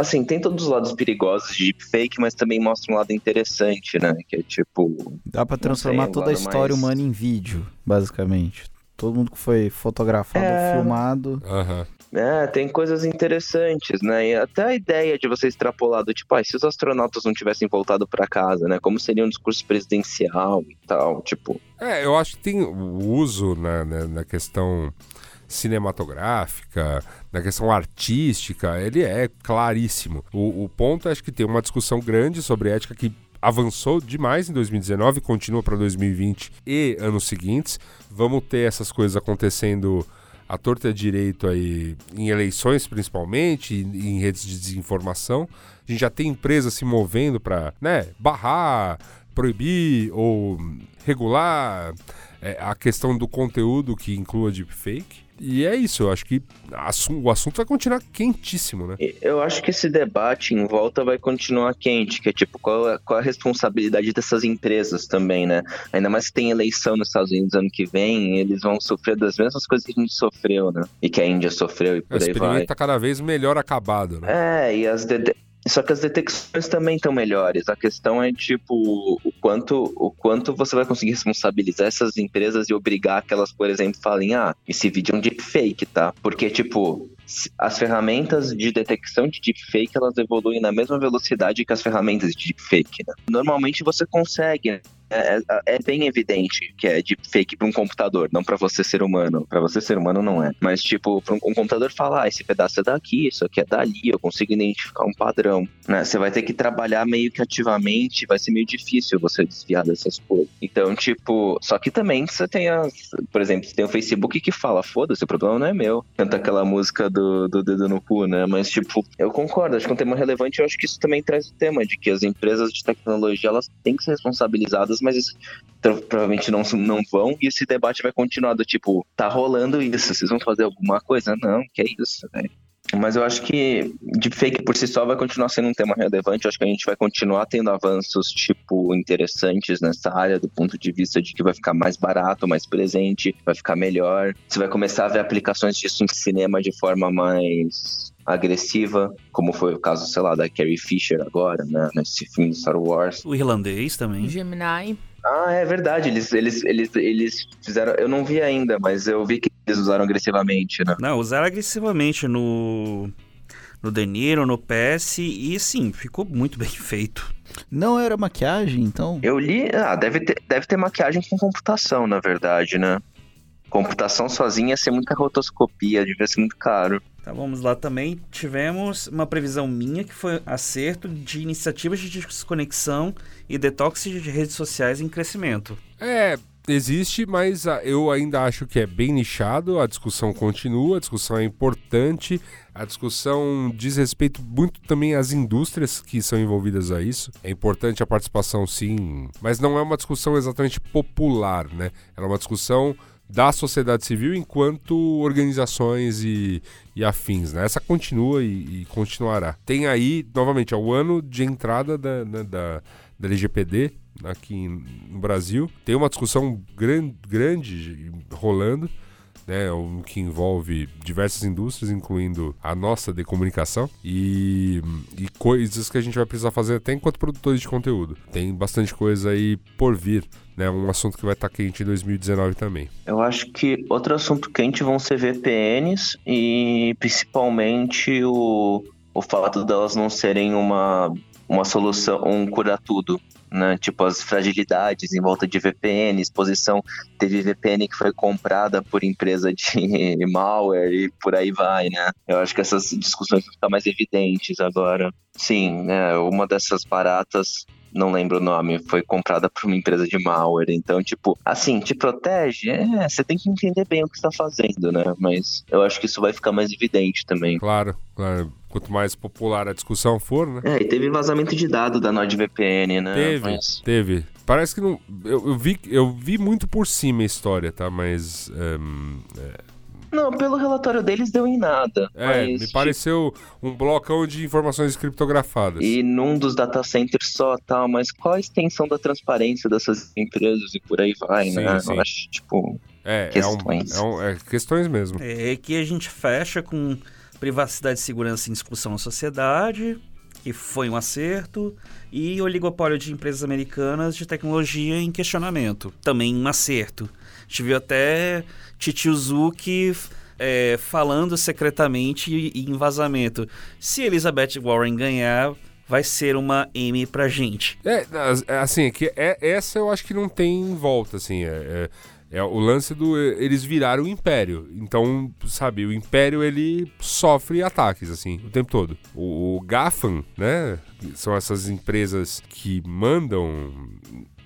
assim, tem todos os lados perigosos de deepfake, mas também mostra um lado interessante, né? Que é tipo. Dá pra transformar sei, toda a história mais- humana em vídeo, basicamente. Todo mundo que foi fotografado É. ou filmado. Aham. É, tem coisas interessantes, né? E até a ideia de você extrapolar do tipo, ah, se os astronautas não tivessem voltado pra casa, né? Como seria um discurso presidencial e tal, tipo. É, eu acho que tem o uso na, na, na questão cinematográfica, na questão artística, ele é claríssimo. O, o ponto, acho que tem uma discussão grande sobre ética que avançou demais em 2019, continua para 2020 e anos seguintes. Vamos ter essas coisas acontecendo à torta e direito aí em eleições principalmente, em redes de desinformação. A gente já tem empresas se movendo para, né, barrar, proibir ou regular é, a questão do conteúdo que inclua deepfake. E é isso, eu acho que o assunto vai continuar quentíssimo, né? Eu acho que esse debate em volta vai continuar quente, que é tipo, qual é, qual é a responsabilidade dessas empresas também, né? Ainda mais que tem eleição nos Estados Unidos ano que vem, eles vão sofrer das mesmas coisas que a gente sofreu, né? E que a Índia sofreu e O por aí vai. experimento tá cada vez melhor acabado, né? É, e as dete- só que as detecções também estão melhores. A questão é tipo o quanto o quanto você vai conseguir responsabilizar essas empresas e obrigar que elas, por exemplo, falem: "Ah, esse vídeo é um deepfake, tá?" Porque tipo as ferramentas de detecção de deepfake elas evoluem na mesma velocidade que as ferramentas de deepfake. Né? Normalmente você consegue né? É, é- é bem evidente que é deepfake para um computador, não para você ser humano. Para você ser humano não é. Mas tipo, para um, um computador falar, ah, esse pedaço é daqui, isso aqui é dali, eu consigo identificar um padrão. Né? Você vai ter que trabalhar meio que ativamente, vai ser meio difícil você desviar dessas coisas. Então, tipo, só que também você tem as, por exemplo, você tem o Facebook que fala, foda-se, o problema não é meu. Canta aquela música do, do dedo no cu, né? Mas, tipo, eu concordo, acho que é um tema relevante, eu acho que isso também traz o tema de que as empresas de tecnologia, elas têm que ser responsabilizadas, mas isso tro- provavelmente não, não vão, e esse debate vai continuar do tipo, tá rolando isso, vocês vão fazer alguma coisa? Não, que é isso, velho. Mas eu acho que deepfake por si só vai continuar sendo um tema relevante. Eu acho que a gente vai continuar tendo avanços, tipo, interessantes nessa área, do ponto de vista de que vai ficar mais barato, mais presente, vai ficar melhor. Você vai começar a ver aplicações disso em cinema de forma mais agressiva, como foi o caso, sei lá, da Carrie Fisher agora, né, nesse filme de Star Wars. O irlandês também. Gemini. Ah, é verdade, eles, eles, eles, eles fizeram, eu não vi ainda, mas eu vi que eles usaram agressivamente, né? Não, usaram agressivamente no. No De Niro, no PS, e sim, ficou muito bem feito. Não era maquiagem, então. Eu li, ah, deve ter, deve ter maquiagem com computação, na verdade, né? Computação sozinha ia ser muita rotoscopia, devia ser muito caro. Tá, vamos lá também. Tivemos uma previsão minha que foi acerto de iniciativas de desconexão e detox de redes sociais em crescimento. É, existe, mas ah, eu ainda acho que é bem nichado, a discussão continua, a discussão é importante, a discussão diz respeito muito também às indústrias que são envolvidas a isso. É importante a participação, sim, mas não é uma discussão exatamente popular, né? Ela é uma discussão da sociedade civil enquanto organizações e, e afins, né? Essa continua e, e continuará. Tem aí, novamente, é o ano de entrada da, da, da, da LGPD aqui no Brasil. Tem uma discussão gran, grande rolando, né? Que envolve diversas indústrias, incluindo a nossa de comunicação e, e coisas que a gente vai precisar fazer até enquanto produtores de conteúdo. Tem bastante coisa aí por vir, né? Um assunto que vai estar quente em 2019 também. Eu acho que outro assunto quente vão ser VPNs e principalmente o, o fato delas não serem uma, uma solução, um cura-tudo. Né? Tipo, as fragilidades em volta de VPN, exposição. Teve VPN que foi comprada por empresa de malware e por aí vai, né? Eu acho que essas discussões vão ficar mais evidentes agora. Sim, né? Uma dessas baratas não lembro o nome, foi comprada por uma empresa de malware. Então, tipo, assim, te protege? É, você tem que entender bem o que está fazendo, né? Mas eu acho que isso vai ficar mais evidente também. Claro, claro. Quanto mais popular a discussão for, né? É, e teve vazamento de dado da NordVPN, né? Teve, Mas- teve. Parece que não. Eu, eu vi, eu vi muito por cima a história, tá? Mas. ehm, Não, pelo relatório deles deu em nada. é, mas, me pareceu um blocão de informações criptografadas. E num dos data centers só, tal, mas qual a extensão da transparência dessas empresas e por aí vai, Sim, né? sim. Eu acho, tipo, É, é, um, questões. é, um- é questões mesmo. É que a gente fecha com privacidade e segurança em discussão na sociedade, que foi um acerto, e oligopólio de empresas americanas de tecnologia em questionamento, também um acerto. Gente viu até Titiuzuki é, falando secretamente em vazamento. Se Elizabeth Warren ganhar, vai ser uma M pra gente. É, é, assim, é que é, essa eu acho que não tem volta, assim. É, é, é o lance do. Eles viraram o império. Então, sabe, o império ele sofre ataques, assim, o tempo todo. O, o GAFAM, né? São essas empresas que mandam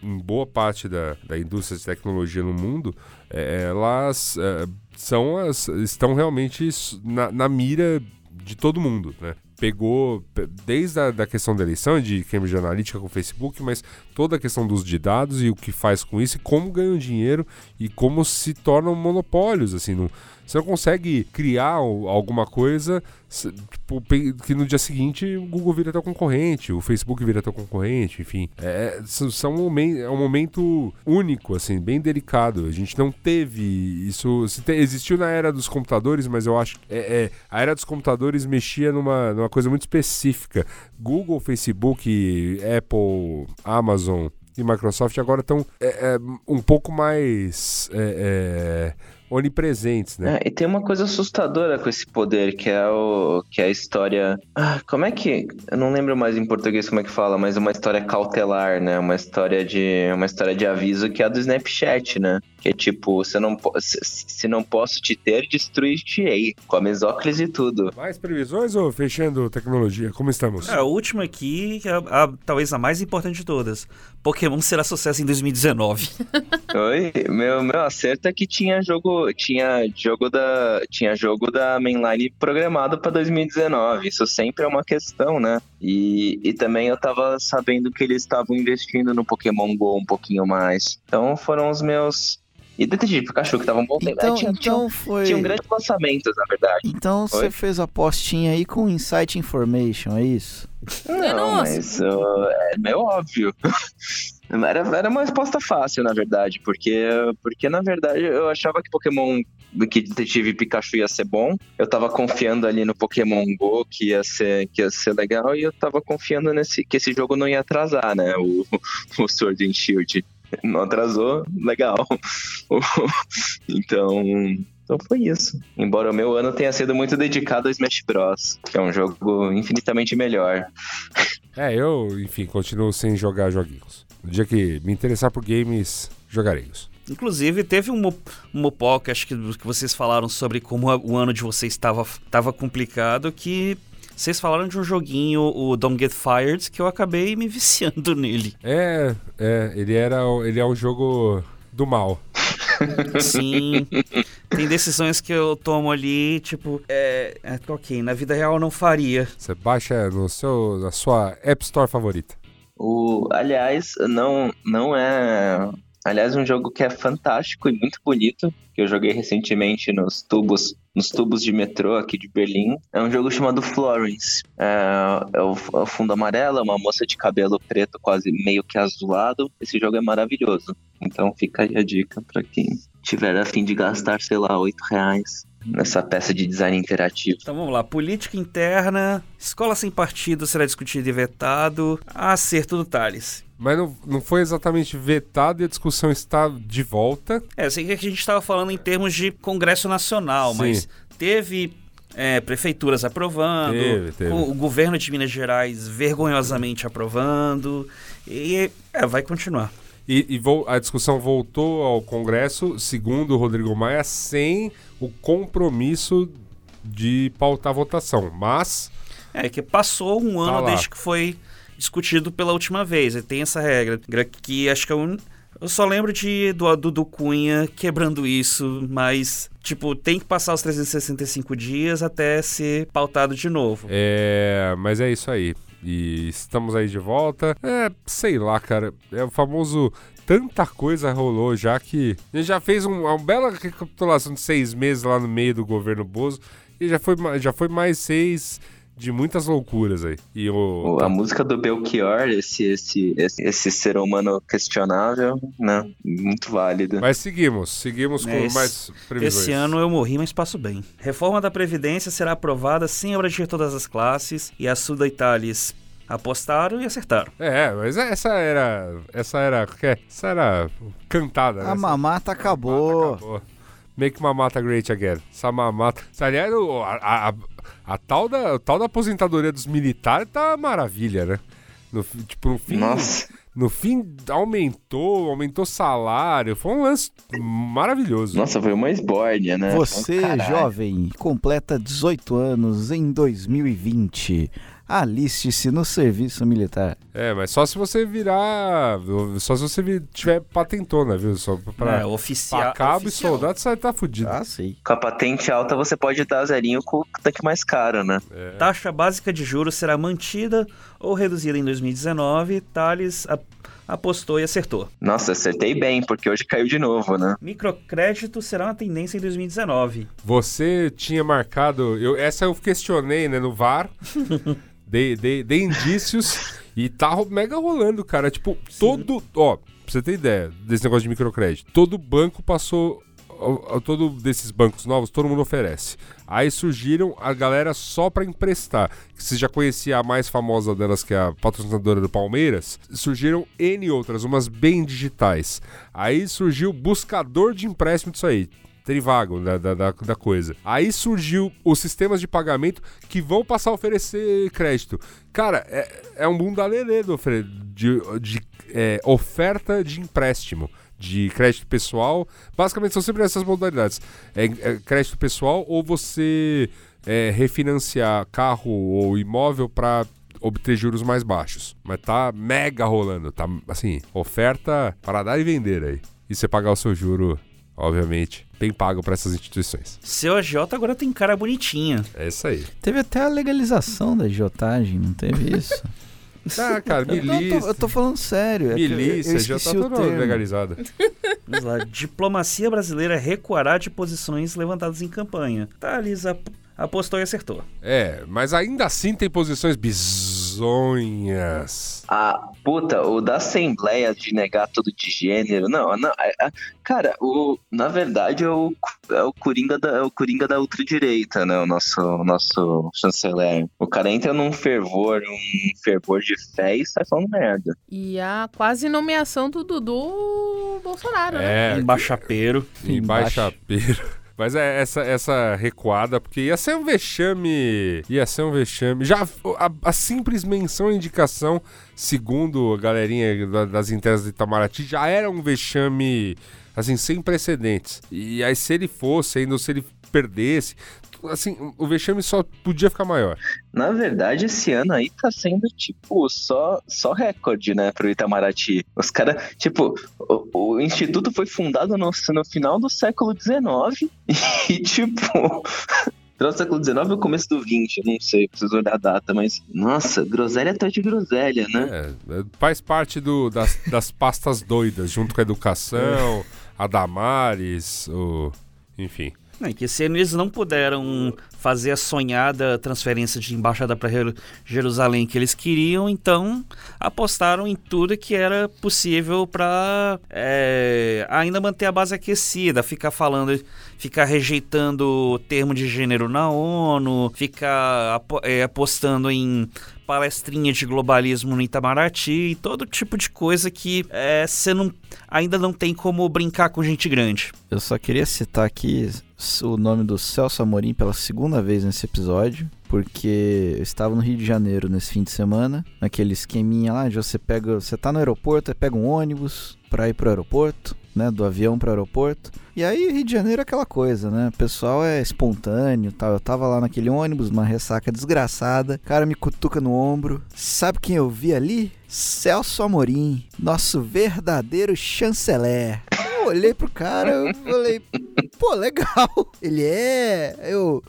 em boa parte da, da indústria de tecnologia no mundo, é, elas é, são as, estão realmente na, na mira de todo mundo, né? Pegou pe- desde a da questão da eleição de Cambridge Analytica com o Facebook, mas toda a questão dos de dados e o que faz com isso, e como ganham dinheiro e como se tornam monopólios, assim, Você não consegue criar alguma coisa tipo, que no dia seguinte o Google vira teu concorrente, o Facebook vira teu concorrente, enfim. É, são, são um é um momento único, assim, bem delicado. A gente não teve isso. existiu na era dos computadores, mas eu acho que é, é, a era dos computadores mexia numa, numa coisa muito específica. Google, Facebook, Apple, Amazon e Microsoft agora estão é, é, um pouco mais é, é, onipresentes, né? É, e tem uma coisa assustadora com esse poder, que é o que é a história. Ah, como é que. Eu não lembro mais em português como é que fala, mas uma história cautelar, né? Uma história de. Uma história de aviso que é a do Snapchat, né? Que é tipo, se não, se, se não posso te ter, destruir-te-ei. Com a mesóclise e tudo. Mais previsões ou fechando tecnologia? Como estamos? É, a última aqui, que é a- a- talvez a mais importante de todas. Pokémon será sucesso em 2019. Oi, meu, meu acerto é que tinha jogo, tinha jogo da, tinha jogo da mainline programado para 2019. Isso sempre é uma questão, né? E, e também eu tava sabendo que eles estavam investindo no Pokémon Go um pouquinho mais. Então foram os meus e Detetive Pikachu que estavam bom tempo. Então, É, tinha, então foi. tinha, tinham grandes lançamentos, na verdade. Então você fez a apostinha aí com Insight Information, é isso? Não, Nossa. mas uh, é meio óbvio. Era, era uma resposta fácil, na verdade, porque, porque na verdade eu achava que Pokémon, que Detetive Pikachu ia ser bom. Eu tava confiando ali no Pokémon Go que ia ser, que ia ser legal e eu tava confiando nesse que esse jogo não ia atrasar, né? O, o Sword and Shield não atrasou, legal. então, então foi isso. Embora o meu ano tenha sido muito dedicado ao Smash Bros, que é um jogo infinitamente melhor. É, eu, enfim, continuo sem jogar joguinhos. No dia que me interessar por games, jogarei-os. Inclusive, teve um, um Mopok, acho que, que vocês falaram sobre como a- o ano de vocês estava estava complicado, que vocês falaram de um joguinho, o Don't Get Fired, que eu acabei me viciando nele. É, é, ele era, o- ele é um jogo do mal. Sim, tem decisões que eu tomo ali, tipo, é, é, ok, na vida real eu não faria. Você baixa no seu, na sua App Store favorita. O, aliás, não, não é. Aliás, um jogo que é fantástico e muito bonito, que eu joguei recentemente nos tubos, nos tubos de metrô aqui de Berlim. É um jogo chamado Florence. É, é o, é fundo amarelo, é uma moça de cabelo preto, quase meio que azulado. Esse jogo é maravilhoso. Então fica aí a dica pra quem tiver a fim de gastar, sei lá, 8 reais nessa peça de design interativo. Então vamos lá, política interna, escola sem partido será discutido e vetado, acerto do Thales. Mas não, não foi exatamente vetado e a discussão está de volta. É, eu sei que a gente estava falando em termos de Congresso Nacional, Sim. mas teve é, prefeituras aprovando, Teve, teve. O, o governo de Minas Gerais vergonhosamente aprovando, e é, vai continuar. E, e vol- a discussão voltou ao Congresso, segundo o Rodrigo Maia, sem o compromisso de pautar a votação. Mas, É que passou um ano Tá desde que foi discutido pela última vez, e tem essa regra, regra que acho que é um... Eu só lembro de do Dudu Cunha quebrando isso, mas, tipo, tem que passar os 365 dias até ser pautado de novo. é, mas é isso aí. E estamos aí de volta. É, sei lá, cara. É o famoso. Tanta coisa rolou já que. A gente já fez um- uma bela recapitulação de seis meses lá no meio do governo Bozo. E já foi, já foi mais seis de muitas loucuras aí. E o. A música do Belchior, esse, esse, esse, esse ser humano questionável, né? Muito válido. Mas seguimos, seguimos com esse- mais previsões. Esse ano eu morri, mas passo bem. Reforma da Previdência será aprovada sem abranger todas as classes e a Suda Italis apostaram e acertaram. É, mas essa era. Essa era. Essa era cantada, né? A mamata acabou. Acabou. Make mamata great again. Essa mamata. Aliás, o- a, a, a tal da, a tal da aposentadoria dos militares tá maravilha, né? No, tipo, no fim. Nossa, No fim, aumentou, aumentou salário. Foi um lance maravilhoso. nossa, foi uma esbórnia, né? Você, Caralho. jovem, completa 18 anos em 2020. Aliste-se no serviço militar. É, mas só se você virar. Só se você tiver patentona, viu? Só pra, é, oficial. pra cabo oficial. e soldado, você vai estar fudido. Ah, sei. Com a patente alta, você pode dar zerinho com o tanque mais caro, né? É. Taxa básica de juros será mantida ou reduzida em 2019. Thales a- apostou e acertou. Nossa, acertei bem, porque hoje caiu de novo, né? Microcrédito será uma tendência em 2019. Você tinha marcado. Eu, essa eu questionei, né, no VAR. dei, dei, dei indícios e tá mega rolando, cara. Tipo, todo. Ó, pra você ter ideia desse negócio de microcrédito. Todo banco passou. ó, Todo desses bancos novos, todo mundo oferece. Aí surgiram a galera só pra emprestar. Você já conhecia a mais famosa delas, que é a patrocinadora do Palmeiras. Surgiram N outras, umas bem digitais. Aí surgiu o buscador de empréstimo disso aí. Trivago da, da, da, da coisa. Aí surgiu os sistemas de pagamento que vão passar a oferecer crédito. Cara, é, é um bunda lelê do de, de é, oferta de empréstimo. De crédito pessoal. Basicamente são sempre essas modalidades. É, é crédito pessoal ou você é, refinanciar carro ou imóvel para obter juros mais baixos. Mas tá mega rolando. Tá assim, oferta para dar e vender aí. E você pagar o seu juro, obviamente, bem pago para essas instituições. Seu agiota agora tem cara bonitinha. É isso aí. Teve até a legalização da agiotagem, não teve isso? Ah, cara, não, eu milícia. tô, eu tô falando sério. é Milícia já tá esqueci o toda termo. legalizada. Vamos lá. Diplomacia brasileira recuará de posições levantadas em campanha. Thales ap- apostou e acertou. É, mas ainda assim tem posições bizonhas. Ah, puta, o da Assembleia de negar tudo de gênero. Não, não. é- é- cara, o, na verdade é o, é o Coringa da, é o Coringa da ultradireita, né? O nosso, o nosso chanceler. O cara entra num fervor, um fervor de fé e sai falando merda. E a quase nomeação do Dudu Bolsonaro, né? É, Embaixapeiro. embaixapeiro. Mas é essa, essa recuada, porque ia ser um vexame. Ia ser um vexame. Já a, a simples menção e indicação, segundo a galerinha da- das internas de Itamaraty, já era um vexame, assim, sem precedentes. E aí, se ele fosse, ainda se ele perdesse, assim, o vexame só podia ficar maior. Na verdade, esse ano aí tá sendo, tipo, só, só recorde, né, pro Itamaraty. Os caras, tipo, o, o Instituto foi fundado no, no final do século XIX e, tipo, final do século XIX ou começo do XX, não sei, preciso olhar a data, mas, nossa, groselha atrás de groselha, né? É, é, faz parte do, das, das pastas doidas, junto com a educação, a Damares, o. Enfim. É que ano eles não puderam fazer a sonhada transferência de embaixada para Jerusalém que eles queriam, então apostaram em tudo que era possível para ainda manter a base aquecida, ficar falando, ficar rejeitando o termo de gênero na ONU, ficar é, apostando em palestrinha de globalismo no Itamaraty, todo tipo de coisa que é, você não, ainda não tem como brincar com gente grande. Eu só queria citar aqui o nome do Celso Amorim pela segunda vez nesse episódio, porque eu estava no Rio de Janeiro nesse fim de semana, naquele esqueminha lá, de você pega, você tá no aeroporto, aí pega um ônibus pra ir pro aeroporto, né, do avião pro aeroporto. E aí Rio de Janeiro é aquela coisa, né? O pessoal é espontâneo, tal. Eu tava lá naquele ônibus, uma ressaca desgraçada. O cara me cutuca no ombro. Sabe quem eu vi ali? Celso Amorim, nosso verdadeiro chanceler. Eu olhei pro cara, eu falei, pô, legal. Ele é, eu,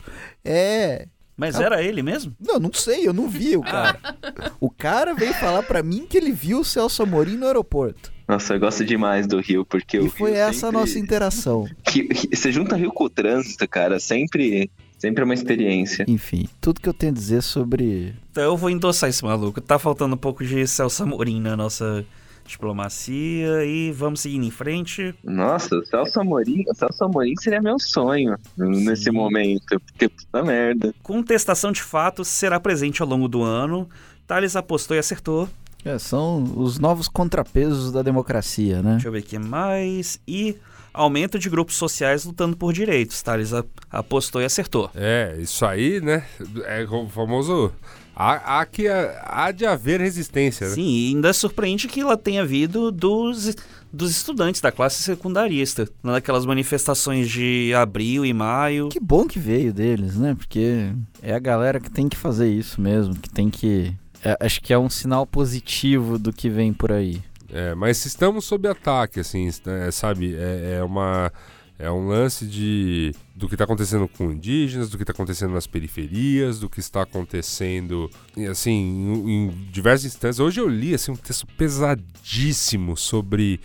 é. Mas era ele mesmo? Não, não sei, eu não vi o cara. O cara veio falar pra mim que ele viu o Celso Amorim no aeroporto. Nossa, eu gosto demais do Rio, porque o E foi Rio essa a sempre- nossa interação. Rio- Rio- Você junta Rio com o trânsito, cara, sempre, sempre é uma experiência. Enfim, tudo que eu tenho a dizer sobre. Então eu vou endossar esse maluco. Tá faltando um pouco de Celso Amorim na nossa diplomacia e vamos seguindo em frente. Nossa, o Celso Amorim, o Celso Amorim seria meu sonho nesse momento, porque puta merda. Contestação de fatos será presente ao longo do ano. Thales apostou e acertou. É, são os novos contrapesos da democracia, né? Deixa eu ver aqui mais. E aumento de grupos sociais lutando por direitos. Thales apostou e acertou. É, isso aí, né? É o famoso. Há, há que há de haver resistência, né? Sim, e ainda surpreende que ela tenha vindo dos, dos estudantes da classe secundarista. Naquelas manifestações de abril e maio. Que bom que veio deles, né? Porque é a galera que tem que fazer isso mesmo, que tem que. é, acho que é um sinal positivo do que vem por aí. É, mas estamos sob ataque, assim, é, sabe? É, é uma. É um lance de do que está acontecendo com indígenas, do que está acontecendo nas periferias, do que está acontecendo, assim, em, em diversas instâncias. Hoje eu li assim um texto pesadíssimo sobre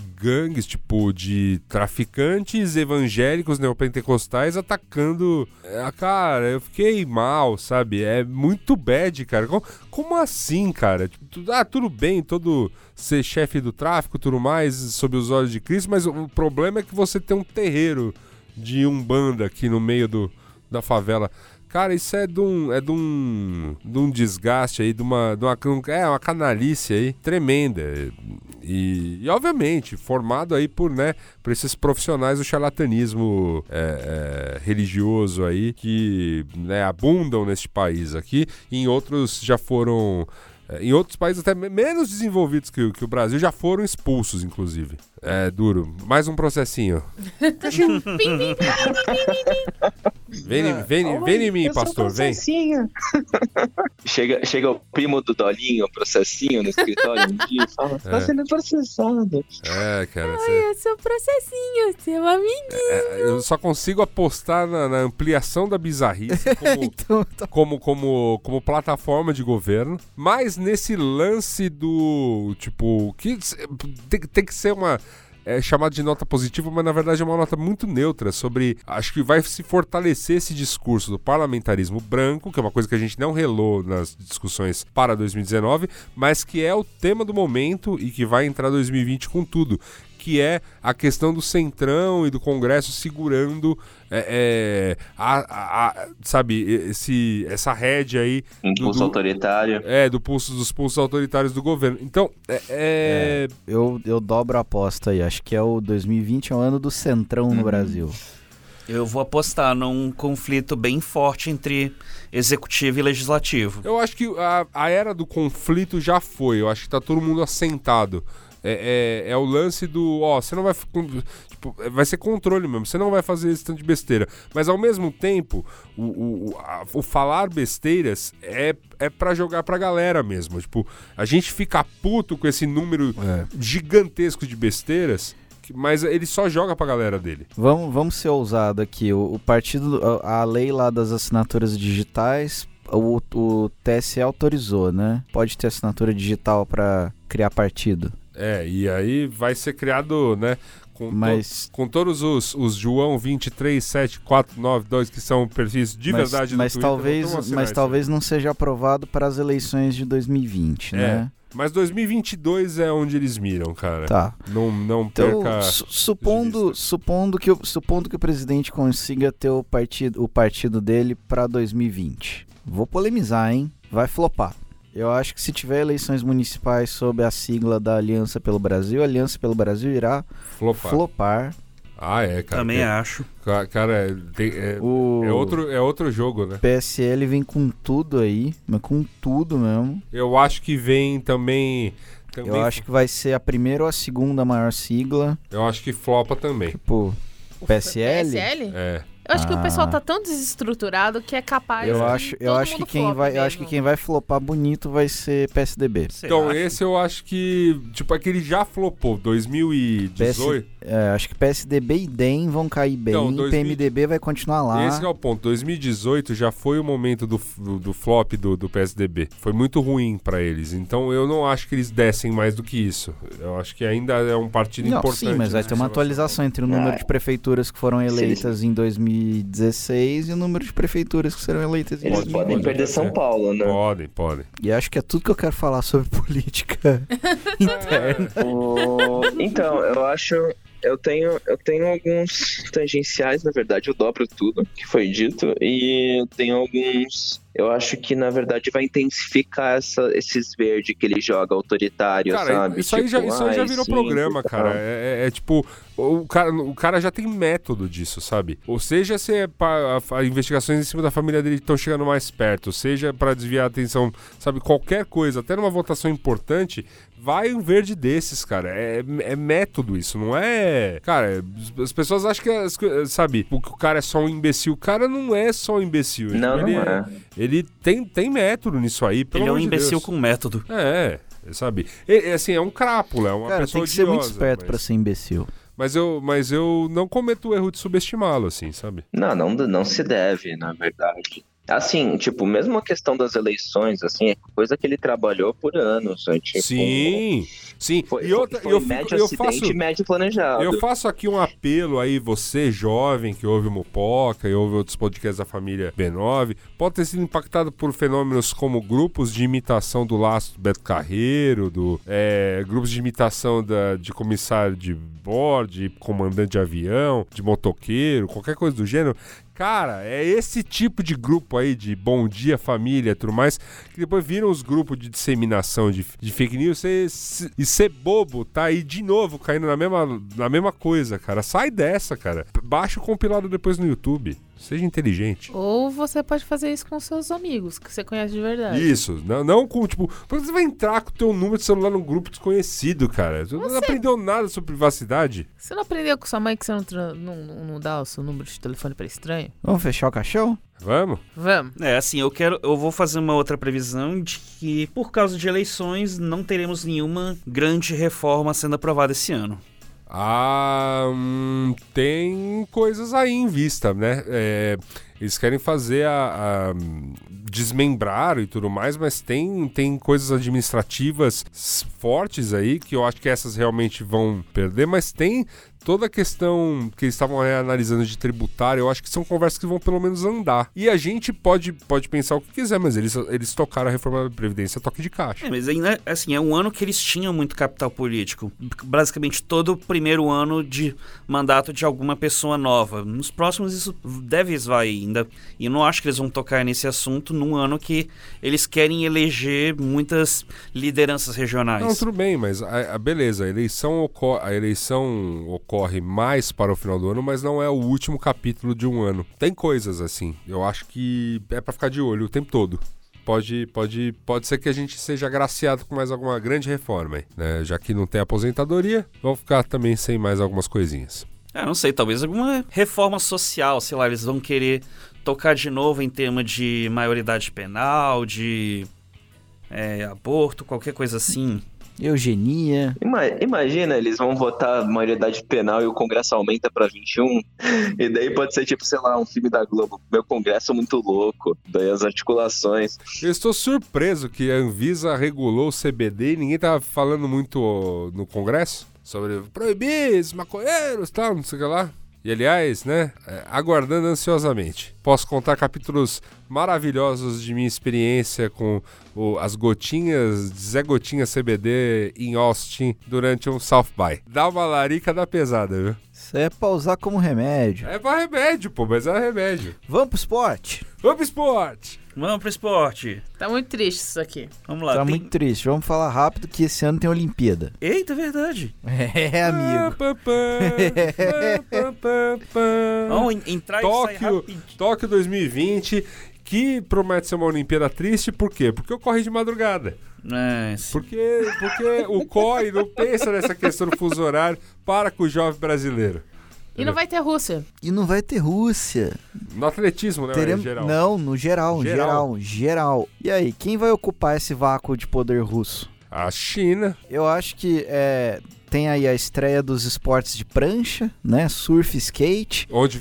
gangues, tipo, de traficantes evangélicos neopentecostais atacando. É, cara, eu fiquei mal, sabe? É muito bad, cara. Como, como assim, cara? Tipo, ah, tudo bem, todo ser chefe do tráfico tudo mais, sob os olhos de Cristo, mas o problema é que você tem um terreiro de umbanda aqui no meio do, da favela. Cara, isso é de um, é de um, de um desgaste aí, de uma, de uma, é, uma canalice aí tremenda. E, e, obviamente, formado aí por, né, por esses profissionais do charlatanismo é, é, religioso aí, que né, abundam neste país aqui, e em outros já foram é, em outros países até menos desenvolvidos que, que, o Brasil já foram expulsos, inclusive. É duro. Mais um processinho. vem, vem, vem em mim, pastor, vem. chega, chega o primo do Dolinho, processinho no escritório um dia e fala: é. Tá sendo processado. É, cara. Ai, você... eu sou processinho, seu amiguinho. É, eu só consigo apostar na, na ampliação da bizarrice como, então, tá. como, como, como plataforma de governo, mas nesse lance do. Tipo, que tem, tem que ser uma é chamado de nota positiva, mas na verdade é uma nota muito neutra sobre. Acho que vai se fortalecer esse discurso do parlamentarismo branco, que é uma coisa que a gente não relou nas discussões para 2019, mas que é o tema do momento e que vai entrar 2020 com tudo que é a questão do Centrão e do Congresso segurando é, é, a, a, a, sabe, esse, essa rédea aí. Um do, autoritário. É, do pulso, dos pulsos autoritários do governo. Então, é, é, é... eu, eu dobro a aposta aí. Acho que é o 2020 é o ano do Centrão uhum. no Brasil. Eu vou apostar num conflito bem forte entre executivo e legislativo. Eu acho que a, a era do conflito já foi. Eu acho que tá todo mundo assentado. É, é, é, o lance do, ó, você não vai. Tipo, vai ser controle mesmo, você não vai fazer esse tanto de besteira. Mas ao mesmo tempo, o, o, a, o falar besteiras é, é para jogar pra galera mesmo. Tipo, a gente fica puto com esse número é. gigantesco de besteiras mas ele só joga pra galera dele. Vamos, vamos ser ousado aqui. O, o partido, a, a, lei lá das assinaturas digitais, o, o TSE autorizou, né? Pode ter assinatura digital para criar partido. É, e aí vai ser criado, né? Com, mas... to, com todos os, os João 23, 7, 4, 9, 2, que são perfis de mas, verdade mas Twitter, talvez Mas talvez não seja aprovado para as eleições de 2020, é. né? Mas 2022 é onde eles miram, cara. Tá. Não, não então, perca. Su supondo, supondo, que, supondo que o presidente consiga ter o partido, o partido dele para 2020. Vou polemizar, hein? Vai flopar. Eu acho que se tiver eleições municipais sob a sigla da Aliança pelo Brasil, a Aliança pelo Brasil irá flopar. flopar. Ah, é, cara. Também é, acho. Cara, é, tem, é, o... é, outro, é outro jogo, né? PSL vem com tudo aí, mas com tudo mesmo. Eu acho que vem também. também Eu acho que vai ser a primeira ou a segunda maior sigla. Eu acho que flopa também. Tipo, PSL? PSL? É. Eu acho ah. que o pessoal ah. tá tão desestruturado que é capaz eu acho, eu acho que quem vai mesmo. Eu acho que quem vai flopar bonito vai ser PSDB. Você então, acha? esse eu acho que. Tipo, aquele já flopou, 2018. PS, é, acho que PSDB e DEM vão cair bem. Então, 2000, PMDB vai continuar lá. Esse é o ponto. 2018 já foi o momento do, do, do flop do, do PSDB. Foi muito ruim para eles. Então eu não acho que eles descem mais do que isso. Eu acho que ainda é um partido não, importante. Sim, mas vai ter uma atualização entre o número é. de prefeituras que foram eleitas em 2000 2016 e o número de prefeituras que serão eleitas em Eles 2020. podem perder São Paulo, né? Podem, podem. E acho que é tudo que eu quero falar sobre política interna. O... Então, eu acho eu tenho, eu tenho alguns tangenciais, na verdade, eu dobro tudo que foi dito, e eu tenho alguns. Eu acho que, na verdade, vai intensificar essa, esses verdes que ele joga autoritário, cara, sabe? Isso, tipo, aí já, isso aí já virou sim, programa, cara. É, é, é, tipo, o cara, o cara já tem método disso, sabe? Ou seja, se é pra, a, a investigações em cima da família dele estão chegando mais perto, seja para desviar a atenção, sabe? Qualquer coisa, até numa votação importante, vai um verde desses, cara. É, é método isso, não é. Cara, as pessoas acham que, sabe, o cara é só um imbecil. O cara não é só um imbecil. Não, ele, não é. ele tem, tem método nisso aí. Ele é um imbecil Deus. com método. É, sabe? E, assim, é um crápula, é uma cara, pessoa tem que ser muito esperto mas... para ser imbecil. Mas eu, mas eu não cometo o erro de subestimá-lo, assim, sabe? Não, não, não se deve, na verdade. Assim, tipo, mesmo a questão das eleições, assim, é coisa que ele trabalhou por anos. Né? Tipo, sim, sim. Foi, e outra, foi eu, fico, médio eu acidente faço, médio planejado. eu faço aqui um apelo aí, você jovem que ouve o Mupoca e ouve outros podcasts da família B9, pode ter sido impactado por fenômenos como grupos de imitação do laço do Beto Carreiro, do, é, grupos de imitação da, de comissário de bordo, de comandante de avião, de motoqueiro, qualquer coisa do gênero. Cara, é esse tipo de grupo aí de bom dia, família tudo mais, que depois viram os grupos de disseminação de, de fake news e, e ser bobo tá aí de novo caindo na mesma, na mesma coisa, cara. Sai dessa, cara. Baixa o compilado depois no YouTube. Seja inteligente. Ou você pode fazer isso com seus amigos, que você conhece de verdade. Isso, não, não com, tipo, por que você vai entrar com o teu número de celular num grupo desconhecido, cara? Você não aprendeu nada sobre privacidade. Você não aprendeu com sua mãe que você não, não, não, não dá o seu número de telefone pra estranho? Vamos fechar o caixão? Vamos? Vamos. É, assim, eu quero. Eu vou fazer uma outra previsão de que, por causa de eleições, não teremos nenhuma grande reforma sendo aprovada esse ano. Ah, hum, tem coisas aí em vista, né? É, eles querem fazer a, a- desmembrar e tudo mais, mas tem, tem coisas administrativas fortes aí que eu acho que essas realmente vão perder, mas tem toda a questão que eles estavam analisando de tributário, eu acho que são conversas que vão pelo menos andar. E a gente pode, pode pensar o que quiser, mas eles, eles tocaram a reforma da Previdência toque de caixa. É, mas ainda, assim, é um ano que eles tinham muito capital político. Basicamente, todo o primeiro ano de mandato de alguma pessoa nova. Nos próximos, isso deve esvair ainda. E eu não acho que eles vão tocar nesse assunto num ano que eles querem eleger muitas lideranças regionais. Não, tudo bem, mas a, a- beleza, a eleição, a eleição ocorre mais para o final do ano, mas não é o último capítulo de um ano. Tem coisas assim, eu acho que é para ficar de olho o tempo todo. Pode, pode, pode ser que a gente seja agraciado com mais alguma grande reforma aí, né? Já que não tem aposentadoria, vamos ficar também sem mais algumas coisinhas. Ah, não sei, talvez alguma reforma social, sei lá, eles vão querer tocar de novo em tema de maioridade penal, de é, aborto, qualquer coisa assim. Eugenia. Ima- Imagina, eles vão votar maioridade penal e o Congresso aumenta pra 21. E daí pode ser tipo, sei lá, um filme da Globo. Meu Congresso é muito louco. Daí as articulações. Eu estou surpreso que a Anvisa regulou o CBD e ninguém tava falando muito no Congresso sobre proibir os maconheiros e tal, não sei o que lá. E aliás, né, é, aguardando ansiosamente. Posso contar capítulos maravilhosos de minha experiência com o- as gotinhas Zé Gotinha CBD em Austin durante um South by. Dá uma larica da pesada, viu? Isso é pra usar como remédio. É pra remédio, pô, mas é remédio. Vamos pro esporte? Vamos pro esporte! Vamos pro esporte. Tá muito triste isso aqui. Vamos lá. Tá tem- muito triste. Vamos falar rápido que esse ano tem Olimpíada. Eita, verdade. É, amigo. Vamos en- entrar e sair Tóquio, rapidinho. Tóquio 2020, que promete ser uma Olimpíada triste, por quê? Porque ocorre de madrugada. É. Porque, porque o COI não pensa nessa questão do fuso horário para com o jovem brasileiro. E não vai ter Rússia. E não vai ter Rússia. No atletismo, né? Teremos- em geral. Não, no geral, Geral. geral, geral. E aí, quem vai ocupar esse vácuo de poder russo? A China. Eu acho que é, tem aí a estreia dos esportes de prancha, né? Surf, skate. Onde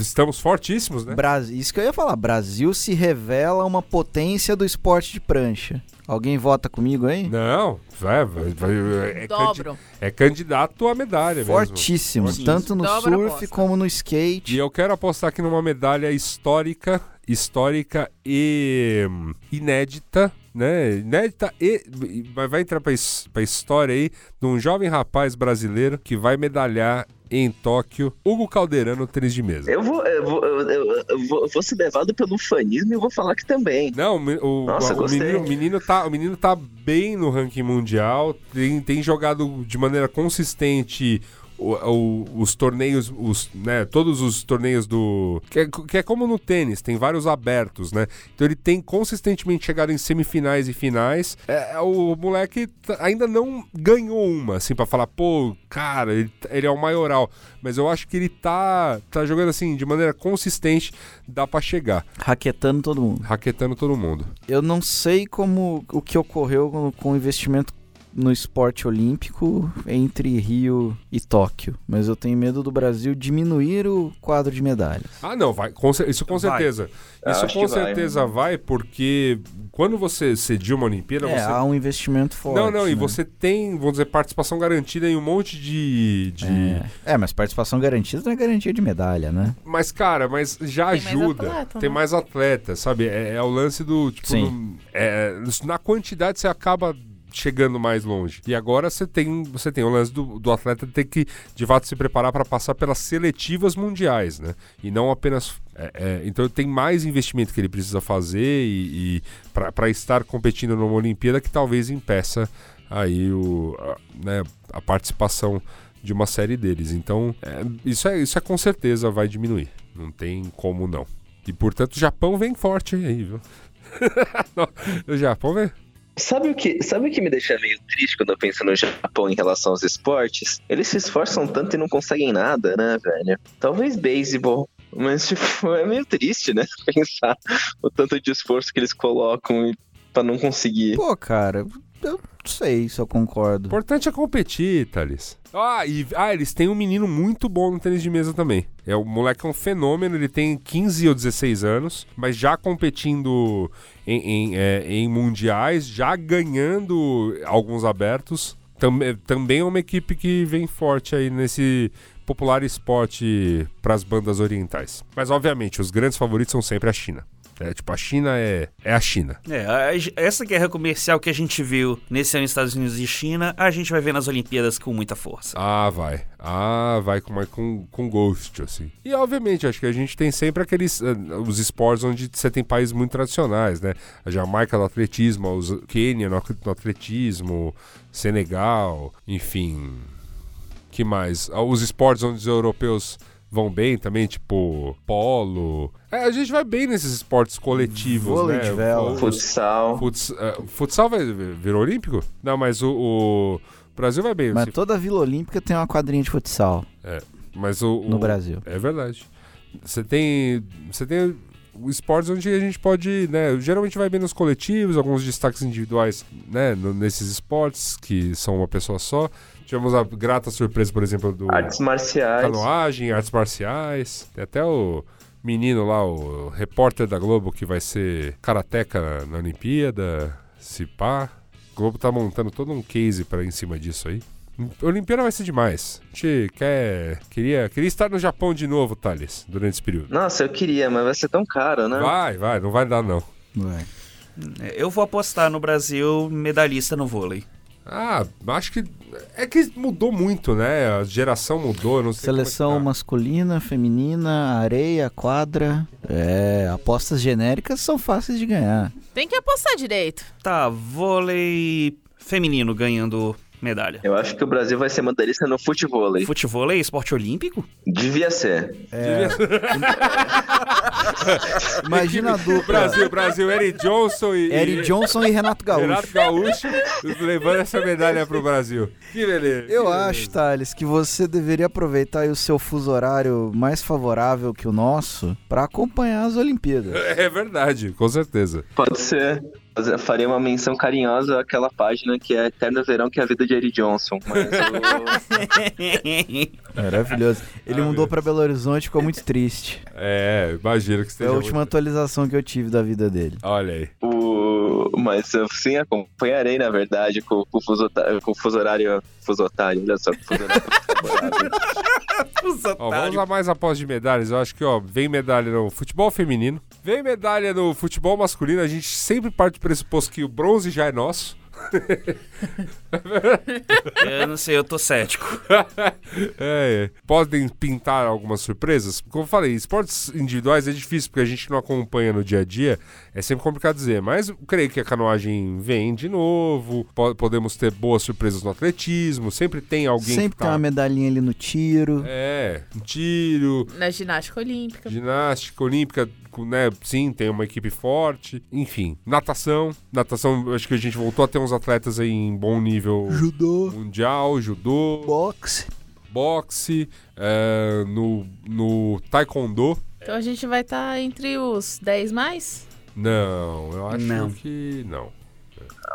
estamos fortíssimos, né? Brasil, isso que eu ia falar. Brasil se revela uma potência do esporte de prancha. Alguém vota comigo aí? Não, vai, vai, vai- é, candi- Dobro. é candidato à medalha mesmo. Fortíssimo, Fortíssimo. tanto no surf como no E skate. eu quero apostar aqui numa medalha histórica, histórica e hum, inédita, né? Inédita e vai entrar his- pra história aí de um jovem rapaz brasileiro que vai medalhar em Tóquio, Hugo Calderano, tênis de mesa. Eu vou, eu vou, eu, eu- vou, vou ser levado pelo fanismo e vou falar que também. Não, o o, Nossa, o gostei. menino, o menino tá, o menino tá bem no ranking mundial, tem, tem jogado de maneira consistente o- o- os torneios, os, né, todos os torneios do. Que é, que é como no tênis, tem vários abertos, né? Então ele tem consistentemente chegado em semifinais e finais. É, o moleque ainda não ganhou uma, assim, pra falar, pô, cara, ele, ele é o maioral. Mas eu acho que ele tá, tá jogando assim, de maneira consistente, dá pra chegar, Raquetando todo mundo. raquetando todo mundo. Eu não sei como o que ocorreu com o investimento no esporte olímpico entre Rio e Tóquio, mas eu tenho medo do Brasil diminuir o quadro de medalhas. Ah, não, vai. com isso com Vai. certeza. Eu Isso com que vai. certeza vai, porque quando você cedia uma Olimpíada, É, você. há um investimento forte. Não, não, e né? você tem, vamos dizer, participação garantida em um monte de. de... É. É, mas participação garantida não é garantia de medalha, né? Mas, cara, mas já Tem mais ajuda. atleta, tem né? mais atleta, sabe? É, é o lance do. Tipo, Sim. no- é, na quantidade você acaba chegando mais longe. E agora você tem, você tem o lance do, do atleta ter que, de fato, se preparar para passar pelas seletivas mundiais, né? E não apenas. é, é, então tem mais investimento que ele precisa fazer e, e para estar competindo numa Olimpíada que talvez impeça aí o, a, né, a participação de uma série deles. Então, é, isso, é, isso é com certeza vai diminuir. Não tem como não. E portanto, o Japão vem forte aí, viu? O Japão vem. Sabe o, que, sabe o que me deixa meio triste quando eu penso no Japão em relação aos esportes? Eles se esforçam tanto e não conseguem nada, né, velho? Talvez beisebol. Mas, tipo, é meio triste, né? Pensar o tanto de esforço que eles colocam pra não conseguir. Pô, cara, eu não sei se eu O concordo. importante é competir, Thales. Ah, e ah, eles têm um menino muito bom no tênis de mesa também. É, o moleque é um fenômeno, ele tem 15 ou 16 anos, mas já competindo em, em, é, em mundiais, já ganhando alguns abertos. Tam- também é uma equipe que vem forte aí nesse popular esporte para as bandas orientais. Mas, obviamente, os grandes favoritos são sempre a China. É, tipo, a China é, é a China. É, a- essa guerra comercial que a gente viu nesse ano Estados Unidos e China, a gente vai ver nas Olimpíadas com muita força. Ah, vai. Ah, vai com, com, com Ghost, assim. E, obviamente, acho que a gente tem sempre aqueles... eh, os esportes onde você tem países muito tradicionais, né? A Jamaica no atletismo, os Quênia no, no atletismo, Senegal, enfim... que mais? Ah, Os esportes onde os europeus vão bem também, tipo polo. É, a gente vai bem nesses esportes coletivos, Vôlei né? de vela. Futsal. Futs, eh, futsal vai, virou olímpico? Não, mas o, o Brasil vai bem. Mas Se- toda Vila Olímpica tem uma quadrinha de futsal mas o, o- no Brasil. É verdade. Você tem. Você tem esportes onde a gente pode, né? Geralmente vai bem nos coletivos, alguns destaques individuais, né? no- nesses esportes, que são uma pessoa só. Tivemos a grata surpresa, por exemplo, do Artes marciais. canoagem, artes marciais. Tem até o menino lá, o repórter da Globo, que vai ser karateca na, Olimpíada. Se pá. O Globo tá montando todo um case para em cima disso aí. A Olimpíada vai ser demais. A gente quer. Queria, queria estar no Japão de novo, Thales, durante esse período. Nossa, eu queria, mas vai ser tão caro, né? Vai, vai, não vai dar não. Vai. Eu vou apostar no Brasil medalhista no vôlei. Ah, acho que. É que mudou muito, né? A geração mudou, não sei. como é que Seleção tá. masculina, feminina, areia, quadra. É, apostas genéricas são fáceis de ganhar. Tem que apostar direito. Tá, vôlei feminino ganhando medalha. Eu acho que o Brasil vai ser medalhista no futevôlei. Futevôlei, esporte olímpico? Devia ser. É. Imagina a dupla. Brasil, Brasil, Eric Johnson e. Eric Johnson e Renato Gaúcho. Renato Gaúcho levando essa medalha pro Brasil. Que beleza. Eu que beleza. acho, Thales, que você deveria aproveitar aí o seu fuso horário mais favorável que o nosso para acompanhar as Olimpíadas. É verdade, com certeza. Pode ser. Eu Faria uma menção carinhosa àquela página que é Eterno Verão, que é a vida de Eric Johnson. Mas o- Maravilhoso. Ele Ah, mudou para Belo Horizonte e ficou muito triste. É, imagino que É esteja. a última muito- atualização que eu tive da vida dele. Olha aí. o... Mas eu sim acompanharei, na verdade, com, com o fuso, com o fuso horário. Fuso otário, olha só, fuso horário Ó, vamos lá mais após de medalhas. Eu acho que, ó, vem medalha no futebol feminino. Vem medalha no futebol masculino. A gente sempre parte do pressuposto que o bronze já é nosso. Eu não sei, eu tô cético. É, é. Podem pintar algumas surpresas. Como eu falei, esportes individuais é difícil porque a gente não acompanha no dia a dia. É sempre complicado dizer. Mas eu creio que a canoagem vem de novo. Po- podemos ter boas surpresas no atletismo. Sempre tem alguém Sempre que tem tá... uma medalhinha ali no tiro. É, um tiro, Na ginástica olímpica. ginástica olímpica, né? Sim, tem uma equipe forte. Enfim, natação. Natação, acho que a gente voltou a ter uns atletas aí em bom nível Judô, mundial, judô, boxe. boxe, é, no, no taekwondo. Então a gente vai estar entre os 10 mais? Não, eu acho Não. que não.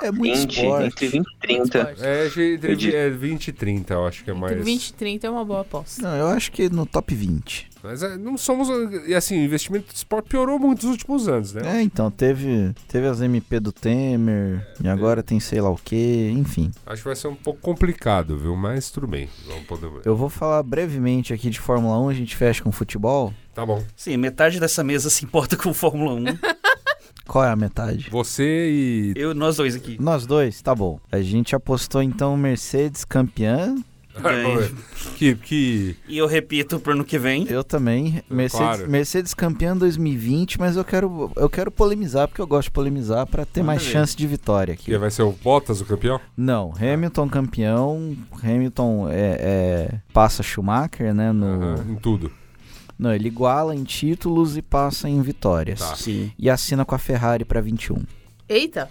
É muito Indy, esporte. entre 20 e 30. Esporte. É, entre, é 20 e 30, eu acho que é Entre mais. 20 e 30 é uma boa aposta. Não, eu acho que no top 20. Mas é, não somos. E assim, o investimento de esporte piorou muito nos últimos anos, né? É, então, teve, teve as MP do Temer, e agora tem sei lá o que, enfim. Acho que vai ser um pouco complicado, viu? Mas tudo bem. Vamos poder... Eu vou falar brevemente aqui de Fórmula 1, a gente fecha com futebol. Tá bom. Sim, metade dessa mesa se importa com Fórmula 1. Qual é a metade? Você e. Eu, nós dois aqui. Nós dois, tá bom. A gente apostou então Mercedes campeã. Que, que. E eu repito pro ano que vem. Eu também. Mercedes, Claro. Mercedes campeã 2020, mas eu quero, eu quero polemizar, porque eu gosto de polemizar pra ter mais chance de vitória aqui. que vai ser o Bottas o campeão? Não, Hamilton campeão. Hamilton é, é- passa Schumacher, né? No, em tudo. Não, ele iguala em títulos e passa em vitórias. Tá. Sim. E assina com a Ferrari pra 21. Eita!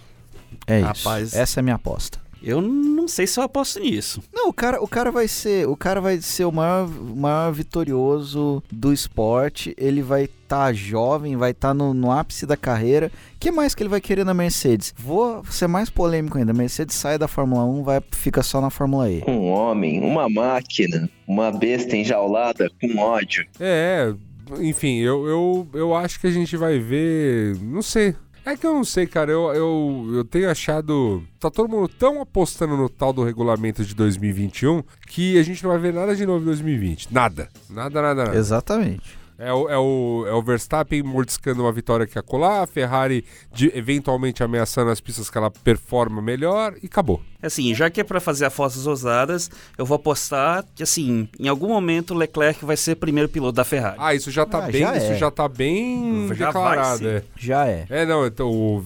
É Rapaz. isso. Essa é a minha aposta. Eu não sei se eu aposto nisso. Não, o cara, o cara vai ser, o cara vai ser o maior, o maior vitorioso do esporte. Ele vai estar jovem, vai estar no, no ápice da carreira. O que mais que ele vai querer na Mercedes? Vou ser mais polêmico ainda. Mercedes sai da Fórmula 1, vai fica só na Fórmula E. Um homem, uma máquina, uma besta enjaulada com ódio. É, enfim, eu, eu, eu acho que a gente vai ver. Não sei. É que eu não sei, cara. Eu, eu, eu tenho achado. Tá todo mundo tão apostando no tal do regulamento de 2021 que a gente não vai ver nada de novo em 2020. Nada. Nada, nada, nada. Exatamente. É o, é, o, é o Verstappen mordiscando uma vitória que acolá, a Ferrari de- eventualmente ameaçando as pistas que ela performa melhor e acabou. Assim, já que é pra fazer apostas ousadas, eu vou apostar que, assim, em algum momento o Leclerc vai ser primeiro piloto da Ferrari. Ah, isso já tá Ah, bem, já isso é. já tá bem Já declarado. É. Já é. É, não, então o,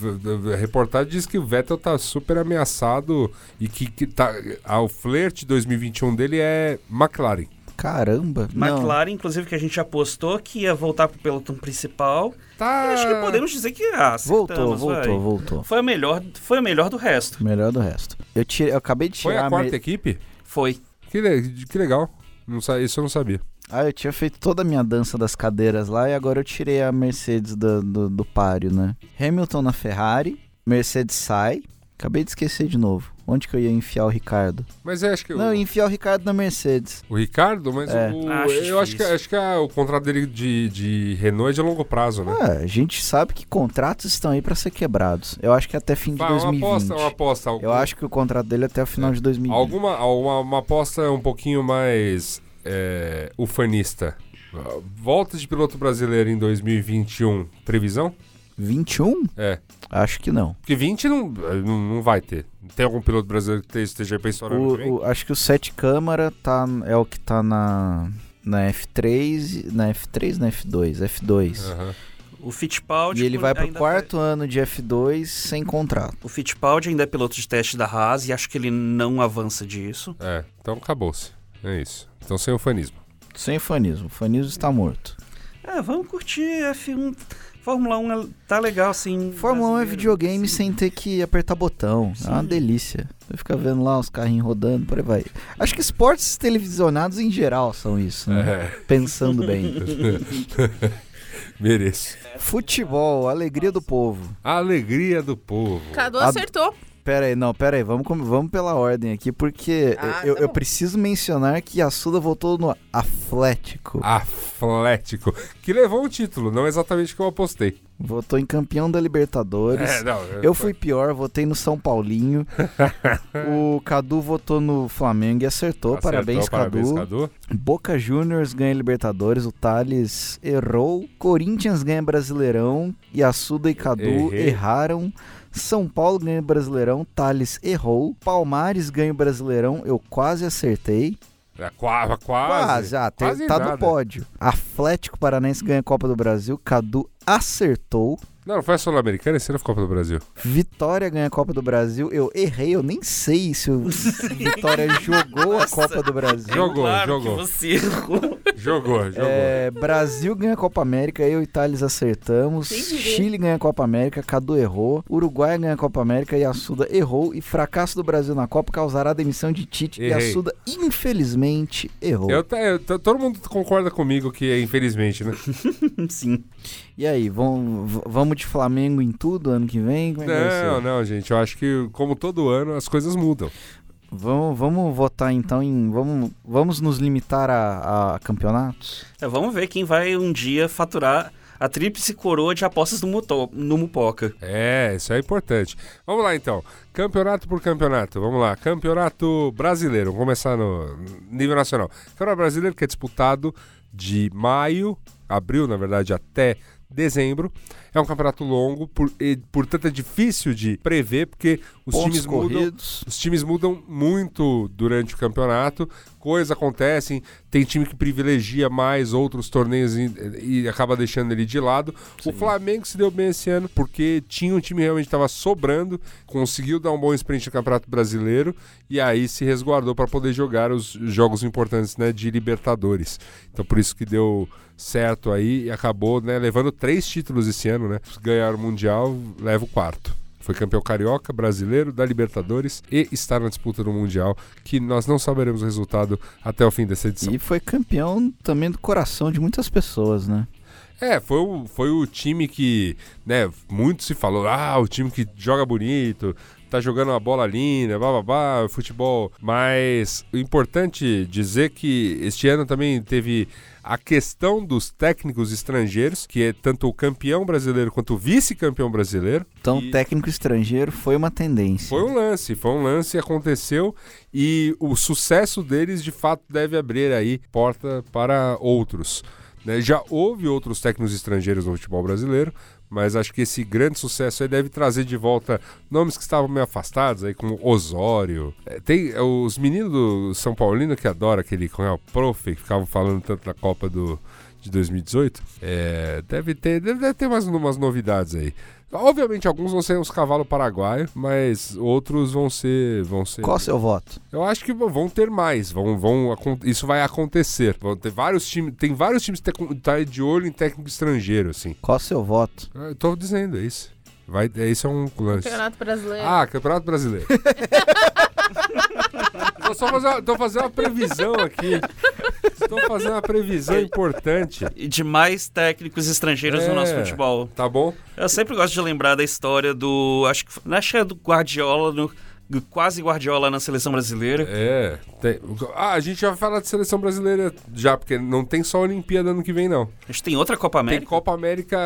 a reportagem diz que o Vettel tá super ameaçado e que, que tá, ah, o flerte 2021 dele é McLaren. Caramba. Não. McLaren, inclusive, que a gente apostou que ia voltar pro pelotão principal. Tá. Eu acho que podemos dizer que ah, Voltou, voltou, vai. voltou. Foi a melhor, foi a melhor do resto. Melhor do resto. Eu, tirei, eu acabei de Foi tirar a a quarta Mer- equipe? Foi. Que, le- que legal. Não, sa- isso eu não sabia. Ah, eu tinha feito toda a minha dança das cadeiras lá e agora eu tirei a Mercedes do, do, do páreo, né? Hamilton na Ferrari, Mercedes sai. Acabei de esquecer de novo. Onde que eu ia enfiar o Ricardo? Mas é, acho que Não, eu enfiar o Ricardo na Mercedes. o Ricardo, mas É. o- Acho eu acho que, acho que ah, o contrato dele de, de Renault é de longo prazo, né? Ah, a gente sabe que contratos estão aí pra ser quebrados. Eu acho que até fim de Vai, uma 2020. aposta, uma aposta. Eu acho que o contrato dele é até o final de 2020. Alguma, alguma uma aposta um pouquinho mais é, ufanista. Ah, Volta de piloto brasileiro em 2021, previsão? 21? É. Acho que não. Porque 20 não, não, não vai ter. Tem algum piloto brasileiro que esteja estourar ano que? O, o- acho que o Sete Câmara tá, é o que tá na, na F3, e- na F3 na F2? F2. Aham. O Fittipaldi E ele vai pro ainda quarto ano de F2 sem contrato. O Fittipaldi ainda é piloto de teste da Haas e acho que ele não avança disso. É, então acabou-se. É isso. Então sem ufanismo. Sem fanismo. O fanismo está morto. É, vamos curtir F1. Fórmula 1 é- tá legal, sim. Fórmula 1 é videogame sim. sem ter que apertar botão. É uma Sim. delícia. Você fica vendo lá os carrinhos rodando, por aí vai. Acho que esportes televisionados em geral são isso, né? É, Pensando bem. mereço. Futebol, alegria do povo. A alegria do povo. Cadu A- acertou. Pera aí, não, pera aí, vamos, vamos pela ordem aqui, porque Ah, eu, tá eu preciso mencionar que a Suda voltou no Atlético. Atlético. Que levou o título, não exatamente o que eu apostei. Votou em campeão da Libertadores. É, não. Eu fui pior, votei no São Paulinho. o Cadu votou no Flamengo e acertou. Acertou, parabéns, parabéns, Cadu. Cadu. Boca Juniors ganha Libertadores, o Thales errou. Corinthians ganha Brasileirão e a Suda e Cadu Errei. erraram. São Paulo ganha Brasileirão, Thales errou. Palmares ganha o Brasileirão, eu quase acertei. É, quase, quase. Quase, ah, Quase tá nada. no pódio. Atlético Paranaense ganha a Copa do Brasil, Cadu acertou. Não, não foi a Sul-Americana, esse ano foi a Copa do Brasil. Vitória ganha a Copa do Brasil. Eu errei, eu nem sei se o Vitória jogou a Copa do Brasil. Jogou, claro jogou. que você errou. Jogou, jogou. É, Brasil ganha a Copa América, eu e Thales acertamos. Chile ganha a Copa América, Cadu errou. Uruguai ganha a Copa América e Assuda errou. E fracasso do Brasil na Copa causará a demissão de Tite. E Errei. Assuda, infelizmente, errou. Eu, eu todo mundo concorda comigo que é infelizmente, né? Sim. E aí, vão- de Flamengo em tudo ano que vem? Como é que? Não, não, gente. Eu acho que, como todo ano, as coisas mudam. Vamos, vamos votar então em. Vamos, vamos nos limitar a, a campeonatos? É, vamos ver quem vai um dia faturar a tríplice coroa de apostas no, Muto- no Mupoca. É, isso é importante. Vamos lá então. Campeonato por campeonato. Vamos lá. Campeonato brasileiro. Vamos começar no nível nacional. Campeonato brasileiro que é disputado de maio, abril, na verdade, até dezembro. É um campeonato longo, por, e, portanto é difícil de prever, porque os Pontos times mudam. Os times mudam muito durante o campeonato, coisas acontecem, tem time que privilegia mais outros torneios e, e acaba deixando ele de lado. O Flamengo se deu bem esse ano porque tinha um time que realmente estava sobrando, conseguiu dar um bom sprint no Campeonato Brasileiro e aí se resguardou para poder jogar os jogos importantes né, de Libertadores. Então por isso que deu certo aí e acabou né, levando três títulos esse ano, né? Ganhar o Mundial, leva o quarto. Foi campeão carioca, brasileiro, da Libertadores e está na disputa do Mundial, que nós não saberemos o resultado até o fim dessa edição. E foi campeão também do coração de muitas pessoas, né? É, foi o, foi o time que, né, muito se falou, ah, o time que joga bonito, tá jogando uma bola linda, bababá, futebol. Mas o importante dizer que este ano também teve a questão dos técnicos estrangeiros, que é tanto o campeão brasileiro quanto o vice-campeão brasileiro. Então, E- técnico estrangeiro foi uma tendência. Foi um lance, foi um lance, aconteceu e o sucesso deles de fato deve abrir aí porta para outros. né? Já houve outros técnicos estrangeiros no futebol brasileiro, mas acho que esse grande sucesso aí deve trazer de volta nomes que estavam meio afastados, aí como Osório. É, tem é, os meninos do São Paulino que adoram aquele como é o Prof, que ficavam falando tanto da Copa do, de 2018. É, deve ter, deve, deve ter mais umas novidades aí. Obviamente alguns vão ser uns cavalos paraguaios, mas outros vão ser, vão ser. Qual o seu voto? Eu acho que vão ter mais, vão, vão, isso vai acontecer. Vão ter vários times, tem vários times que tá- de olho em técnico estrangeiro, assim. Qual o seu voto? Eu tô dizendo é isso. Vai, é, isso é um lance. Campeonato Brasileiro. Ah, Campeonato Brasileiro. tô só fazendo, uma- tô fazendo uma previsão aqui. Estou fazendo uma previsão importante. E de mais técnicos estrangeiros É. no nosso futebol. Tá bom? Eu sempre gosto de lembrar da história do. Acho que, acho que é do Guardiola, no, quase Guardiola na seleção brasileira. É. tem- ah, a gente já vai falar de seleção brasileira já, porque não tem só a Olimpíada ano que vem, não. A gente tem outra Copa Tem América. Copa América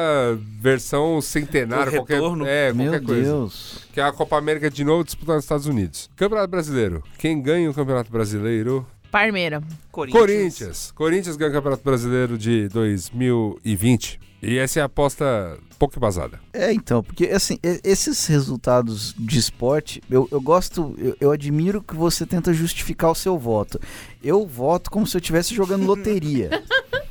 versão centenário, O qualquer, retorno. é, Meu qualquer coisa. Deus. Que é a Copa América de novo disputada nos Estados Unidos. Campeonato Brasileiro. Quem ganha o Campeonato Brasileiro? Parmeira. Corinthians. Corinthians ganha o Campeonato Brasileiro de 2020. E essa é a aposta pouco embasada. É, então, porque assim, esses resultados de esporte, eu, eu gosto, eu, eu admiro que você tenta justificar o seu voto. Eu voto como se eu estivesse jogando loteria.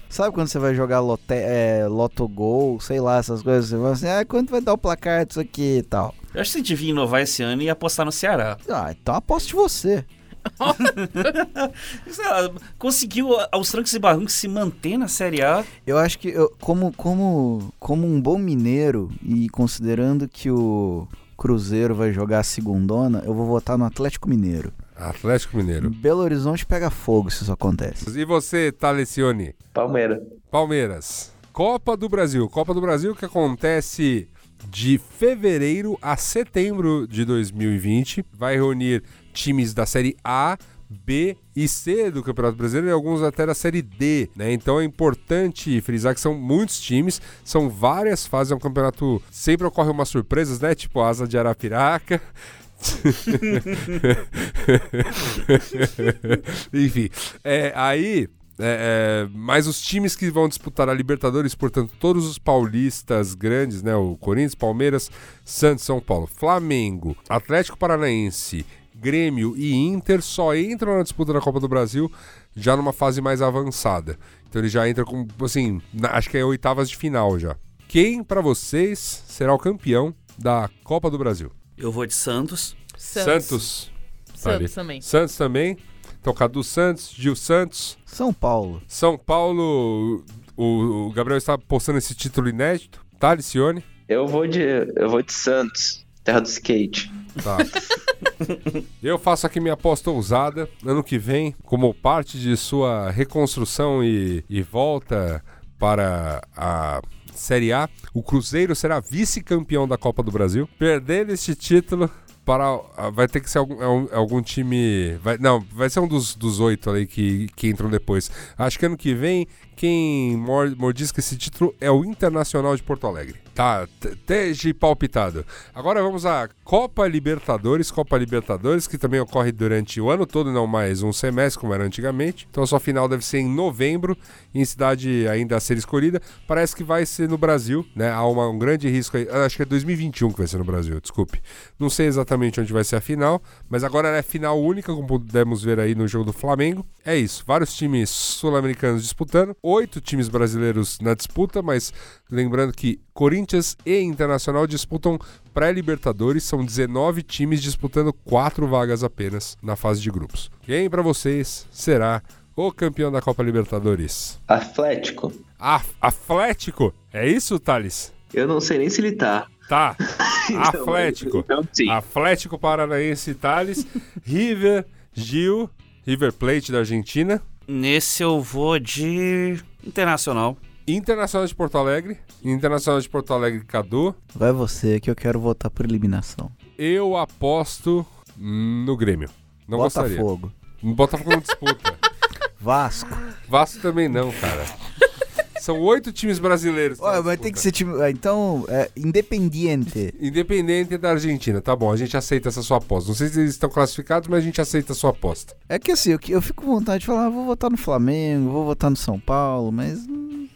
Sabe quando você vai jogar lote, é, Lotogol, sei lá, essas coisas? Você fala assim, ah, quanto vai dar o placar disso aqui e tal. Eu acho que você devia inovar esse ano e apostar no Ceará. Ah, então aposto de você. Lá, Conseguiu aos trancos e barrancos se manter na Série A. Eu acho que eu, como, como, como um bom mineiro e considerando que o Cruzeiro vai jogar a segundona, eu vou votar no Atlético Mineiro. Atlético Mineiro. Belo Horizonte pega fogo se isso acontece. E você, Talecione? Palmeiras. Palmeiras. Copa do Brasil. Copa do Brasil que acontece de fevereiro a setembro de 2020. Vai reunir times da Série A, B e C do Campeonato Brasileiro e alguns até da Série D, né? Então é importante frisar que são muitos times, são várias fases, é um campeonato... Sempre ocorre umas surpresas, né? Tipo Asa de Arapiraca... Enfim, é, aí é, é, mas os times que vão disputar a Libertadores, portanto, todos os paulistas grandes, né? O Corinthians, Palmeiras, Santos, São Paulo, Flamengo, Atlético Paranaense, Grêmio e Inter só entram na disputa da Copa do Brasil já numa fase mais avançada. Então ele já entra com, assim, na- acho que é oitavas de final já. Quem, pra vocês, será o campeão da Copa do Brasil? Eu vou de Santos. Santos. Santos. Santos Ali. também. Santos também. Então, Cadu Santos, Gil Santos, São Paulo. São Paulo. O, o Gabriel está postando esse título inédito. Tá, Licione? Eu vou de. Eu vou de Santos, terra do skate. Tá. Eu faço aqui minha aposta ousada. Ano que vem, como parte de sua reconstrução e, e volta para a Série A, o Cruzeiro será vice-campeão da Copa do Brasil. Perdendo este título. Para, ah, vai ter que ser algum, algum- algum time. Vai, não, vai ser um dos, dos oito ali que, que entram depois. Acho que ano que vem, quem mor- mordisca esse título é o Internacional de Porto Alegre. Tá, esteja palpitado. Agora vamos à Copa Libertadores. Copa Libertadores, que também ocorre durante o ano todo, não mais um semestre, como era antigamente. Então a sua final deve ser em novembro, em cidade ainda a ser escolhida. Parece que vai ser no Brasil, né? Há uma- um grande risco aí. Ah, Acho que é 2021 que vai ser no Brasil, desculpe. Não sei exatamente onde vai ser a final, mas agora é final única, como pudemos ver aí no jogo do Flamengo. É isso, vários times sul-americanos disputando, oito times brasileiros na disputa, mas lembrando que Corinthians e Internacional disputam pré-Libertadores, são 19 times disputando quatro vagas apenas na fase de grupos. Quem para vocês será o campeão da Copa Libertadores? Atlético. A Atlético? É isso, Thales? Eu não sei nem se ele tá. Tá. Então, Atlético. Então, sim. Atlético Paranaense Thales, River, Gil, River Plate da Argentina, Nesse eu vou de Internacional. Internacional de Porto Alegre, Internacional de Porto Alegre Cadu. Vai você que eu quero votar por eliminação. Eu aposto no Grêmio. Não gostaria. Botafogo. Botafogo não disputa. Vasco. Vasco também não, cara. São oito times brasileiros. Olha, mas tem que ser time. ah, Então, é Independiente. Independente da Argentina, tá bom, a gente aceita essa sua aposta. Não sei se eles estão classificados, mas a gente aceita a sua aposta. É que assim, eu, eu fico com vontade de falar, ah, vou votar no Flamengo, vou votar no São Paulo, mas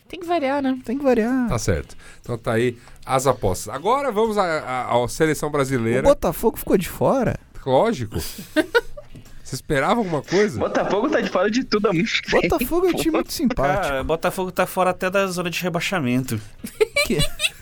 Tem que variar, né? tem que variar. Tá certo. Então tá aí as apostas. Agora vamos à, seleção O brasileira. Botafogo ficou de fora. Lógico. Você esperava alguma coisa? Botafogo tá de fora de tudo há muito tempo. Botafogo é um time muito simpático. Cara, Botafogo tá fora até da zona de rebaixamento.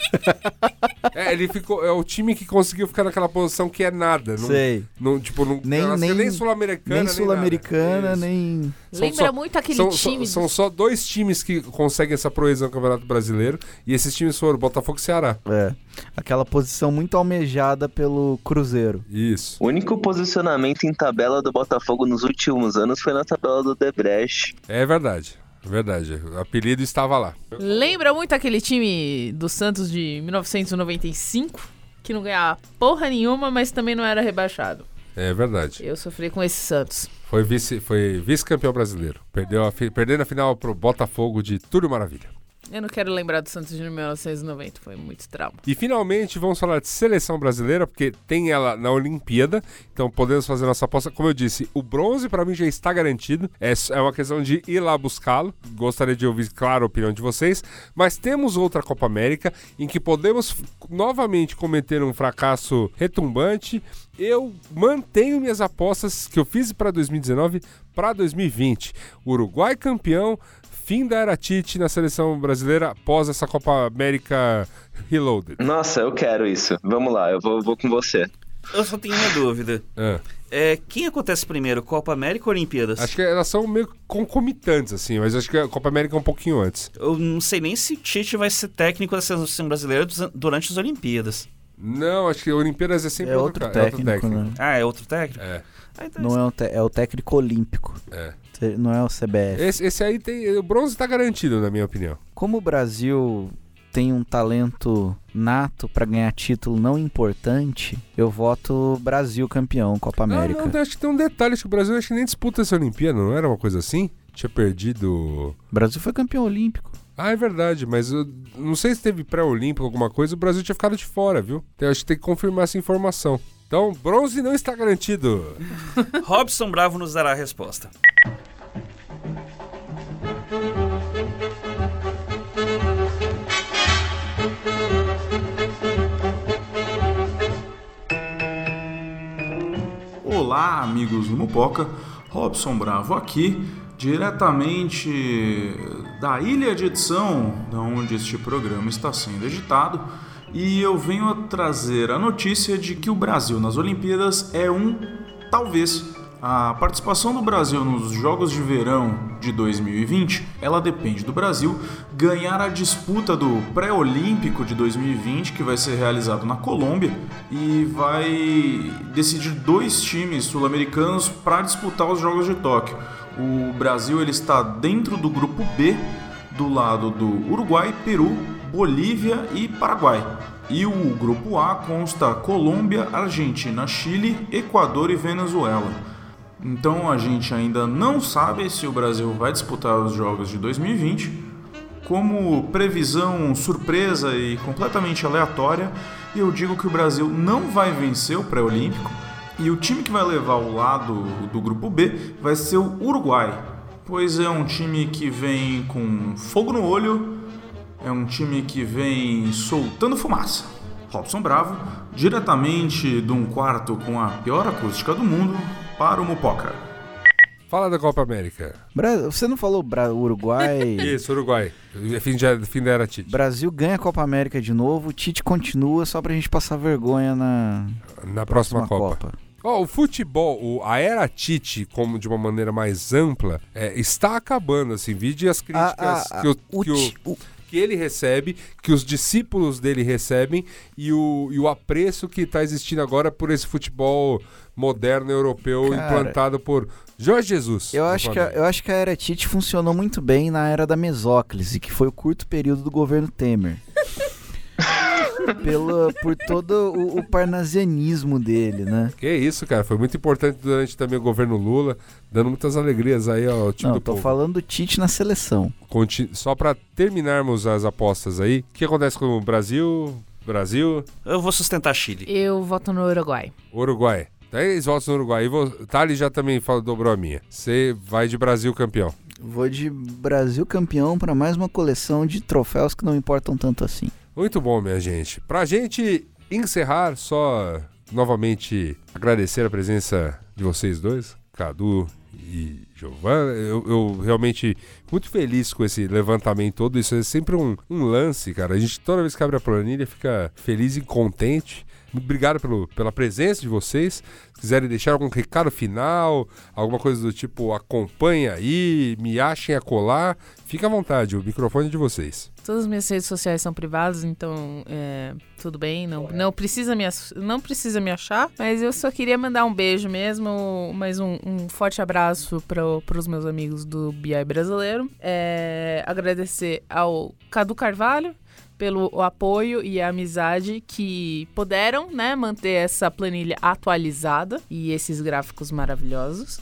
É, ele ficou. É o time que conseguiu ficar naquela posição que é nada. Não, Sei. não, tipo, não, Nem- nem- nem sul-americana. Nem sul-americana, nem. São Lembra só- muito aquele São, time. são, são só dois times que conseguem essa proezão no Campeonato Brasileiro. E esses times foram Botafogo e Ceará. É. Aquela posição muito almejada pelo Cruzeiro. Isso. O único posicionamento em tabela do Botafogo nos últimos anos foi na tabela do Debrecht. É verdade. Verdade. O apelido estava lá. Lembra muito aquele time do Santos de 1995, que não ganhava porra nenhuma, mas também não era rebaixado. É verdade. Eu sofri com esse Santos. Foi vice, foi vice-campeão brasileiro. Perdeu a, perdendo a final pro Botafogo de Túlio Maravilha. Eu não quero lembrar do Santos de 1990, foi muito trauma. E finalmente vamos falar de seleção brasileira, porque tem ela na Olimpíada, então podemos fazer nossa aposta. Como eu disse, o bronze para mim já está garantido, é, é uma questão de ir lá buscá-lo. Gostaria de ouvir, claro, a opinião de vocês, mas temos outra Copa América em que podemos novamente cometer um fracasso retumbante. Eu mantenho minhas apostas que eu fiz para 2019 para 2020. Uruguai campeão, fim da era Tite na seleção brasileira após essa Copa América Reloaded. Nossa, eu quero isso. Vamos lá, eu vou, vou com você. Eu só tenho uma dúvida. É. É, quem acontece primeiro, Copa América ou Olimpíadas? Acho que elas são meio concomitantes, assim, mas acho que a Copa América é um pouquinho antes. Eu não sei nem se Tite vai ser técnico da seleção brasileira durante as Olimpíadas. Não, acho que Olimpíadas é sempre É outro ca- técnico, né? Ah, é outro técnico? É. Ah, então Não é o, te- é o técnico olímpico. É. Não é o CBF. Esse, esse aí tem. O bronze tá garantido, na minha opinião. Como o Brasil tem um talento nato pra ganhar título não importante, eu voto Brasil campeão, Copa América. Não, não, acho que tem um detalhe, acho que o Brasil acho que nem disputa essa Olimpíada, não era uma coisa assim? Tinha perdido. O Brasil foi campeão olímpico. Ah, é verdade, mas eu não sei se teve pré-olímpico alguma coisa, o Brasil tinha ficado de fora, viu? Então acho que tem que confirmar essa informação. Então, bronze não está garantido. Robson Bravo nos dará a resposta. Olá, amigos do Mupoca. Robson Bravo aqui, diretamente da ilha de edição, da onde este programa está sendo editado, e eu venho trazer a notícia de que o Brasil nas Olimpíadas é um, talvez, A participação do Brasil nos Jogos de Verão de 2020, ela depende do Brasil ganhar a disputa do pré-olímpico de 2020, que vai ser realizado na Colômbia e vai decidir dois times sul-americanos para disputar os Jogos de Tóquio. O Brasil ele está dentro do grupo B, do lado do Uruguai, Peru, Bolívia e Paraguai. E o grupo A consta Colômbia, Argentina, Chile, Equador e Venezuela. Então a gente ainda não sabe se o Brasil vai disputar os Jogos de 2020. Como previsão surpresa e completamente aleatória, eu digo que o Brasil não vai vencer o pré-olímpico e o time que vai levar o lado do grupo B vai ser o Uruguai, pois é um time que vem com fogo no olho, é um time que vem soltando fumaça. Robson Bravo, diretamente de um quarto com a pior acústica do mundo, para o Mupoca. Fala da Copa América. Bra- Você não falou Bra- Uruguai? Isso, Uruguai. Fim, de, fim da era Tite. Brasil ganha a Copa América de novo, o Tite continua só pra gente passar vergonha na Na próxima, próxima Copa. Ó, o futebol, o- a era Tite, como de uma maneira mais ampla, é, está acabando, assim, vide as críticas A- a- que, o, o que, o- o- que ele recebe, que os discípulos dele recebem e o, e o apreço que está existindo agora por esse futebol moderno europeu Cara, implantado por Jorge Jesus. Eu acho, que a, eu acho que a era Tite funcionou muito bem na era da mesóclise, que foi o curto período do governo Temer. Pela, por todo o, o parnasianismo dele, né? Que isso, cara, foi muito importante durante também o governo Lula, dando muitas alegrias aí ao time Não, do tô povo. falando do Tite na seleção. Conti- Só para terminarmos as apostas aí, o que acontece com o Brasil, Brasil, Eu vou sustentar Chile. Eu voto no Uruguai. Uruguai? Três votos no Uruguai. E. Thali já também falou, dobrou a minha. Você vai de Brasil campeão. Vou de Brasil campeão para mais uma coleção de troféus que não importam tanto assim. Muito bom, minha gente. Pra gente encerrar, só novamente agradecer a presença de vocês dois, Cadu e Giovana. Eu, eu realmente muito feliz com esse levantamento todo. Isso é sempre um, um lance, cara. A gente toda vez que abre a planilha fica feliz e contente. Muito obrigado pelo, pela presença de vocês. Se quiserem deixar algum recado final, alguma coisa do tipo acompanha aí, me achem a colar, fica à vontade, o microfone é de vocês. Todas as minhas redes sociais são privadas, então é, tudo bem, não, não, precisa me, não precisa me achar. Mas eu só queria mandar um beijo mesmo, mais um, um forte abraço para os meus amigos do BI brasileiro. É, agradecer ao Cadu Carvalho pelo apoio e amizade que puderam né, manter essa planilha atualizada e esses gráficos maravilhosos.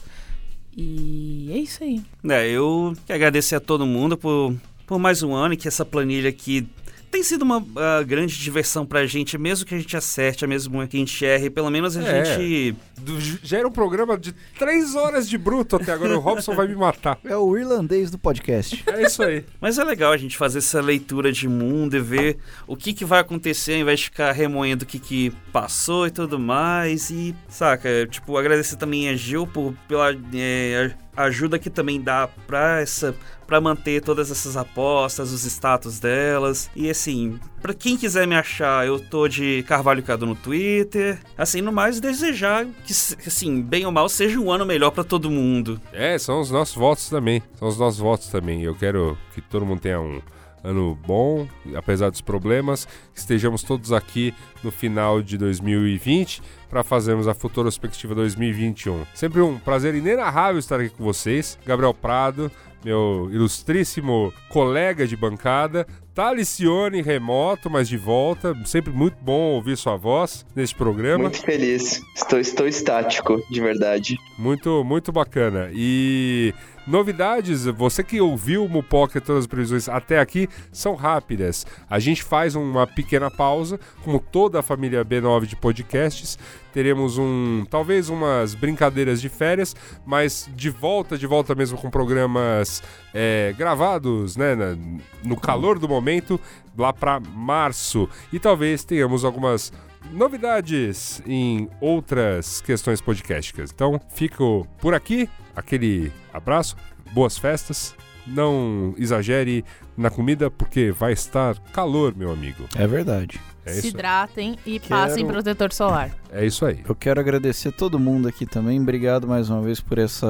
E é isso aí. É, eu agradecer a todo mundo por, por mais um ano e que essa planilha aqui tem sido uma ah, grande diversão pra gente, mesmo que a gente acerte, mesmo que a gente erre, pelo menos a É. gente. Do- já era um programa de três horas de bruto até agora. O Robson vai me matar. É o irlandês do podcast. É isso aí. Mas é legal a gente fazer essa leitura de mundo e ver o que, que vai acontecer ao invés de ficar remoendo o que, que passou e tudo mais. E, saca, tipo, agradecer também a Gil por, pela é, ajuda que também dá pra essa. Pra manter todas essas apostas, os status delas. E assim, pra quem quiser me achar, eu tô de Carvalho Cadu no Twitter. Assim, no mais, desejar que, assim, bem ou mal, seja um ano melhor pra todo mundo. É, são os nossos votos também. São os nossos votos também. Eu quero que todo mundo tenha um ano bom, apesar dos problemas. Estejamos todos aqui no final de 2020 para fazermos a futurospectiva 2021. Sempre um prazer inenarrável estar aqui com vocês. Gabriel Prado, meu ilustríssimo colega de bancada. Talicione remoto, mas de volta. Sempre muito bom ouvir sua voz neste programa. Muito feliz. Estou, estou estático, de verdade. Muito, muito bacana. E novidades, você que ouviu o Mupoca todas as previsões até aqui são rápidas. A gente faz uma pequena pausa, como toda a família B9 de podcasts. Teremos um, talvez umas brincadeiras de férias, mas de volta, de volta mesmo com programas é, gravados, né, na- no calor do momento, lá para março. E talvez tenhamos algumas novidades em outras questões podcasticas. Então, fico por aqui. Aquele abraço, boas festas não exagere na comida porque vai estar calor, meu amigo. É verdade. É Se isso, hidratem e Quero- passem protetor solar. é isso aí. Eu quero agradecer todo mundo aqui também. Obrigado mais uma vez por esse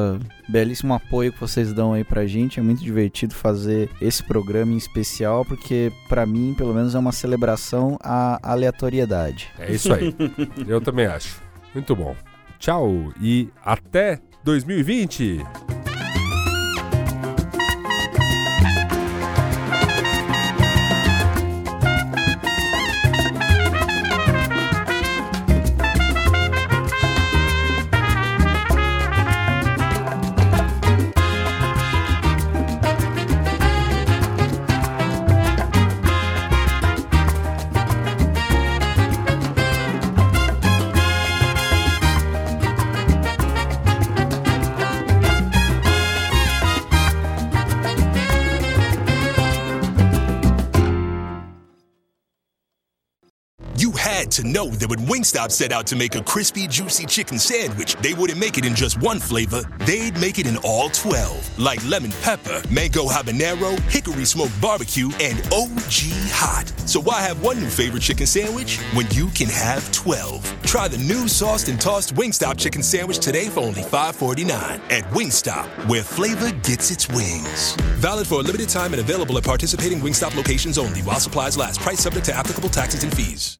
belíssimo apoio que vocês dão aí pra gente. É muito divertido fazer esse programa em especial, porque pra mim, pelo menos, é uma celebração à aleatoriedade. É isso aí. Eu também acho. Muito bom. Tchau e até 2020. To know that when Wingstop set out to make a crispy, juicy chicken sandwich, they wouldn't make it in just one flavor. They'd make it in all 12, like lemon pepper, mango habanero, hickory smoked barbecue, and OG hot. So why have one new favorite chicken sandwich when you can have 12? Try the new sauced and tossed Wingstop chicken sandwich today for only $5.49 at Wingstop, where flavor gets its wings. Valid for a limited time and available at participating Wingstop locations only while supplies last. Price subject to applicable taxes and fees.